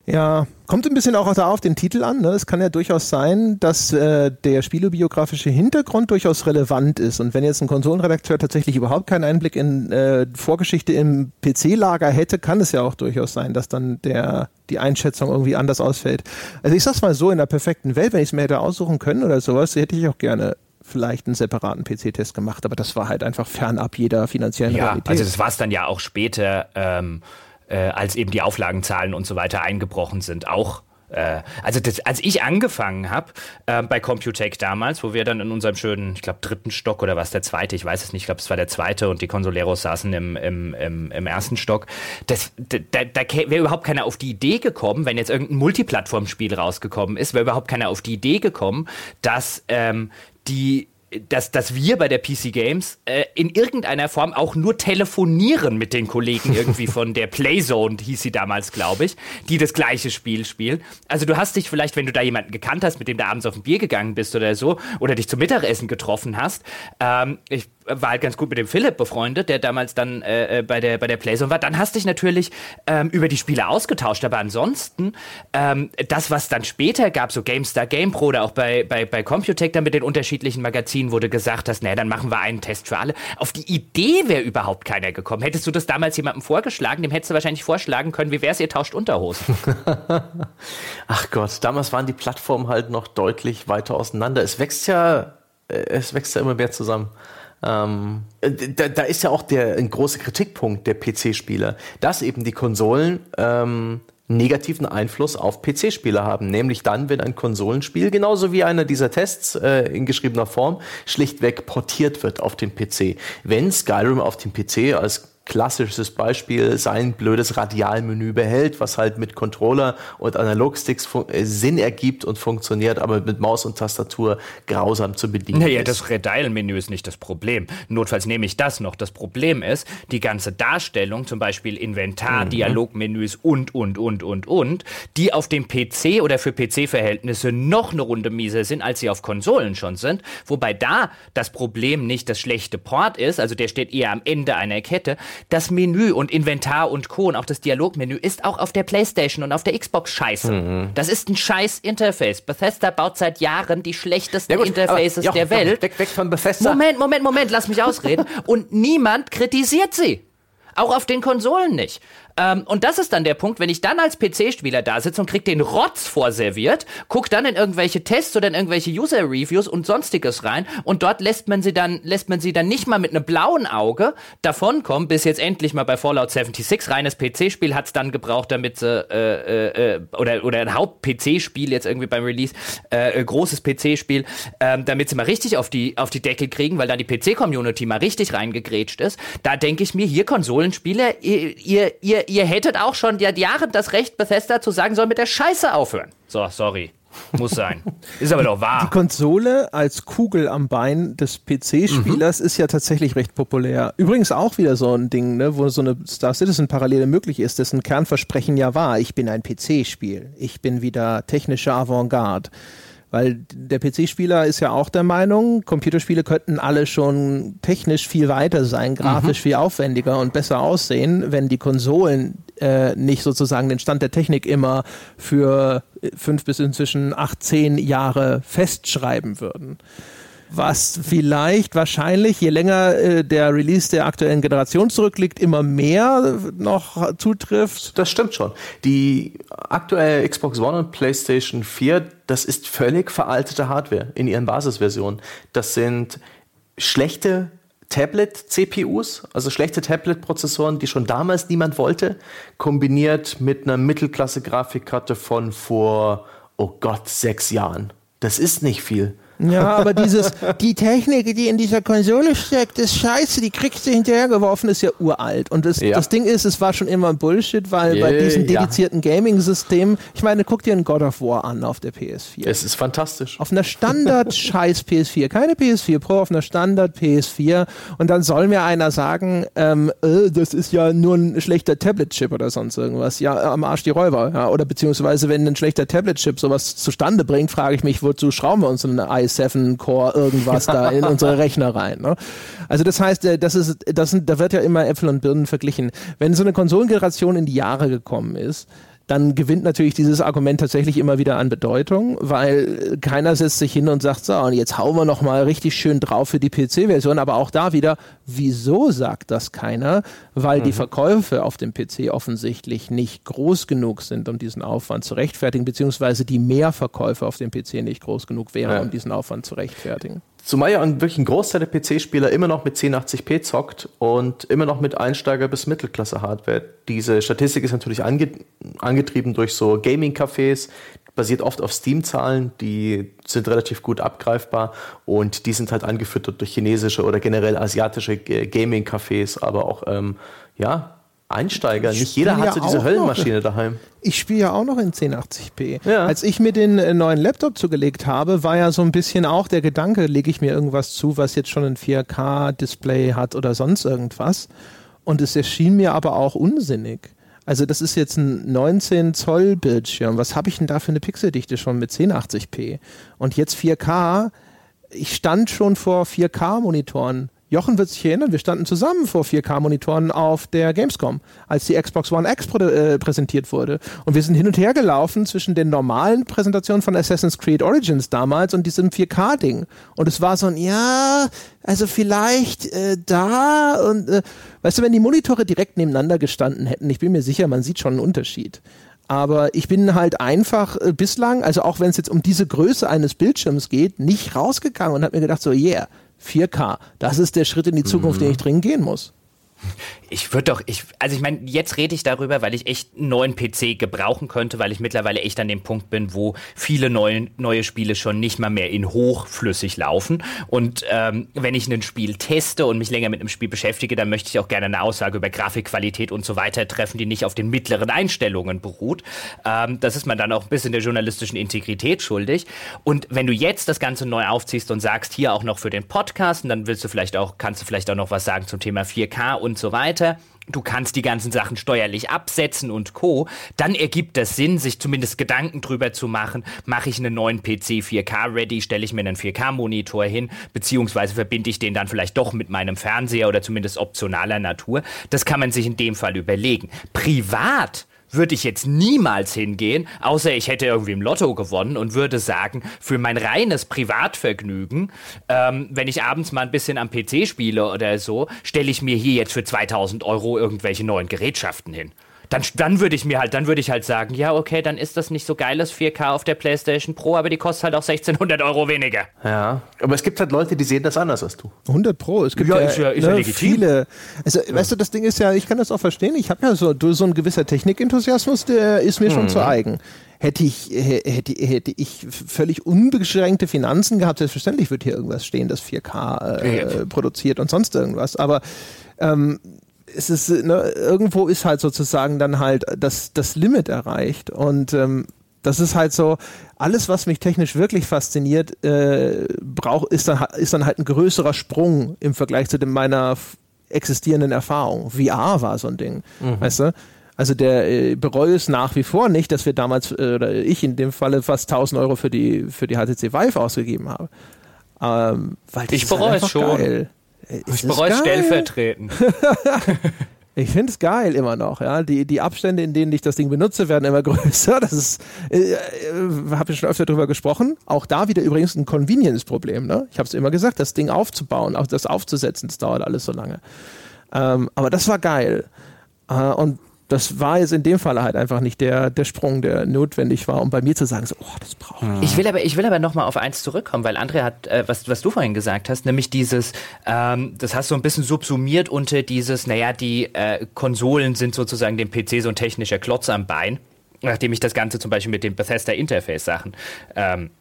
Ja, kommt ein bisschen auch da auf den Titel an. Ne? Es kann ja durchaus sein, dass äh, der spielobiografische Hintergrund durchaus relevant ist. Und wenn jetzt ein Konsolenredakteur tatsächlich überhaupt keinen Einblick in äh, Vorgeschichte im PC-Lager hätte, kann es ja auch durchaus sein, dass dann der, die Einschätzung irgendwie anders ausfällt. Also ich sag's mal so, in der perfekten Welt, wenn ich es mir hätte aussuchen können oder sowas, hätte ich auch gerne vielleicht einen separaten PC-Test gemacht, aber das war halt einfach fernab jeder finanziellen ja, Realität. Also das war es dann ja auch später. Ähm äh, als eben die Auflagenzahlen und so weiter eingebrochen sind, auch äh, also das, als ich angefangen habe äh, bei Computech damals, wo wir dann in unserem schönen, ich glaube, dritten Stock oder was der zweite, ich weiß es nicht, ich glaube, es war der zweite und die Consoleros saßen im, im, im, im ersten Stock, das, da, da wäre überhaupt keiner auf die Idee gekommen, wenn jetzt irgendein Multiplattformspiel rausgekommen ist, wäre überhaupt keiner auf die Idee gekommen, dass ähm, die dass, dass wir bei der PC Games äh, in irgendeiner Form auch nur telefonieren mit den Kollegen irgendwie von der Playzone, hieß sie damals, glaube ich, die das gleiche Spiel spielen. Also du hast dich vielleicht, wenn du da jemanden gekannt hast, mit dem du abends auf ein Bier gegangen bist oder so, oder dich zum Mittagessen getroffen hast, ähm, ich war halt ganz gut mit dem Philipp befreundet, der damals dann äh, äh, bei der bei der Playzone war. Dann hast dich natürlich ähm, über die Spiele ausgetauscht, aber ansonsten ähm, das, was dann später gab, so GameStar, GamePro oder auch bei bei bei Computech dann mit den unterschiedlichen Magazinen, wurde gesagt, dass, naja, dann machen wir einen Test für alle. Auf die Idee wäre überhaupt keiner gekommen. Hättest du das damals jemandem vorgeschlagen, dem hättest du wahrscheinlich vorschlagen können, wie wär's, ihr tauscht Unterhosen. <laughs> Ach Gott, damals waren die Plattformen halt noch deutlich weiter auseinander. Es wächst ja, äh, es wächst ja immer mehr zusammen. Ähm, da, da, ist ja auch der ein großer Kritikpunkt der PC-Spieler, dass eben die Konsolen ähm, negativen Einfluss auf PC-Spieler haben, nämlich dann, wenn ein Konsolenspiel, genauso wie einer dieser Tests äh, in geschriebener Form, schlichtweg portiert wird auf den PC. Wenn Skyrim auf dem PC als klassisches Beispiel sein blödes Radialmenü behält, was halt mit Controller und Analogsticks äh, Sinn ergibt und funktioniert, aber mit Maus und Tastatur grausam zu bedienen naja, ist. das Radialmenü ist nicht das Problem. Notfalls nehme ich das noch. Das Problem ist, die ganze Darstellung, zum Beispiel Inventar, mhm. Dialogmenüs und, und, und, und, und, die auf dem PC oder für PC-Verhältnisse noch eine Runde mieser sind, als sie auf Konsolen schon sind. Wobei da das Problem nicht das schlechte Port ist, also der steht eher am Ende einer Kette, das Menü und Inventar und Co. und auch das Dialogmenü ist auch auf der Playstation und auf der Xbox scheiße. Mhm. Das ist ein scheiß Interface. Bethesda baut seit Jahren die schlechtesten ja gut, Interfaces aber, der Welt. Weg, weg von Bethesda. Moment, Moment, Moment, lass mich ausreden. <laughs> und niemand kritisiert sie. Auch auf den Konsolen nicht. Ähm, und das ist dann der Punkt, wenn ich dann als PC-Spieler da sitze und krieg den Rotz vorserviert, guck dann in irgendwelche Tests oder in irgendwelche User-Reviews und sonstiges rein und dort lässt man sie dann, lässt man sie dann nicht mal mit einem blauen Auge davonkommen, bis jetzt endlich mal bei Fallout 76 reines PC-Spiel hat's dann gebraucht, damit sie, äh, äh, äh oder, oder ein Haupt-PC-Spiel jetzt irgendwie beim Release, äh, äh großes PC-Spiel, äh, damit sie mal richtig auf die, auf die Deckel kriegen, weil da die PC-Community mal richtig reingegrätscht ist. Da denke ich mir, hier Konsolenspieler, ihr, ihr, ihr ihr hättet auch schon seit Jahren das Recht, Bethesda zu sagen, soll mit der Scheiße aufhören. So, sorry. Muss sein. Ist aber doch wahr. Die Konsole als Kugel am Bein des PC-Spielers mhm. ist ja tatsächlich recht populär. Übrigens auch wieder so ein Ding, ne, wo so eine Star Citizen-Parallele möglich ist, dessen Kernversprechen ja war, ich bin ein PC-Spiel. Ich bin wieder technische Avantgarde. Weil der PC-Spieler ist ja auch der Meinung, Computerspiele könnten alle schon technisch viel weiter sein, grafisch mhm. viel aufwendiger und besser aussehen, wenn die Konsolen äh, nicht sozusagen den Stand der Technik immer für fünf bis inzwischen acht, zehn Jahre festschreiben würden was vielleicht wahrscheinlich, je länger äh, der Release der aktuellen Generation zurückliegt, immer mehr noch zutrifft. Das stimmt schon. Die aktuelle Xbox One und PlayStation 4, das ist völlig veraltete Hardware in ihren Basisversionen. Das sind schlechte Tablet-CPUs, also schlechte Tablet-Prozessoren, die schon damals niemand wollte, kombiniert mit einer Mittelklasse-Grafikkarte von vor, oh Gott, sechs Jahren. Das ist nicht viel. Ja, aber dieses, die Technik, die in dieser Konsole steckt, ist scheiße, die kriegst du hinterhergeworfen, ist ja uralt. Und das, Ja. das Ding ist, es war schon immer Bullshit, weil bei Ja, diesen ja. dedizierten Gaming-Systemen, ich meine, guck dir einen God of War an auf der PS4. Es ist fantastisch. auf einer Standard-Scheiß <laughs> PS4, keine PS4 Pro, auf einer Standard PS4 und dann soll mir einer sagen, ähm, äh, das ist ja nur ein schlechter Tablet-Chip oder sonst irgendwas. Ja, am Arsch die Räuber. Ja, oder beziehungsweise, wenn ein schlechter Tablet-Chip sowas zustande bringt, frage ich mich, wozu schrauben wir uns so eine i7-Core irgendwas da in unsere Rechner rein. Ne? Also das heißt, äh, das ist, das sind, da wird ja immer Äpfel und Birnen verglichen. Wenn so eine Konsolengeneration in die Jahre gekommen ist, dann gewinnt natürlich dieses Argument tatsächlich immer wieder an Bedeutung, weil keiner setzt sich hin und sagt, so, und jetzt hauen wir noch mal richtig schön drauf für die PC-Version. Aber auch da wieder, wieso sagt das keiner? Weil die Verkäufe auf dem PC offensichtlich nicht groß genug sind, um diesen Aufwand zu rechtfertigen, beziehungsweise die Mehrverkäufe auf dem PC nicht groß genug wären, Ja. um diesen Aufwand zu rechtfertigen. Zumal ja wirklich ein Großteil der PC-Spieler immer noch mit 1080p zockt und immer noch mit Einsteiger- bis Mittelklasse-Hardware. Diese Statistik ist natürlich ange angetrieben durch so Gaming-Cafés, basiert oft auf Steam-Zahlen, die sind relativ gut abgreifbar und die sind halt angefüttert durch chinesische oder generell asiatische Gaming-Cafés, aber auch, ähm, ja, Einsteiger. Ich Nicht jeder hat so ja diese auch noch. Höllenmaschine daheim. Ich spiele ja auch noch in 1080p. Ja. Als ich mir den äh, neuen Laptop zugelegt habe, war ja so ein bisschen auch der Gedanke, lege ich mir irgendwas zu, was jetzt schon ein 4K-Display hat oder sonst irgendwas. Und es erschien mir aber auch unsinnig. Also das ist jetzt ein 19 Zoll Bildschirm. Was habe ich denn da für eine Pixeldichte schon mit 1080p? Und jetzt 4K. Ich stand schon vor 4K-Monitoren. Jochen wird sich erinnern, wir standen zusammen vor 4K-Monitoren auf der Gamescom, als die Xbox One X prä äh, präsentiert wurde. Und wir sind hin und her gelaufen zwischen den normalen Präsentationen von Assassin's Creed Origins damals und diesem 4K-Ding. Und es war so ein, ja, also vielleicht äh, da und, äh, weißt du, wenn die Monitore direkt nebeneinander gestanden hätten, ich bin mir sicher, man sieht schon einen Unterschied. Aber ich bin halt einfach äh, bislang, also auch wenn es jetzt um diese Größe eines Bildschirms geht, nicht rausgegangen und habe mir gedacht, so, yeah, 4K, das ist der Schritt in die Zukunft, den ich dringend gehen muss. <laughs> Ich würde doch, ich, also ich meine, jetzt rede ich darüber, weil ich echt einen neuen PC gebrauchen könnte, weil ich mittlerweile echt an dem Punkt bin, wo viele neue, neue Spiele schon nicht mal mehr in hochflüssig laufen. Und ähm, wenn ich ein Spiel teste und mich länger mit einem Spiel beschäftige, dann möchte ich auch gerne eine Aussage über Grafikqualität und so weiter treffen, die nicht auf den mittleren Einstellungen beruht. Ähm, das ist man dann auch ein bisschen der journalistischen Integrität schuldig. Und wenn du jetzt das Ganze neu aufziehst und sagst, hier auch noch für den Podcast, dann willst du vielleicht auch, kannst du vielleicht auch noch was sagen zum Thema 4K und so weiter. Du kannst die ganzen Sachen steuerlich absetzen und Co. Dann ergibt es Sinn, sich zumindest Gedanken drüber zu machen. Mache ich einen neuen PC 4K ready, stelle ich mir einen 4K-Monitor hin, beziehungsweise verbinde ich den dann vielleicht doch mit meinem Fernseher oder zumindest optionaler Natur. Das kann man sich in dem Fall überlegen. Privat würde ich jetzt niemals hingehen, außer ich hätte irgendwie im Lotto gewonnen und würde sagen, für mein reines Privatvergnügen, ähm, wenn ich abends mal ein bisschen am PC spiele oder so, stelle ich mir hier jetzt für 2000 Euro irgendwelche neuen Gerätschaften hin. Dann, dann würde ich mir halt, dann würde ich halt sagen, ja, okay, dann ist das nicht so geiles 4K auf der PlayStation Pro, aber die kostet halt auch 1600 Euro weniger. Ja. Aber es gibt halt Leute, die sehen das anders als du. 100 Pro. Es gibt Ja, ja, ist ja- ist ja ne, legitim. viele. Also, weißt du, das Ding ist ja, ich kann das auch verstehen. Ich habe ja so, du- so ein gewisser Technikenthusiasmus, der ist mir schon zu eigen. Hätte ich, hä- hätte, hätte ich völlig unbeschränkte Finanzen gehabt, selbstverständlich wird hier irgendwas stehen, das 4K äh, Ja. produziert und sonst irgendwas. Aber ähm, es ist, ne, irgendwo ist halt sozusagen dann halt das, das Limit erreicht. Und ähm, das ist halt so, alles, was mich technisch wirklich fasziniert, äh, brauch, ist, dann, ist dann halt ein größerer Sprung im Vergleich zu dem meiner existierenden Erfahrung. VR war so ein Ding, weißt du? Also der äh, bereue es nach wie vor nicht, dass wir damals, äh, oder ich in dem Falle fast 1000 Euro für die, für die HTC Vive ausgegeben habe. Ähm, weil Ich ist bereue es schon. Geil. Äh, Ich bereue es stellvertretend. <laughs> Ich finde es geil immer noch, ja. Die, die Abstände, in denen ich das Ding benutze, werden immer <laughs> größer. Das ist, äh, äh, habe ich schon öfter drüber gesprochen. Auch da wieder übrigens ein Convenience-Problem, ne? Ich habe es immer gesagt, das Ding aufzubauen, auch das aufzusetzen, das dauert alles so lange. Ähm, aber das war geil. Äh, und das war jetzt in dem Fall halt einfach nicht der, der Sprung, der notwendig war, um bei mir zu sagen, so, oh, das brauche ich. Ich will aber, ich will aber nochmal auf eins zurückkommen, weil André hat, äh, was, was du vorhin gesagt hast, nämlich dieses, ähm, das hast du ein bisschen subsumiert unter dieses, naja, die äh, Konsolen sind sozusagen dem PC so ein technischer Klotz am Bein, nachdem ich das Ganze zum Beispiel mit den Bethesda Interface Sachen ähm,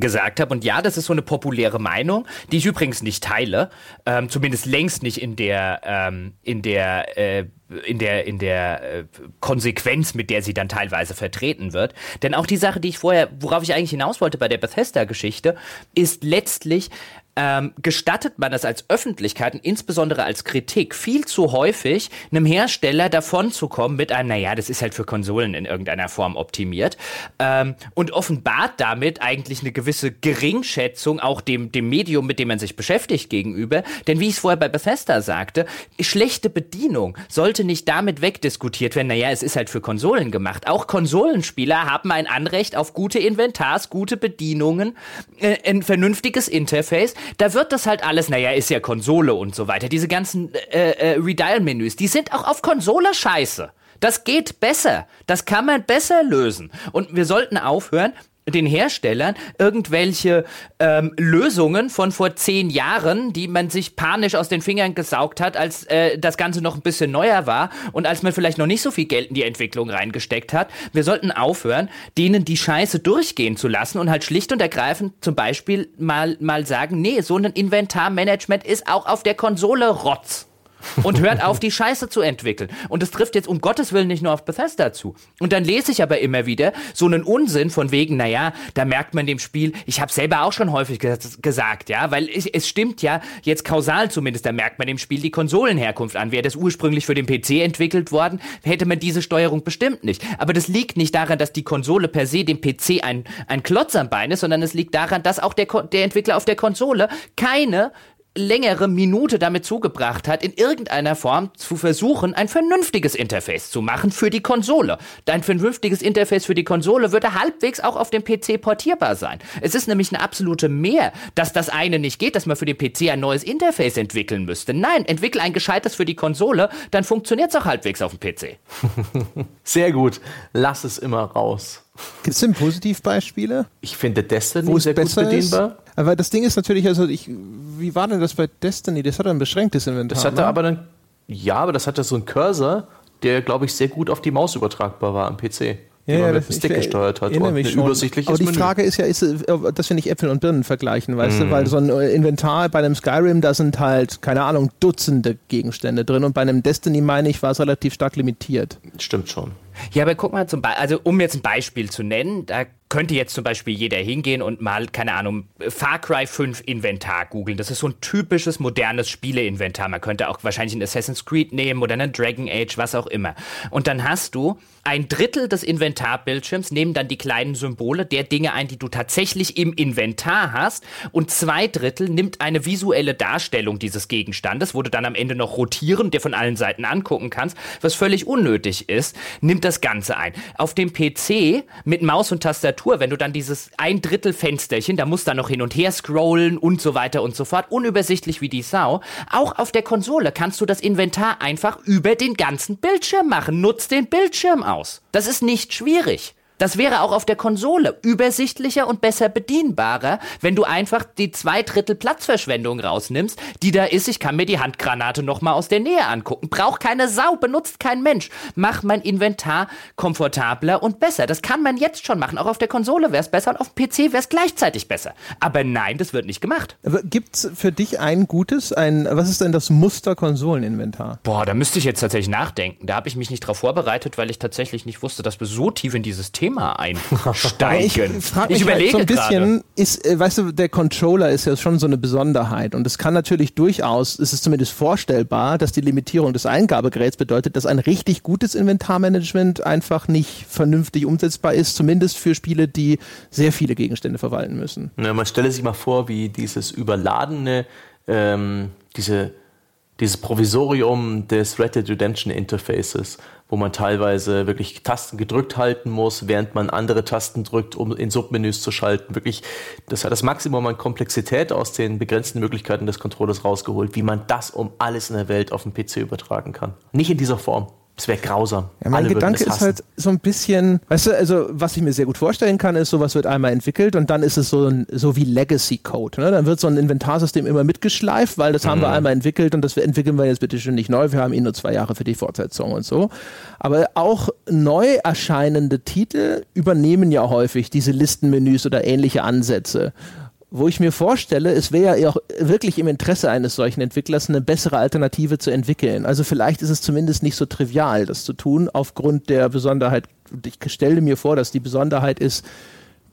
gesagt habe. Und ja, das ist so eine populäre Meinung, die ich übrigens nicht teile, ähm, zumindest längst nicht in der, ähm, in der, äh, in der, in der äh, Konsequenz, mit der sie dann teilweise vertreten wird. Denn auch die Sache, die ich vorher, worauf ich eigentlich hinaus wollte bei der Bethesda-Geschichte, ist letztlich, ähm, gestattet man es als Öffentlichkeit und insbesondere als Kritik viel zu häufig, einem Hersteller davon zu kommen mit einem, naja, das ist halt für Konsolen in irgendeiner Form optimiert ähm, und offenbart damit eigentlich eine gewisse Geringschätzung auch dem, dem Medium, mit dem man sich beschäftigt gegenüber. Denn wie ich es vorher bei Bethesda sagte, schlechte Bedienung sollte nicht damit wegdiskutiert werden, naja, es ist halt für Konsolen gemacht. Auch Konsolenspieler haben ein Anrecht auf gute Inventars, gute Bedienungen, äh, ein vernünftiges Interface da wird das halt alles, naja, ist ja Konsole und so weiter. Diese ganzen äh, äh, Redial-Menüs, die sind auch auf Konsole scheiße. Das geht besser. Das kann man besser lösen. Und wir sollten aufhören, den Herstellern irgendwelche ähm, Lösungen von vor zehn Jahren, die man sich panisch aus den Fingern gesaugt hat, als äh, das Ganze noch ein bisschen neuer war und als man vielleicht noch nicht so viel Geld in die Entwicklung reingesteckt hat. Wir sollten aufhören, denen die Scheiße durchgehen zu lassen und halt schlicht und ergreifend zum Beispiel mal, mal sagen, nee, so ein Inventarmanagement ist auch auf der Konsole Rotz und hört auf, die Scheiße zu entwickeln. Und das trifft jetzt um Gottes Willen nicht nur auf Bethesda zu. Und dann lese ich aber immer wieder so einen Unsinn von wegen, naja, da merkt man dem Spiel, ich habe selber auch schon häufig gesagt, ja, weil es, es stimmt ja, jetzt kausal zumindest, da merkt man dem Spiel die Konsolenherkunft an. Wäre das ursprünglich für den PC entwickelt worden, hätte man diese Steuerung bestimmt nicht. Aber das liegt nicht daran, dass die Konsole per se dem PC ein, ein Klotz am Bein ist, sondern es liegt daran, dass auch der, der Entwickler auf der Konsole keine längere Minute damit zugebracht hat, in irgendeiner Form zu versuchen, ein vernünftiges Interface zu machen für die Konsole. Ein vernünftiges Interface für die Konsole würde halbwegs auch auf dem PC portierbar sein. Es ist nämlich eine absolute Mehr, dass das eine nicht geht, dass man für den PC ein neues Interface entwickeln müsste. Nein, entwickle ein gescheites für die Konsole, dann funktioniert es auch halbwegs auf dem PC. <laughs> Sehr gut. Lass es immer raus. Gibt es denn Positivbeispiele? Ich finde Destiny sehr gut bedienbar. Ist? Aber das Ding ist natürlich, also ich, wie war denn das bei Destiny? Das hat ein beschränktes Inventar. Das hatte ne? aber dann, ja, aber das hatte so einen Cursor, der, glaube ich, sehr gut auf die Maus übertragbar war am PC ja, ja, mit Stick gesteuert hat. Und mich schon. übersichtliches Aber die Menü. Frage ist ja, ist, dass wir nicht Äpfel und Birnen vergleichen, weißt mm. du? Weil so ein äh, Inventar bei einem Skyrim, da sind halt, keine Ahnung, Dutzende Gegenstände drin und bei einem Destiny, meine ich, war es relativ stark limitiert. Stimmt schon. Ja, aber guck mal, zum Be also um jetzt ein Beispiel zu nennen, da könnte jetzt zum Beispiel jeder hingehen und mal, keine Ahnung, Far Cry 5 Inventar googeln. Das ist so ein typisches modernes Spieleinventar. Man könnte auch wahrscheinlich ein Assassin's Creed nehmen oder einen Dragon Age, was auch immer. Und dann hast du ein Drittel des Inventarbildschirms, nehmen dann die kleinen Symbole der Dinge ein, die du tatsächlich im Inventar hast. Und zwei Drittel nimmt eine visuelle Darstellung dieses Gegenstandes, wo du dann am Ende noch rotieren, dir von allen Seiten angucken kannst, was völlig unnötig ist, nimmt das Ganze ein. Auf dem PC mit Maus und Tastatur Tastatur, wenn du dann dieses ein Drittel Fensterchen, da musst du dann noch hin und her scrollen und so weiter und so fort, unübersichtlich wie die Sau. Auch auf der Konsole kannst du das Inventar einfach über den ganzen Bildschirm machen. Nutz den Bildschirm aus. Das ist nicht schwierig. Das wäre auch auf der Konsole übersichtlicher und besser bedienbarer, wenn du einfach die zwei Drittel Platzverschwendung rausnimmst, die da ist. Ich kann mir die Handgranate nochmal aus der Nähe angucken. Braucht keine Sau, benutzt kein Mensch. Mach mein Inventar komfortabler und besser. Das kann man jetzt schon machen. Auch auf der Konsole wäre es besser und auf dem PC wäre es gleichzeitig besser. Aber nein, das wird nicht gemacht. Gibt es für dich ein gutes, ein, was ist denn das Muster-Konsoleninventar? Boah, da müsste ich jetzt tatsächlich nachdenken. Da habe ich mich nicht drauf vorbereitet, weil ich tatsächlich nicht wusste, dass wir so tief in dieses Thema Thema einsteigen. ich frage mich ich überlege halt so ein bisschen, ist, äh, weißt du, der Controller ist ja schon so eine Besonderheit und es kann natürlich durchaus, es ist zumindest vorstellbar, dass die Limitierung des Eingabegeräts bedeutet, dass ein richtig gutes Inventarmanagement einfach nicht vernünftig umsetzbar ist, zumindest für Spiele, die sehr viele Gegenstände verwalten müssen. Ja, man stelle sich mal vor, wie dieses überladene, ähm, diese dieses Provisorium des Red Dead Redemption Interfaces, wo man teilweise wirklich Tasten gedrückt halten muss, während man andere Tasten drückt, um in Submenüs zu schalten. Wirklich, das hat das Maximum an Komplexität aus den begrenzten Möglichkeiten des Controllers rausgeholt, wie man das um alles in der Welt auf dem PC übertragen kann. Nicht in dieser Form. Das wäre grausam. Ja, mein Alle Gedanke es ist halt so ein bisschen, weißt du, also was ich mir sehr gut vorstellen kann, ist, sowas wird einmal entwickelt und dann ist es so, ein, so wie Legacy Code. Ne? Dann wird so ein Inventarsystem immer mitgeschleift, weil das haben wir einmal entwickelt und das entwickeln wir jetzt bitte schön nicht neu. Wir haben eh nur zwei Jahre für die Fortsetzung und so. Aber auch neu erscheinende Titel übernehmen ja häufig diese Listenmenüs oder ähnliche Ansätze wo ich mir vorstelle, es wäre ja auch wirklich im Interesse eines solchen Entwicklers, eine bessere Alternative zu entwickeln. Also vielleicht ist es zumindest nicht so trivial, das zu tun, aufgrund der Besonderheit. Ich stelle mir vor, dass die Besonderheit ist,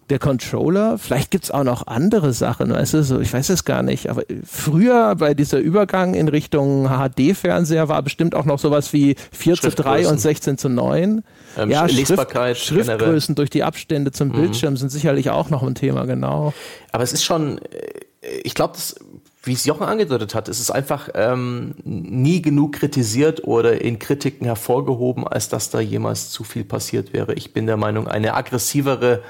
der Controller, vielleicht gibt's auch noch andere Sachen, weißt du, so, ich weiß es gar nicht, aber früher bei dieser Übergang in Richtung HD-Fernseher war bestimmt auch noch sowas wie 4 zu 3 Schriftgrößen. und 16 zu 9. Ähm, ja, Lesbarkeit Schrift, Schriftgrößen durch die Abstände zum Bildschirm sind sicherlich auch noch ein Thema, genau. Aber es ist schon, äh, ich glaube, das, wie es Jochen angedeutet hat, es ist einfach ähm, nie genug kritisiert oder in Kritiken hervorgehoben, als dass da jemals zu viel passiert wäre. Ich bin der Meinung, eine aggressivere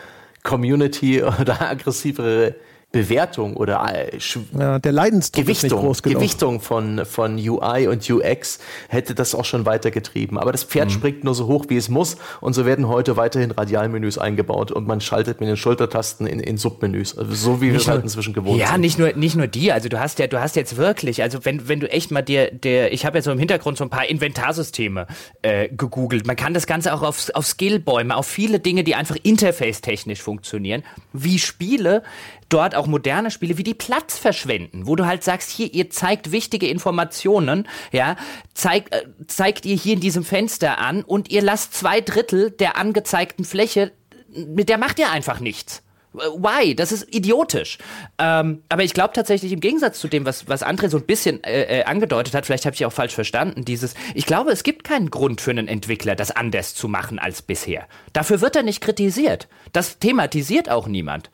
Community <laughs> oder aggressivere Bewertung oder äh, Ja, der Leidensdruck ist nicht Gewichtung, groß genug. Gewichtung von, von UI und UX hätte das auch schon weitergetrieben. Aber das Mhm. Pferd springt nur so hoch, wie es muss. Und so werden heute weiterhin Radialmenüs eingebaut und man schaltet mit den Schultertasten in, in Submenüs. Also so wie wir es halt inzwischen gewohnt Ja, sind. nicht nur, nicht nur die. Also du hast ja, du hast jetzt wirklich, also wenn, wenn du echt mal dir, der, ich habe ja so im Hintergrund so ein paar Inventarsysteme äh, gegoogelt. Man kann das Ganze auch auf, auf Skillbäume, auf viele Dinge, die einfach interface-technisch funktionieren, wie Spiele, dort auch moderne Spiele, wie die Platz verschwenden, wo du halt sagst, hier, ihr zeigt wichtige Informationen, ja, zeigt, äh, zeigt ihr hier in diesem Fenster an und ihr lasst zwei Drittel der angezeigten Fläche, mit der macht ihr einfach nichts. Why? Das ist idiotisch. Ähm, aber ich glaube tatsächlich im Gegensatz zu dem, was, was André so ein bisschen äh, äh, angedeutet hat, vielleicht habe ich auch falsch verstanden, dieses, ich glaube, es gibt keinen Grund für einen Entwickler, das anders zu machen als bisher. Dafür wird er nicht kritisiert. Das thematisiert auch niemand.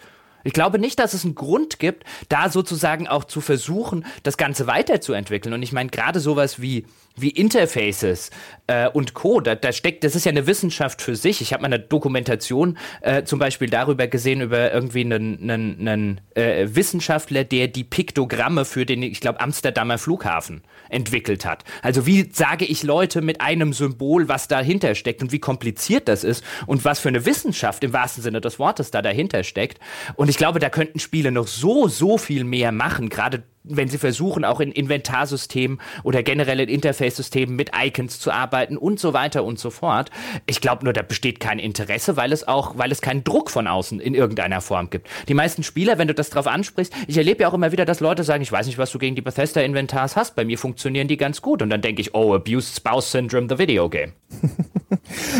Ich glaube nicht, dass es einen Grund gibt, da sozusagen auch zu versuchen, das Ganze weiterzuentwickeln. Und ich meine, gerade sowas wie, wie Interfaces äh, und Co., da, da steckt, das ist ja eine Wissenschaft für sich. Ich habe mal eine Dokumentation äh, zum Beispiel darüber gesehen, über irgendwie einen, einen, einen äh, Wissenschaftler, der die Piktogramme für den, ich glaube, Amsterdamer Flughafen entwickelt hat. Also wie sage ich Leute mit einem Symbol, was dahinter steckt und wie kompliziert das ist und was für eine Wissenschaft im wahrsten Sinne des Wortes da dahinter steckt. Und ich glaube, da könnten Spiele noch so, so viel mehr machen, gerade wenn sie versuchen, auch in Inventarsystemen oder generell in Interface-Systemen mit Icons zu arbeiten und so weiter und so fort. Ich glaube nur, da besteht kein Interesse, weil es auch, weil es keinen Druck von außen in irgendeiner Form gibt. Die meisten Spieler, wenn du das drauf ansprichst, ich erlebe ja auch immer wieder, dass Leute sagen, ich weiß nicht, was du gegen die Bethesda-Inventars hast, bei mir funktionieren die ganz gut. Und dann denke ich, oh, Abused Spouse Syndrome, the video game. <laughs>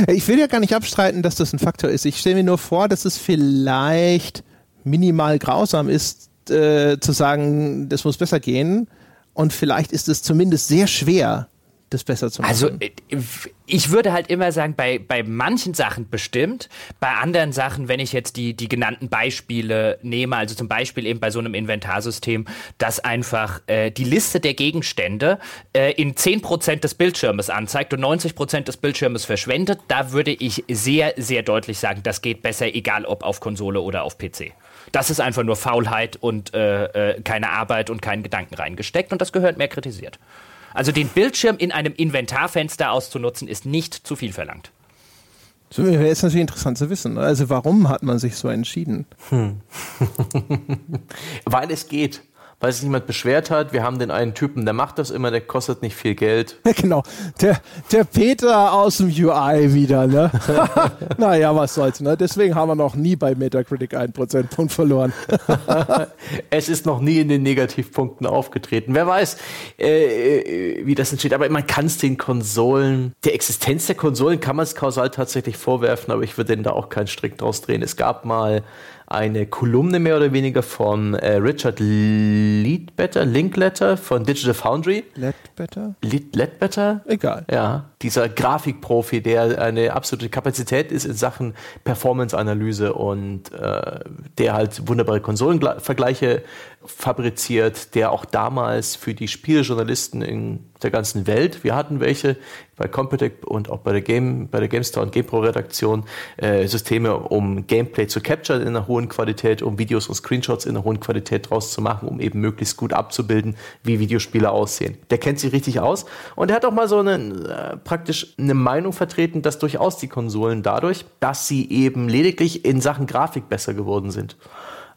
Ich will ja gar nicht abstreiten, dass das ein Faktor ist. Ich stelle mir nur vor, dass es vielleicht minimal grausam ist, äh, zu sagen, das muss besser gehen. Und vielleicht ist es zumindest sehr schwer, das besser zu machen. Also ich würde halt immer sagen, bei, bei manchen Sachen bestimmt, bei anderen Sachen, wenn ich jetzt die, die genannten Beispiele nehme, also zum Beispiel eben bei so einem Inventarsystem, dass einfach äh, die Liste der Gegenstände äh, in 10% des Bildschirmes anzeigt und 90% des Bildschirmes verschwendet, da würde ich sehr, sehr deutlich sagen, das geht besser, egal ob auf Konsole oder auf PC. Das ist einfach nur Faulheit und äh, äh, keine Arbeit und keinen Gedanken reingesteckt und das gehört mehr kritisiert. Also den Bildschirm in einem Inventarfenster auszunutzen, ist nicht zu viel verlangt. So, wäre jetzt natürlich interessant zu wissen. Also warum hat man sich so entschieden? <laughs> Weil es geht. Weil sich niemand beschwert hat. Wir haben den einen Typen, der macht das immer, der kostet nicht viel Geld. <laughs> genau, der, der Peter aus dem UI wieder, ne? <laughs> <laughs> naja, was soll's, ne? Deswegen haben wir noch nie bei Metacritic einen Prozentpunkt verloren. Es ist noch nie in den Negativpunkten aufgetreten. Wer weiß, äh, wie das entsteht. Aber man kann es den Konsolen, der Existenz der Konsolen kann man es kausal tatsächlich vorwerfen, aber ich würde denen da auch keinen Strick draus drehen. Es gab mal eine Kolumne mehr oder weniger von äh, Richard Leadbetter, Linkletter von Digital Foundry. Ledbetter? Lead, Ledbetter? Egal. Ja, dieser Grafikprofi, der eine absolute Kapazität ist in Sachen Performance-Analyse und äh, der halt wunderbare Konsolenvergleiche fabriziert, der auch damals für die Spielejournalisten in der ganzen Welt, wir hatten welche bei Computec und auch bei der Game, bei der GameStar und GamePro Redaktion, äh, Systeme, um Gameplay zu capturen in einer hohen Qualität, um Videos und Screenshots in einer hohen Qualität draus zu machen, um eben möglichst gut abzubilden, wie Videospiele aussehen. Der kennt sich richtig aus und der hat auch mal so einen äh, praktisch eine Meinung vertreten, dass durchaus die Konsolen dadurch, dass sie eben lediglich in Sachen Grafik besser geworden sind,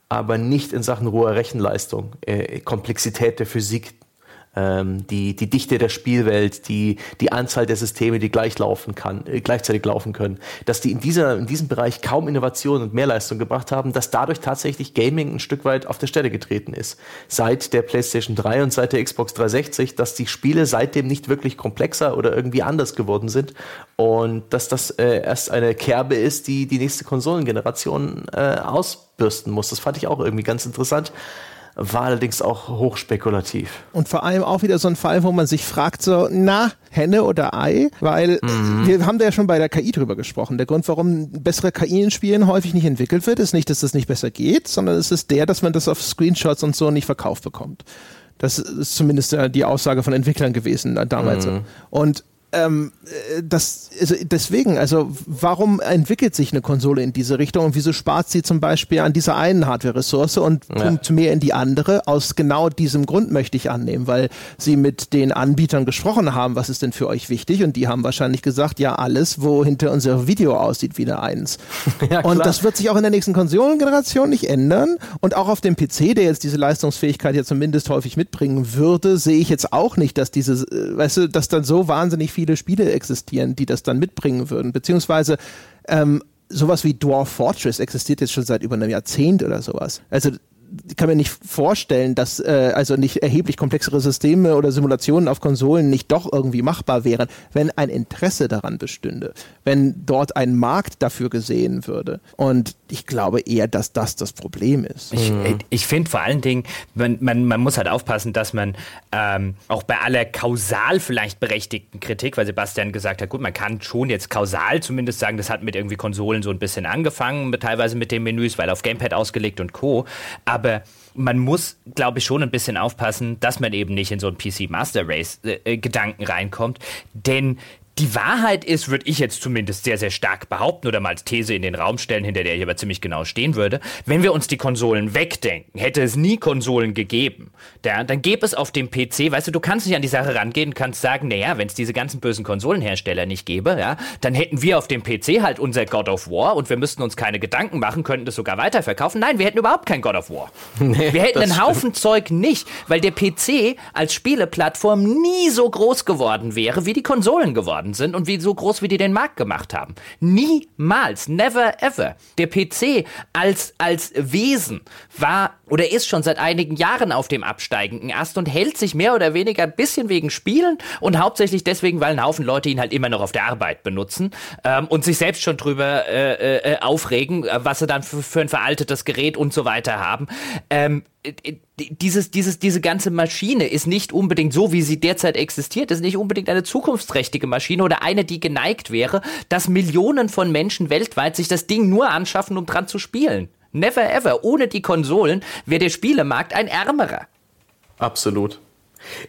aber nicht in Sachen roher Rechenleistung, äh, Komplexität der Physik, ähm, die, die Dichte der Spielwelt, die, die Anzahl der Systeme, die gleich laufen kann, äh, gleichzeitig laufen können, dass die in, dieser, in diesem Bereich kaum Innovation und Mehrleistung gebracht haben, dass dadurch tatsächlich Gaming ein Stück weit auf der Stelle getreten ist. Seit der PlayStation 3 und seit der Xbox 360, dass die Spiele seitdem nicht wirklich komplexer oder irgendwie anders geworden sind und dass das äh, erst eine Kerbe ist, die die nächste Konsolengeneration äh, ausbürsten muss. Das fand ich auch irgendwie ganz interessant war allerdings auch hochspekulativ. Und vor allem auch wieder so ein Fall, wo man sich fragt, so, na, Henne oder Ei? Weil mhm. wir haben da ja schon bei der KI drüber gesprochen. Der Grund, warum bessere KI in Spielen häufig nicht entwickelt wird, ist nicht, dass das nicht besser geht, sondern es ist der, dass man das auf Screenshots und so nicht verkauft bekommt. Das ist zumindest die Aussage von Entwicklern gewesen damals. Mhm. Und ähm, äh, das, also deswegen, also warum entwickelt sich eine Konsole in diese Richtung und wieso spart sie zum Beispiel an dieser einen Hardware-Ressource und ja. pumpt mehr in die andere? Aus genau diesem Grund möchte ich annehmen, weil sie mit den Anbietern gesprochen haben, was ist denn für euch wichtig? Und die haben wahrscheinlich gesagt, ja, alles, wo hinter unser Video aussieht wie eine Eins. <laughs> ja, und das wird sich auch in der nächsten Konsolengeneration nicht ändern. Und auch auf dem PC, der jetzt diese Leistungsfähigkeit ja zumindest häufig mitbringen würde, sehe ich jetzt auch nicht, dass diese, äh, weißt du, dass dann so wahnsinnig viele Spiele existieren, die das dann mitbringen würden. Beziehungsweise ähm, sowas wie Dwarf Fortress existiert jetzt schon seit über einem Jahrzehnt oder sowas. Also ich kann mir nicht vorstellen, dass äh, also nicht erheblich komplexere Systeme oder Simulationen auf Konsolen nicht doch irgendwie machbar wären, wenn ein Interesse daran bestünde, wenn dort ein Markt dafür gesehen würde. Und ich glaube eher, dass das das Problem ist. Ich, mhm. ich finde vor allen Dingen, man, man, man muss halt aufpassen, dass man ähm, auch bei aller kausal vielleicht berechtigten Kritik, weil Sebastian gesagt hat, gut, man kann schon jetzt kausal zumindest sagen, das hat mit irgendwie Konsolen so ein bisschen angefangen, teilweise mit den Menüs, weil auf Gamepad ausgelegt und Co. Aber aber man muss, glaube ich, schon ein bisschen aufpassen, dass man eben nicht in so einen PC Master Race äh, äh, Gedanken reinkommt, denn die Wahrheit ist, würde ich jetzt zumindest sehr, sehr stark behaupten oder mal als These in den Raum stellen, hinter der ich aber ziemlich genau stehen würde. Wenn wir uns die Konsolen wegdenken, hätte es nie Konsolen gegeben, ja, dann gäbe es auf dem PC, weißt du, du kannst nicht an die Sache rangehen und kannst sagen, naja, wenn es diese ganzen bösen Konsolenhersteller nicht gäbe, ja, dann hätten wir auf dem PC halt unser God of War und wir müssten uns keine Gedanken machen, könnten das sogar weiterverkaufen. Nein, wir hätten überhaupt kein God of War. <laughs> Nee, wir hätten einen Haufen Zeug nicht, weil der PC als Spieleplattform nie so groß geworden wäre, wie die Konsolen geworden geworden sind und wie so groß wie die den Markt gemacht haben. Niemals, never ever. Der PC als, als Wesen war oder ist schon seit einigen Jahren auf dem absteigenden Ast und hält sich mehr oder weniger ein bisschen wegen Spielen und hauptsächlich deswegen, weil ein Haufen Leute ihn halt immer noch auf der Arbeit benutzen ähm, und sich selbst schon drüber äh, äh, aufregen, äh, was sie dann für, für ein veraltetes Gerät und so weiter haben. Ähm, äh, dieses, dieses, diese ganze Maschine ist nicht unbedingt so, wie sie derzeit existiert, ist nicht unbedingt eine zukunftsträchtige Maschine oder eine, die geneigt wäre, dass Millionen von Menschen weltweit sich das Ding nur anschaffen, um dran zu spielen. Never ever. Ohne die Konsolen wäre der Spielemarkt ein ärmerer. Absolut.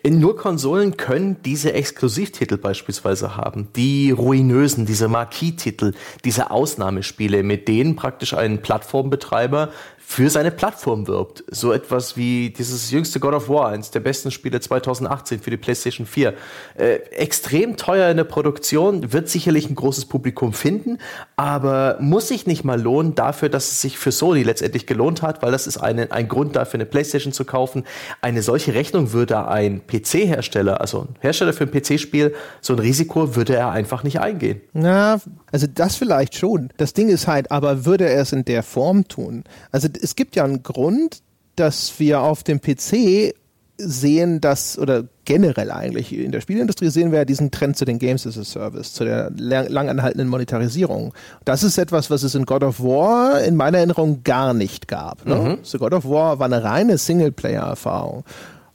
In nur Konsolen können diese Exklusivtitel beispielsweise haben, die ruinösen, diese Marquis-Titel, diese Ausnahmespiele, mit denen praktisch ein Plattformbetreiber für seine Plattform wirbt. So etwas wie dieses jüngste God of War, eins der besten Spiele 2018 für die PlayStation 4. Äh, extrem teuer in der Produktion, wird sicherlich ein großes Publikum finden, aber muss sich nicht mal lohnen dafür, dass es sich für Sony letztendlich gelohnt hat, weil das ist eine, ein Grund dafür, eine PlayStation zu kaufen. Eine solche Rechnung würde ein PC-Hersteller, also ein Hersteller für ein PC-Spiel, so ein Risiko würde er einfach nicht eingehen. Na, also das vielleicht schon. Das Ding ist halt, aber würde er es in der Form tun? Also es gibt ja einen Grund, dass wir auf dem PC sehen, dass, oder generell eigentlich in der Spielindustrie sehen wir ja diesen Trend zu den Games as a Service, zu der langanhaltenden Monetarisierung. Das ist etwas, was es in God of War in meiner Erinnerung gar nicht gab. Ne? Mhm. So God of War war eine reine Singleplayer-Erfahrung.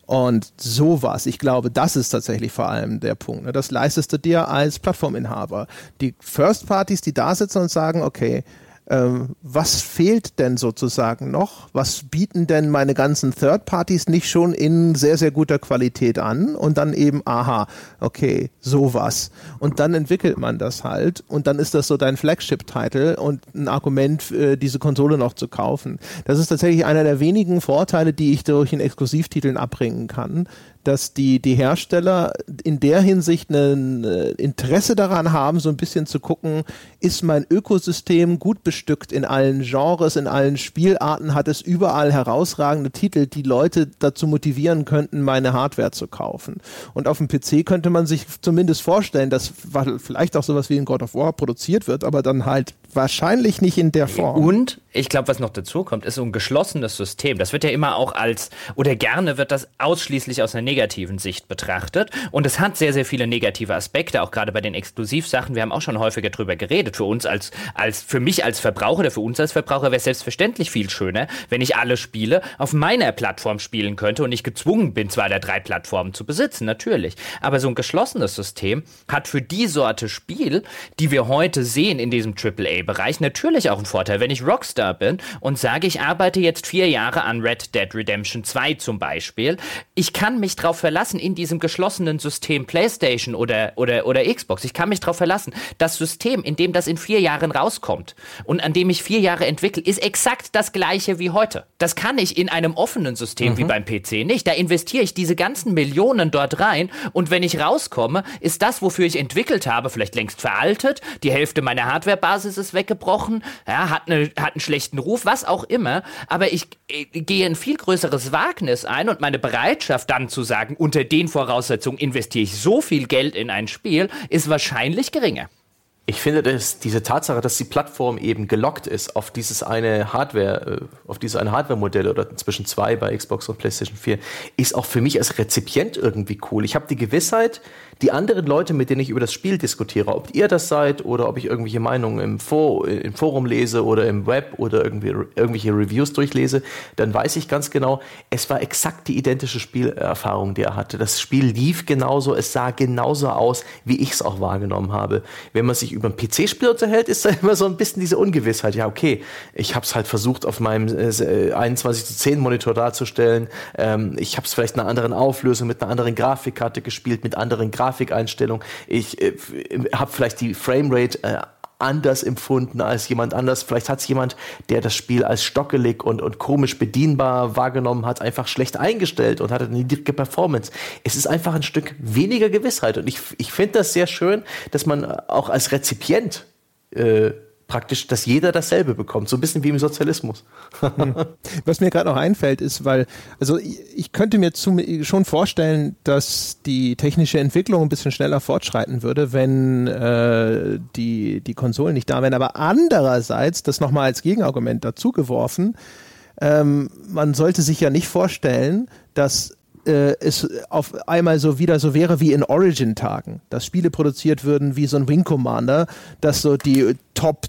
Und sowas, ich glaube, das ist tatsächlich vor allem der Punkt. Ne? Das leistest du dir als Plattforminhaber. Die First Parties, die da sitzen und sagen, okay, was fehlt denn sozusagen noch? Was bieten denn meine ganzen Third Parties nicht schon in sehr, sehr guter Qualität an? Und dann eben, aha, okay, sowas. Und dann entwickelt man das halt und dann ist das so dein Flagship-Title und ein Argument, äh, diese Konsole noch zu kaufen. Das ist tatsächlich einer der wenigen Vorteile, die ich durch den Exklusivtiteln abbringen kann, dass die, die Hersteller in der Hinsicht ein äh, Interesse daran haben, so ein bisschen zu gucken, ist mein Ökosystem gut bestückt in allen Genres, in allen Spielarten, hat es überall herausragende Titel, die Leute dazu motivieren könnten, meine Hardware zu kaufen. Und auf dem PC könnte man sich zumindest vorstellen, dass vielleicht auch sowas wie in God of War produziert wird, aber dann halt wahrscheinlich nicht in der Form. Und ich glaube, was noch dazu kommt, ist so ein geschlossenes System. Das wird ja immer auch als, oder gerne wird das ausschließlich aus einer negativen Sicht betrachtet. Und es hat sehr, sehr viele negative Aspekte, auch gerade bei den Exklusivsachen. Wir haben auch schon häufiger drüber geredet. Für uns als, als, für mich als Verbraucher oder für uns als Verbraucher wäre es selbstverständlich viel schöner, wenn ich alle Spiele auf meiner Plattform spielen könnte und nicht gezwungen bin, zwei oder drei Plattformen zu besitzen, natürlich. Aber so ein geschlossenes System hat für die Sorte Spiel, die wir heute sehen in diesem AAA-Bereich, natürlich auch einen Vorteil. Wenn ich Rockstar Rockstar bin und sage, ich arbeite jetzt vier Jahre an Red Dead Redemption 2 zum Beispiel, ich kann mich darauf verlassen, in diesem geschlossenen System PlayStation oder, oder, oder Xbox, ich kann mich darauf verlassen, das System, in dem das in vier Jahren rauskommt und an dem ich vier Jahre entwickle, ist exakt das gleiche wie heute. Das kann ich in einem offenen System mhm. wie beim PC nicht. Da investiere ich diese ganzen Millionen dort rein und wenn ich rauskomme, ist das, wofür ich entwickelt habe, vielleicht längst veraltet, die Hälfte meiner Hardwarebasis ist weggebrochen, ja, hat, eine, hat einen schlechten Ruf, was auch immer, aber ich, ich gehe ein viel größeres Wagnis ein und meine Bereitschaft dann zu sagen, unter den Voraussetzungen investiere ich so viel Geld in ein Spiel, ist wahrscheinlich geringer. Ich finde, dass diese Tatsache, dass die Plattform eben gelockt ist auf dieses eine Hardware, äh, auf dieses eine Hardware-Modell oder inzwischen zwei bei Xbox und PlayStation 4, ist auch für mich als Rezipient irgendwie cool. Ich habe die Gewissheit, die anderen Leute, mit denen ich über das Spiel diskutiere, ob ihr das seid oder ob ich irgendwelche Meinungen im, For im Forum lese oder im Web oder irgendwie irgendwelche Reviews durchlese, dann weiß ich ganz genau, es war exakt die identische Spielerfahrung, die er hatte. Das Spiel lief genauso, es sah genauso aus, wie ich es auch wahrgenommen habe. Wenn man sich über ein PC-Spiel unterhält, ist da immer so ein bisschen diese Ungewissheit. Ja, okay, ich habe es halt versucht, auf meinem äh, 21 zu 10 Monitor darzustellen. Ähm, ich habe es vielleicht in einer anderen Auflösung, mit einer anderen Grafikkarte gespielt, mit anderen Grafikkarte Grafikeinstellung. Ich äh, habe vielleicht die Framerate äh, anders empfunden als jemand anders. Vielleicht hat es jemand, der das Spiel als stockelig und, und komisch bedienbar wahrgenommen hat, einfach schlecht eingestellt und hatte eine niedrige Performance. Es ist einfach ein Stück weniger Gewissheit. Und ich, ich finde das sehr schön, dass man auch als Rezipient äh, praktisch, dass jeder dasselbe bekommt, so ein bisschen wie im Sozialismus. Hm. Was mir gerade noch einfällt, ist, weil, also ich könnte mir zu, schon vorstellen, dass die technische Entwicklung ein bisschen schneller fortschreiten würde, wenn äh, die, die Konsolen nicht da wären. Aber andererseits, das nochmal als Gegenargument dazu geworfen, ähm, man sollte sich ja nicht vorstellen, dass äh, es auf einmal so wieder so wäre wie in Origin-Tagen, dass Spiele produziert würden wie so ein Wing Commander, dass so die Top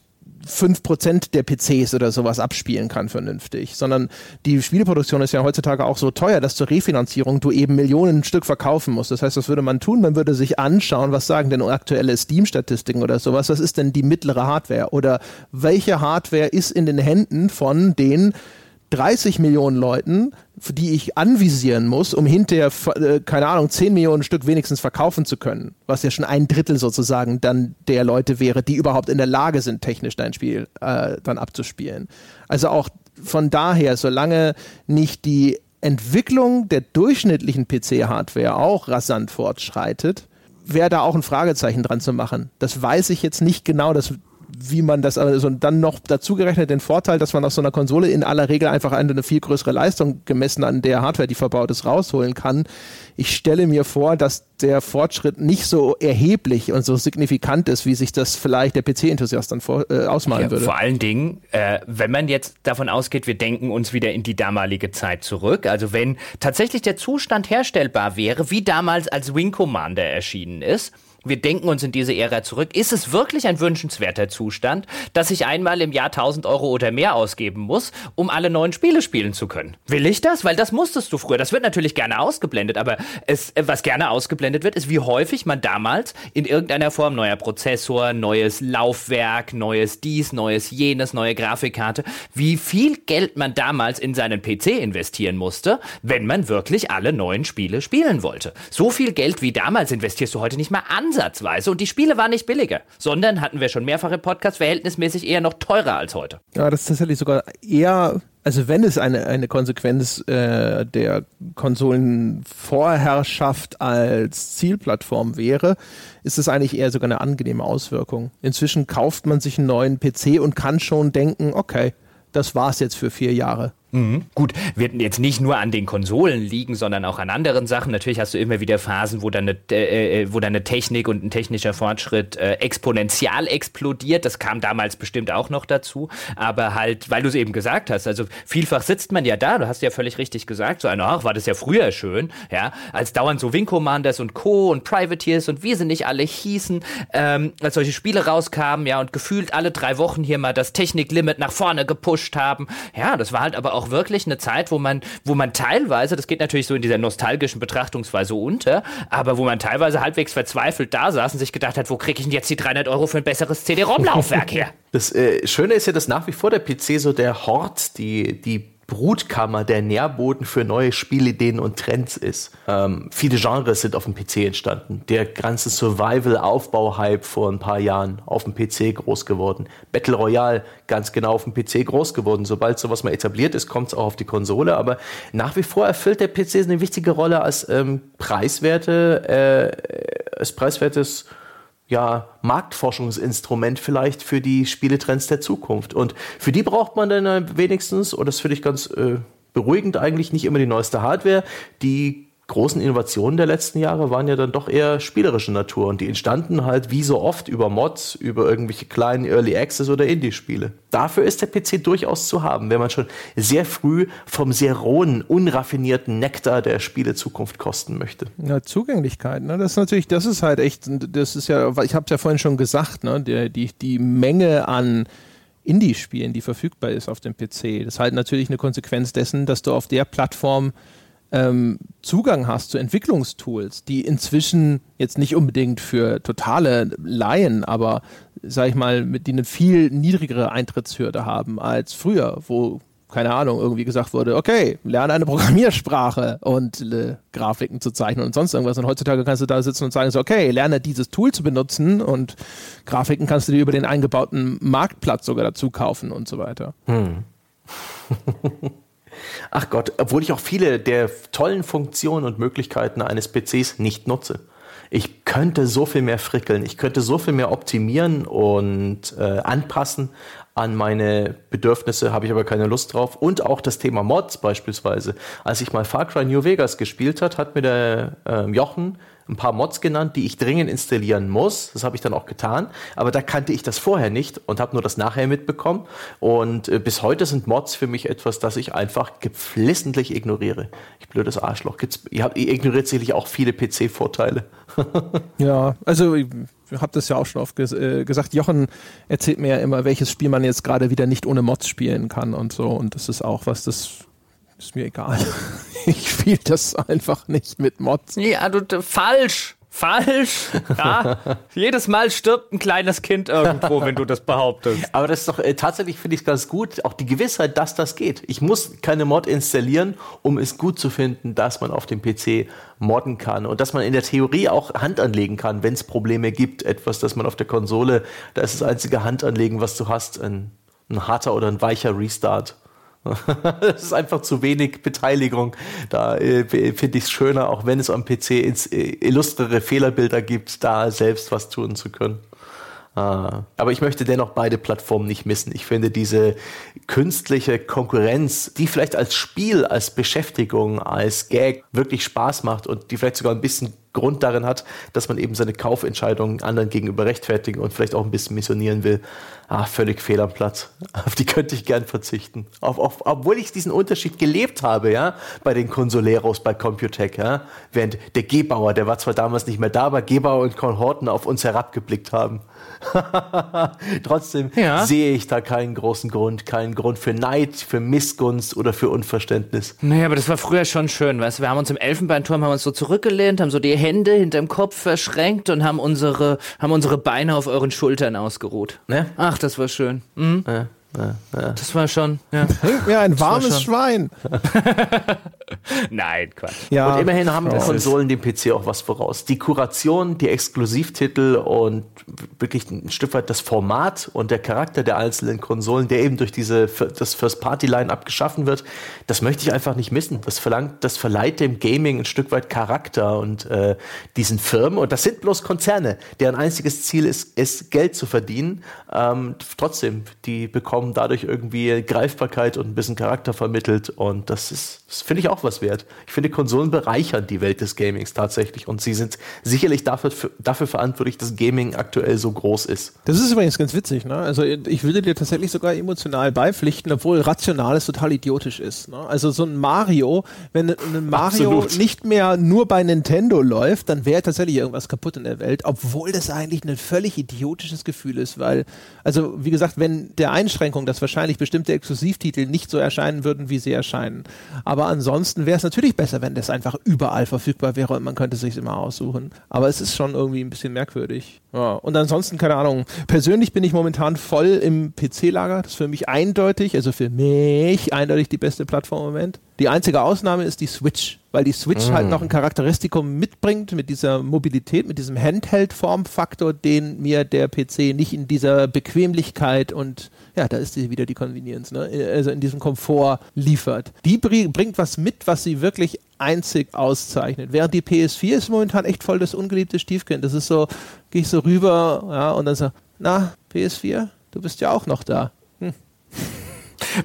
5% der PCs oder sowas abspielen kann vernünftig, sondern die Spieleproduktion ist ja heutzutage auch so teuer, dass zur Refinanzierung du eben Millionen Stück verkaufen musst. Das heißt, was würde man tun? Man würde sich anschauen, was sagen denn aktuelle Steam-Statistiken oder sowas, was ist denn die mittlere Hardware oder welche Hardware ist in den Händen von den 30 Millionen Leuten, die ich anvisieren muss, um hinterher, äh, keine Ahnung, 10 Millionen Stück wenigstens verkaufen zu können, was ja schon ein Drittel sozusagen dann der Leute wäre, die überhaupt in der Lage sind, technisch dein Spiel äh, dann abzuspielen. Also auch von daher, solange nicht die Entwicklung der durchschnittlichen PC-Hardware auch rasant fortschreitet, wäre da auch ein Fragezeichen dran zu machen. Das weiß ich jetzt nicht genau, das wie man das, also dann noch dazu gerechnet den Vorteil, dass man aus so einer Konsole in aller Regel einfach eine, viel größere Leistung gemessen an der Hardware, die verbaut ist, rausholen kann. Ich stelle mir vor, dass der Fortschritt nicht so erheblich und so signifikant ist, wie sich das vielleicht der PC-Enthusiast dann vor, äh, ausmalen ja, würde. Vor allen Dingen, äh, wenn man jetzt davon ausgeht, wir denken uns wieder in die damalige Zeit zurück. Also wenn tatsächlich der Zustand herstellbar wäre, wie damals als Wing Commander erschienen ist, wir denken uns in diese Ära zurück. Ist es wirklich ein wünschenswerter Zustand, dass ich einmal im Jahr 1000 Euro oder mehr ausgeben muss, um alle neuen Spiele spielen zu können? Will ich das? Weil das musstest du früher. Das wird natürlich gerne ausgeblendet, aber es, was gerne ausgeblendet wird, ist, wie häufig man damals in irgendeiner Form neuer Prozessor, neues Laufwerk, neues dies, neues jenes, neue Grafikkarte, wie viel Geld man damals in seinen PC investieren musste, wenn man wirklich alle neuen Spiele spielen wollte. So viel Geld wie damals investierst du heute nicht mal an ansatzweise. Und die Spiele waren nicht billiger, sondern hatten wir schon mehrfach im Podcast verhältnismäßig eher noch teurer als heute. Ja, das ist tatsächlich sogar eher Also wenn es eine, eine Konsequenz äh, der Konsolenvorherrschaft als Zielplattform wäre, ist es eigentlich eher sogar eine angenehme Auswirkung. Inzwischen kauft man sich einen neuen PC und kann schon denken, okay, das war's jetzt für vier Jahre. Mhm. Gut, wird jetzt nicht nur an den Konsolen liegen, sondern auch an anderen Sachen. Natürlich hast du immer wieder Phasen, wo deine, äh, äh, wo deine Technik und ein technischer Fortschritt äh, exponentiell explodiert. Das kam damals bestimmt auch noch dazu. Aber halt, weil du es eben gesagt hast, also vielfach sitzt man ja da, du hast ja völlig richtig gesagt, so einer, ach, war das ja früher schön, ja, als dauernd so Wing Commanders und Co. und Privateers und wie sie nicht alle hießen, ähm, als solche Spiele rauskamen, ja, und gefühlt alle drei Wochen hier mal das Techniklimit nach vorne gepusht haben. Ja, das war halt aber auch wirklich eine Zeit, wo man, wo man teilweise, das geht natürlich so in dieser nostalgischen Betrachtungsweise unter, aber wo man teilweise halbwegs verzweifelt da saß und sich gedacht hat, wo kriege ich denn jetzt die 300 Euro für ein besseres CD-ROM-Laufwerk her? <laughs> Das äh, Schöne ist ja, dass nach wie vor der PC so der Hort, die, die Brutkammer, der Nährboden für neue Spielideen und Trends ist. Ähm, viele Genres sind auf dem PC entstanden. Der ganze Survival-Aufbau-Hype vor ein paar Jahren auf dem PC groß geworden. Battle Royale ganz genau auf dem PC groß geworden. Sobald sowas mal etabliert ist, kommt es auch auf die Konsole. Aber nach wie vor erfüllt der PC eine wichtige Rolle als ähm, preiswerte, äh, als preiswertes ja, Marktforschungsinstrument vielleicht für die Spieletrends der Zukunft. Und für die braucht man dann wenigstens, und das finde ich ganz äh, beruhigend eigentlich, nicht immer die neueste Hardware. Die großen Innovationen der letzten Jahre waren ja dann doch eher spielerische Natur und die entstanden halt wie so oft über Mods, über irgendwelche kleinen Early Access oder Indie-Spiele. Dafür ist der PC durchaus zu haben, wenn man schon sehr früh vom sehr rohen, unraffinierten Nektar der Spielezukunft kosten möchte. Ja, Zugänglichkeit, ne? Das ist natürlich, das ist halt echt, das ist ja, ich habe es ja vorhin schon gesagt, ne? Die, die, die Menge an Indie-Spielen, die verfügbar ist auf dem PC, das ist halt natürlich eine Konsequenz dessen, dass du auf der Plattform ähm, Zugang hast zu Entwicklungstools, die inzwischen jetzt nicht unbedingt für totale Laien, aber sag ich mal, denen eine viel niedrigere Eintrittshürde haben als früher, wo keine Ahnung, irgendwie gesagt wurde, okay, lerne eine Programmiersprache und äh, Grafiken zu zeichnen und sonst irgendwas. Und heutzutage kannst du da sitzen und sagen, so, okay, lerne dieses Tool zu benutzen und Grafiken kannst du dir über den eingebauten Marktplatz sogar dazu kaufen und so weiter. Hm. <laughs> Ach Gott, obwohl ich auch viele der tollen Funktionen und Möglichkeiten eines PCs nicht nutze. Ich könnte so viel mehr frickeln, ich könnte so viel mehr optimieren und äh, anpassen an meine Bedürfnisse, habe ich aber keine Lust drauf. Und auch das Thema Mods beispielsweise. Als ich mal Far Cry New Vegas gespielt hat, hat mir der äh, Jochen ein paar Mods genannt, die ich dringend installieren muss. Das habe ich dann auch getan. Aber da kannte ich das vorher nicht und habe nur das nachher mitbekommen. Und äh, bis heute sind Mods für mich etwas, das ich einfach geflissentlich ignoriere. Ich blödes Arschloch. Gibt's, ihr, habt, ihr ignoriert sicherlich auch viele PC-Vorteile. <laughs> ja, also ich habe das ja auch schon oft ges äh, gesagt. Jochen erzählt mir ja immer, welches Spiel man jetzt gerade wieder nicht ohne Mods spielen kann und so. Und das ist auch was, das ist mir egal. <laughs> Ich spiele das einfach nicht mit Mods. Ja, du, falsch. Falsch. Ja. <laughs> Jedes Mal stirbt ein kleines Kind irgendwo, wenn du das behauptest. <laughs> Aber das ist doch äh, tatsächlich, finde ich ganz gut, auch die Gewissheit, dass das geht. Ich muss keine Mod installieren, um es gut zu finden, dass man auf dem PC modden kann und dass man in der Theorie auch Hand anlegen kann, wenn es Probleme gibt. Etwas, das man auf der Konsole, da ist das einzige Handanlegen, was du hast, ein, ein harter oder ein weicher Restart. <laughs> Es ist einfach zu wenig Beteiligung. Da äh, finde ich es schöner, auch wenn es am PC ins, äh, illustrere Fehlerbilder gibt, da selbst was tun zu können. Ah. Aber ich möchte dennoch beide Plattformen nicht missen. Ich finde diese künstliche Konkurrenz, die vielleicht als Spiel, als Beschäftigung, als Gag wirklich Spaß macht und die vielleicht sogar ein bisschen Grund darin hat, dass man eben seine Kaufentscheidungen anderen gegenüber rechtfertigen und vielleicht auch ein bisschen missionieren will. Ah, völlig fehl am Platz. <laughs> Auf die könnte ich gern verzichten. Auf, auf, obwohl ich diesen Unterschied gelebt habe, ja, bei den Consoleros bei Computec, ja, während der Gebauer, der war zwar damals nicht mehr da, aber Gebauer und Konhorten auf uns herabgeblickt haben. <laughs> Trotzdem ja. sehe ich da keinen großen Grund, keinen Grund für Neid, für Missgunst oder für Unverständnis. Naja, aber das war früher schon schön, weißt du, wir haben uns im Elfenbeinturm haben uns so zurückgelehnt, haben so die Hände hinterm Kopf verschränkt und haben unsere, haben unsere Beine auf euren Schultern ausgeruht. Ne? Ach, das war schön. Mhm. Ja. Ja, ja. Das war schon. Ja, ja ein warmes Schwein. <laughs> Nein, Quatsch. Ja, und immerhin haben die Konsolen dem PC auch was voraus. Die Kuration, die Exklusivtitel und wirklich ein Stück weit das Format und der Charakter der einzelnen Konsolen, der eben durch diese das First-Party-Line-Up geschaffen wird, das möchte ich einfach nicht missen. Das verlangt, das verleiht dem Gaming ein Stück weit Charakter und äh, diesen Firmen. Und das sind bloß Konzerne, deren einziges Ziel ist, ist Geld zu verdienen. Ähm, trotzdem, die bekommen dadurch irgendwie Greifbarkeit und ein bisschen Charakter vermittelt. Und das ist, das finde ich auch was wert. Ich finde, Konsolen bereichern die Welt des Gamings tatsächlich. Und sie sind sicherlich dafür, dafür verantwortlich, dass Gaming aktuell so groß ist. Das ist übrigens ganz witzig. Ne? Also ich würde dir tatsächlich sogar emotional beipflichten, obwohl Rationales total idiotisch ist. Ne? Also so ein Mario, wenn ein Mario Absolut. nicht mehr nur bei Nintendo läuft, dann wäre tatsächlich irgendwas kaputt in der Welt, obwohl das eigentlich ein völlig idiotisches Gefühl ist, weil, also wie gesagt, wenn der Einschränkung, dass wahrscheinlich bestimmte Exklusivtitel nicht so erscheinen würden, wie sie erscheinen. Aber ansonsten wäre es natürlich besser, wenn das einfach überall verfügbar wäre und man könnte sich immer aussuchen. Aber es ist schon irgendwie ein bisschen merkwürdig. Ja. Und ansonsten, keine Ahnung, persönlich bin ich momentan voll im PC-Lager. Das ist für mich eindeutig, also für mich eindeutig die beste Plattform im Moment. Die einzige Ausnahme ist die Switch, weil die Switch mm. halt noch ein Charakteristikum mitbringt mit dieser Mobilität, mit diesem Handheld-Formfaktor, den mir der PC nicht in dieser Bequemlichkeit und ja, da ist wieder die Convenience, ne? also in diesem Komfort liefert. Die bringt was mit, was sie wirklich einzig auszeichnet. Während die PS4 ist momentan echt voll das ungeliebte Stiefkind. Das ist so, gehe ich so rüber ja, und dann so, na, PS4, du bist ja auch noch da.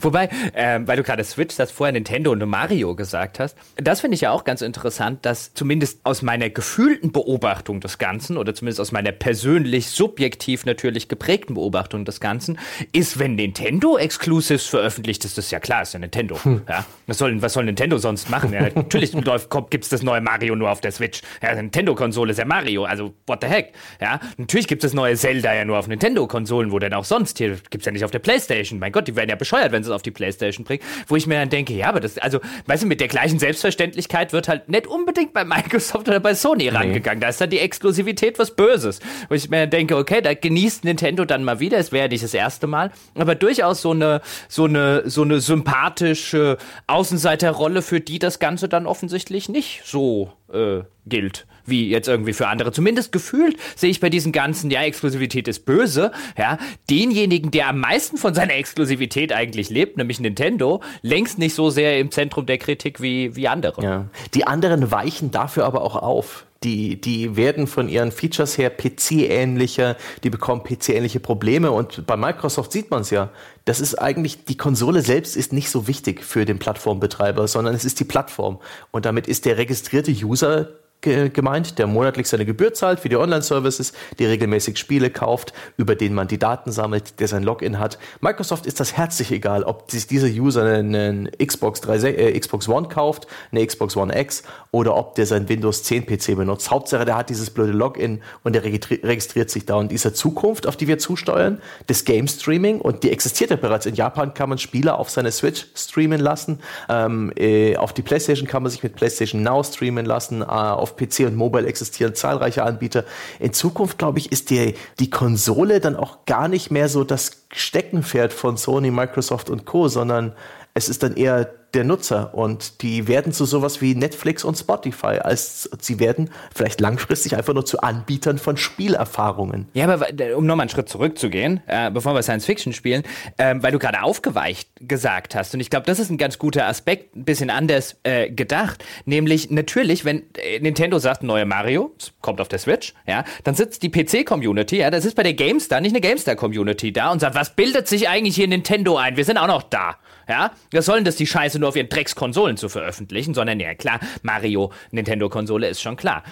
Wobei, äh, weil du gerade Switch, das vorher Nintendo und Mario gesagt hast, das finde ich ja auch ganz interessant, dass zumindest aus meiner gefühlten Beobachtung des Ganzen oder zumindest aus meiner persönlich subjektiv natürlich geprägten Beobachtung des Ganzen, ist, wenn Nintendo Exclusives veröffentlicht, ist das ja klar, ist ja Nintendo. Hm. Ja? Was, soll, was soll Nintendo sonst machen? Ja, natürlich <laughs> gibt es das neue Mario nur auf der Switch. Ja, Nintendo-Konsole ist ja Mario, also what the heck. Ja, natürlich gibt es das neue Zelda ja nur auf Nintendo-Konsolen, wo denn auch sonst? Hier gibt es ja nicht auf der Playstation. Mein Gott, die werden ja bescheuert, wenn wenn sie es auf die Playstation bringen, wo ich mir dann denke, ja, aber das, also, weißt du, mit der gleichen Selbstverständlichkeit wird halt nicht unbedingt bei Microsoft oder bei Sony nee. rangegangen. Da ist dann die Exklusivität was Böses. Wo ich mir dann denke, okay, da genießt Nintendo dann mal wieder, es wäre nicht das erste Mal, aber durchaus so eine, so eine, so eine sympathische Außenseiterrolle, für die das Ganze dann offensichtlich nicht so äh, gilt wie jetzt irgendwie für andere. Zumindest gefühlt sehe ich bei diesen ganzen, ja, Exklusivität ist böse, ja, denjenigen, der am meisten von seiner Exklusivität eigentlich lebt, nämlich Nintendo, längst nicht so sehr im Zentrum der Kritik wie, wie andere. Ja. Die anderen weichen dafür aber auch auf. Die, die werden von ihren Features her PC-ähnlicher, die bekommen PC-ähnliche Probleme und bei Microsoft sieht man es ja. Das ist eigentlich, die Konsole selbst ist nicht so wichtig für den Plattformbetreiber, sondern es ist die Plattform. Und damit ist der registrierte User gemeint, der monatlich seine Gebühr zahlt für die Online-Services, die regelmäßig Spiele kauft, über den man die Daten sammelt, der sein Login hat. Microsoft ist das herzlich egal, ob sich dieser User einen Xbox, 3, äh, Xbox One kauft, eine Xbox One X oder ob der sein Windows 10 PC benutzt. Hauptsache, der hat dieses blöde Login und der registriert sich da. Und dieser Zukunft, auf die wir zusteuern, des Game Streaming, und die existiert ja bereits. In Japan kann man Spiele auf seine Switch streamen lassen, ähm, äh, auf die PlayStation kann man sich mit PlayStation Now streamen lassen, äh, auf auf PC und Mobile existieren zahlreiche Anbieter. In Zukunft, glaube ich, ist die, die Konsole dann auch gar nicht mehr so das Steckenpferd von Sony, Microsoft und Co., sondern es ist dann eher der Nutzer und die werden zu sowas wie Netflix und Spotify, als sie werden vielleicht langfristig einfach nur zu Anbietern von Spielerfahrungen. Ja, aber um nochmal einen Schritt zurückzugehen, äh, bevor wir Science Fiction spielen, äh, weil du gerade aufgeweicht gesagt hast und ich glaube, das ist ein ganz guter Aspekt, ein bisschen anders äh, gedacht, nämlich natürlich, wenn äh, Nintendo sagt, neue Mario, kommt auf der Switch, ja, dann sitzt die PC-Community, ja, das ist bei der GameStar, nicht eine GameStar-Community da und sagt, was bildet sich eigentlich hier Nintendo ein? Wir sind auch noch da. Ja, was sollen das die Scheiße nur auf ihren Dreckskonsolen zu veröffentlichen, sondern ja klar, Mario Nintendo-Konsole ist schon klar.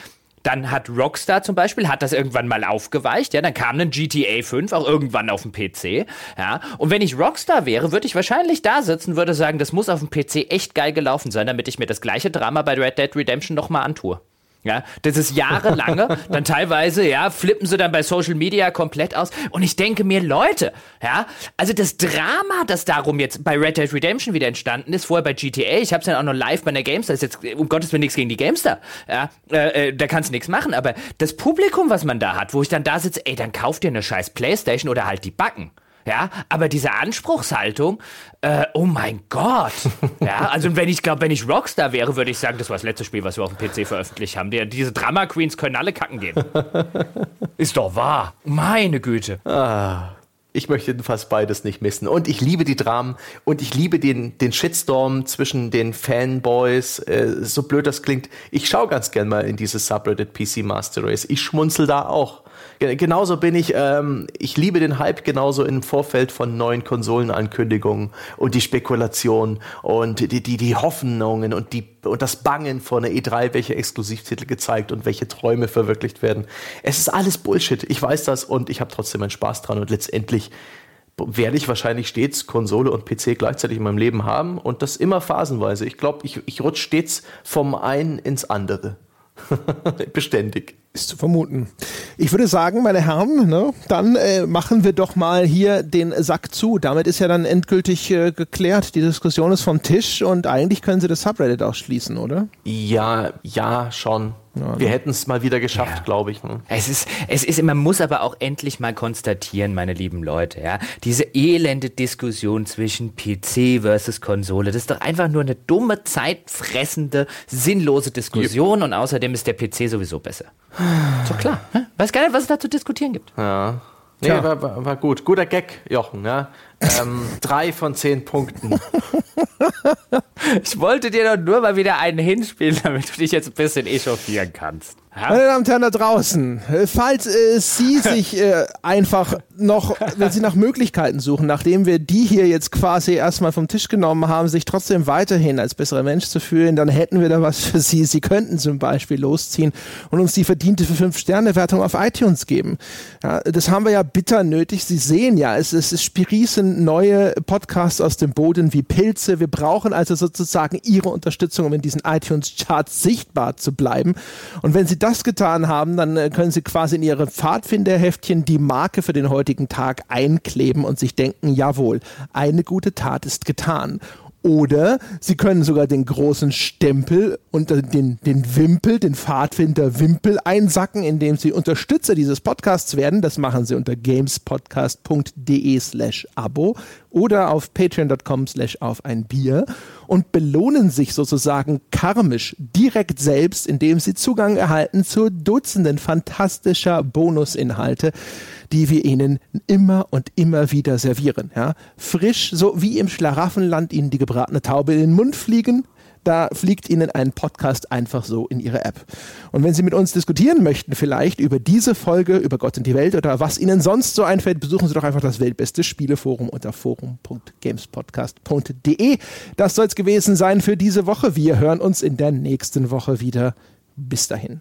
Dann hat Rockstar zum Beispiel, hat das irgendwann mal aufgeweicht, ja, dann kam ein GTA 5 auch irgendwann auf dem PC, ja. Und wenn ich Rockstar wäre, würde ich wahrscheinlich da sitzen, würde sagen, das muss auf dem PC echt geil gelaufen sein, damit ich mir das gleiche Drama bei Red Dead Redemption nochmal antue. Ja, das ist jahrelange. <laughs> dann teilweise, ja, flippen sie dann bei Social Media komplett aus. Und ich denke mir, Leute, ja, also das Drama, das darum jetzt bei Red Dead Redemption wieder entstanden ist, vorher bei GTA, ich hab's dann auch noch live bei der Gamestar, ist jetzt um Gottes Willen nichts gegen die Gamestar, ja, äh, äh, da kannst du nichts machen, aber das Publikum, was man da hat, wo ich dann da sitze, ey, dann kauft dir eine scheiß Playstation oder halt die Backen. Ja, aber diese Anspruchshaltung, äh, oh mein Gott. Ja, also wenn ich glaube, wenn ich Rockstar wäre, würde ich sagen, das war das letzte Spiel, was wir auf dem PC veröffentlicht haben. Die, diese Drama Queens können alle kacken gehen. <laughs> Ist doch wahr. Meine Güte. Ah. Ich möchte jedenfalls beides nicht missen. Und ich liebe die Dramen und ich liebe den, den Shitstorm zwischen den Fanboys. Äh, so blöd das klingt. Ich schaue ganz gern mal in dieses Subreddit PC Master Race. Ich schmunzel da auch. Genauso bin ich, ähm, ich liebe den Hype genauso im Vorfeld von neuen Konsolenankündigungen und die Spekulation und die, die, die Hoffnungen und, die, und das Bangen vor einer E3, welche Exklusivtitel gezeigt und welche Träume verwirklicht werden. Es ist alles Bullshit. Ich weiß das und ich habe trotzdem meinen Spaß dran und letztendlich werde ich wahrscheinlich stets Konsole und PC gleichzeitig in meinem Leben haben und das immer phasenweise. Ich glaube, ich, ich rutsche stets vom einen ins andere. <laughs> Beständig. Ist zu vermuten. Ich würde sagen, meine Herren, ne, dann äh, machen wir doch mal hier den Sack zu. Damit ist ja dann endgültig äh, geklärt. Die Diskussion ist vom Tisch und eigentlich können Sie das Subreddit auch schließen, oder? Ja, ja, schon. Ja, wir hätten es mal wieder geschafft, ja. glaube ich. Ne? Es ist, es ist, man muss aber auch endlich mal konstatieren, meine lieben Leute, ja, diese elende Diskussion zwischen PC versus Konsole, das ist doch einfach nur eine dumme, zeitfressende, sinnlose Diskussion ja. und außerdem ist der PC sowieso besser. So klar. Ne? Weiß gar nicht, was es da zu diskutieren gibt. Ja. Nee, war, war, war, gut. Guter Gag, Jochen. Ja? Ähm, drei von zehn Punkten. <laughs> ich wollte dir doch nur mal wieder einen hinspielen, damit du dich jetzt ein bisschen echauffieren kannst. Meine Damen und Herren da draußen, äh, falls äh, Sie <laughs> sich äh, einfach noch, wenn Sie nach Möglichkeiten suchen, nachdem wir die hier jetzt quasi erstmal vom Tisch genommen haben, sich trotzdem weiterhin als besserer Mensch zu fühlen, dann hätten wir da was für Sie. Sie könnten zum Beispiel losziehen und uns die verdiente für fünf Sterne Wertung auf iTunes geben. Ja, das haben wir ja bitter nötig. Sie sehen ja, es, es, es neue Podcasts aus dem Boden wie Pilze. Wir brauchen also sozusagen Ihre Unterstützung, um in diesen iTunes Charts sichtbar zu bleiben. Und wenn Sie das das getan haben, dann äh, können Sie quasi in Ihre Pfadfinderheftchen die Marke für den heutigen Tag einkleben und sich denken, jawohl, eine gute Tat ist getan. Oder Sie können sogar den großen Stempel und den, den Wimpel, den Pfadfinder-Wimpel einsacken, indem Sie Unterstützer dieses Podcasts werden. Das machen Sie unter gamespodcast.de slash Abo oder auf patreon.com slash auf ein Bier und belohnen sich sozusagen karmisch direkt selbst, indem sie Zugang erhalten zu Dutzenden fantastischer Bonusinhalte, die wir ihnen immer und immer wieder servieren. Ja? Frisch, so wie im Schlaraffenland ihnen die gebratene Taube in den Mund fliegen, da fliegt Ihnen ein Podcast einfach so in Ihre App. Und wenn Sie mit uns diskutieren möchten, vielleicht über diese Folge, über Gott und die Welt oder was Ihnen sonst so einfällt, besuchen Sie doch einfach das weltbeste Spieleforum unter forum.gamespodcast.de. Das soll es gewesen sein für diese Woche. Wir hören uns in der nächsten Woche wieder. Bis dahin.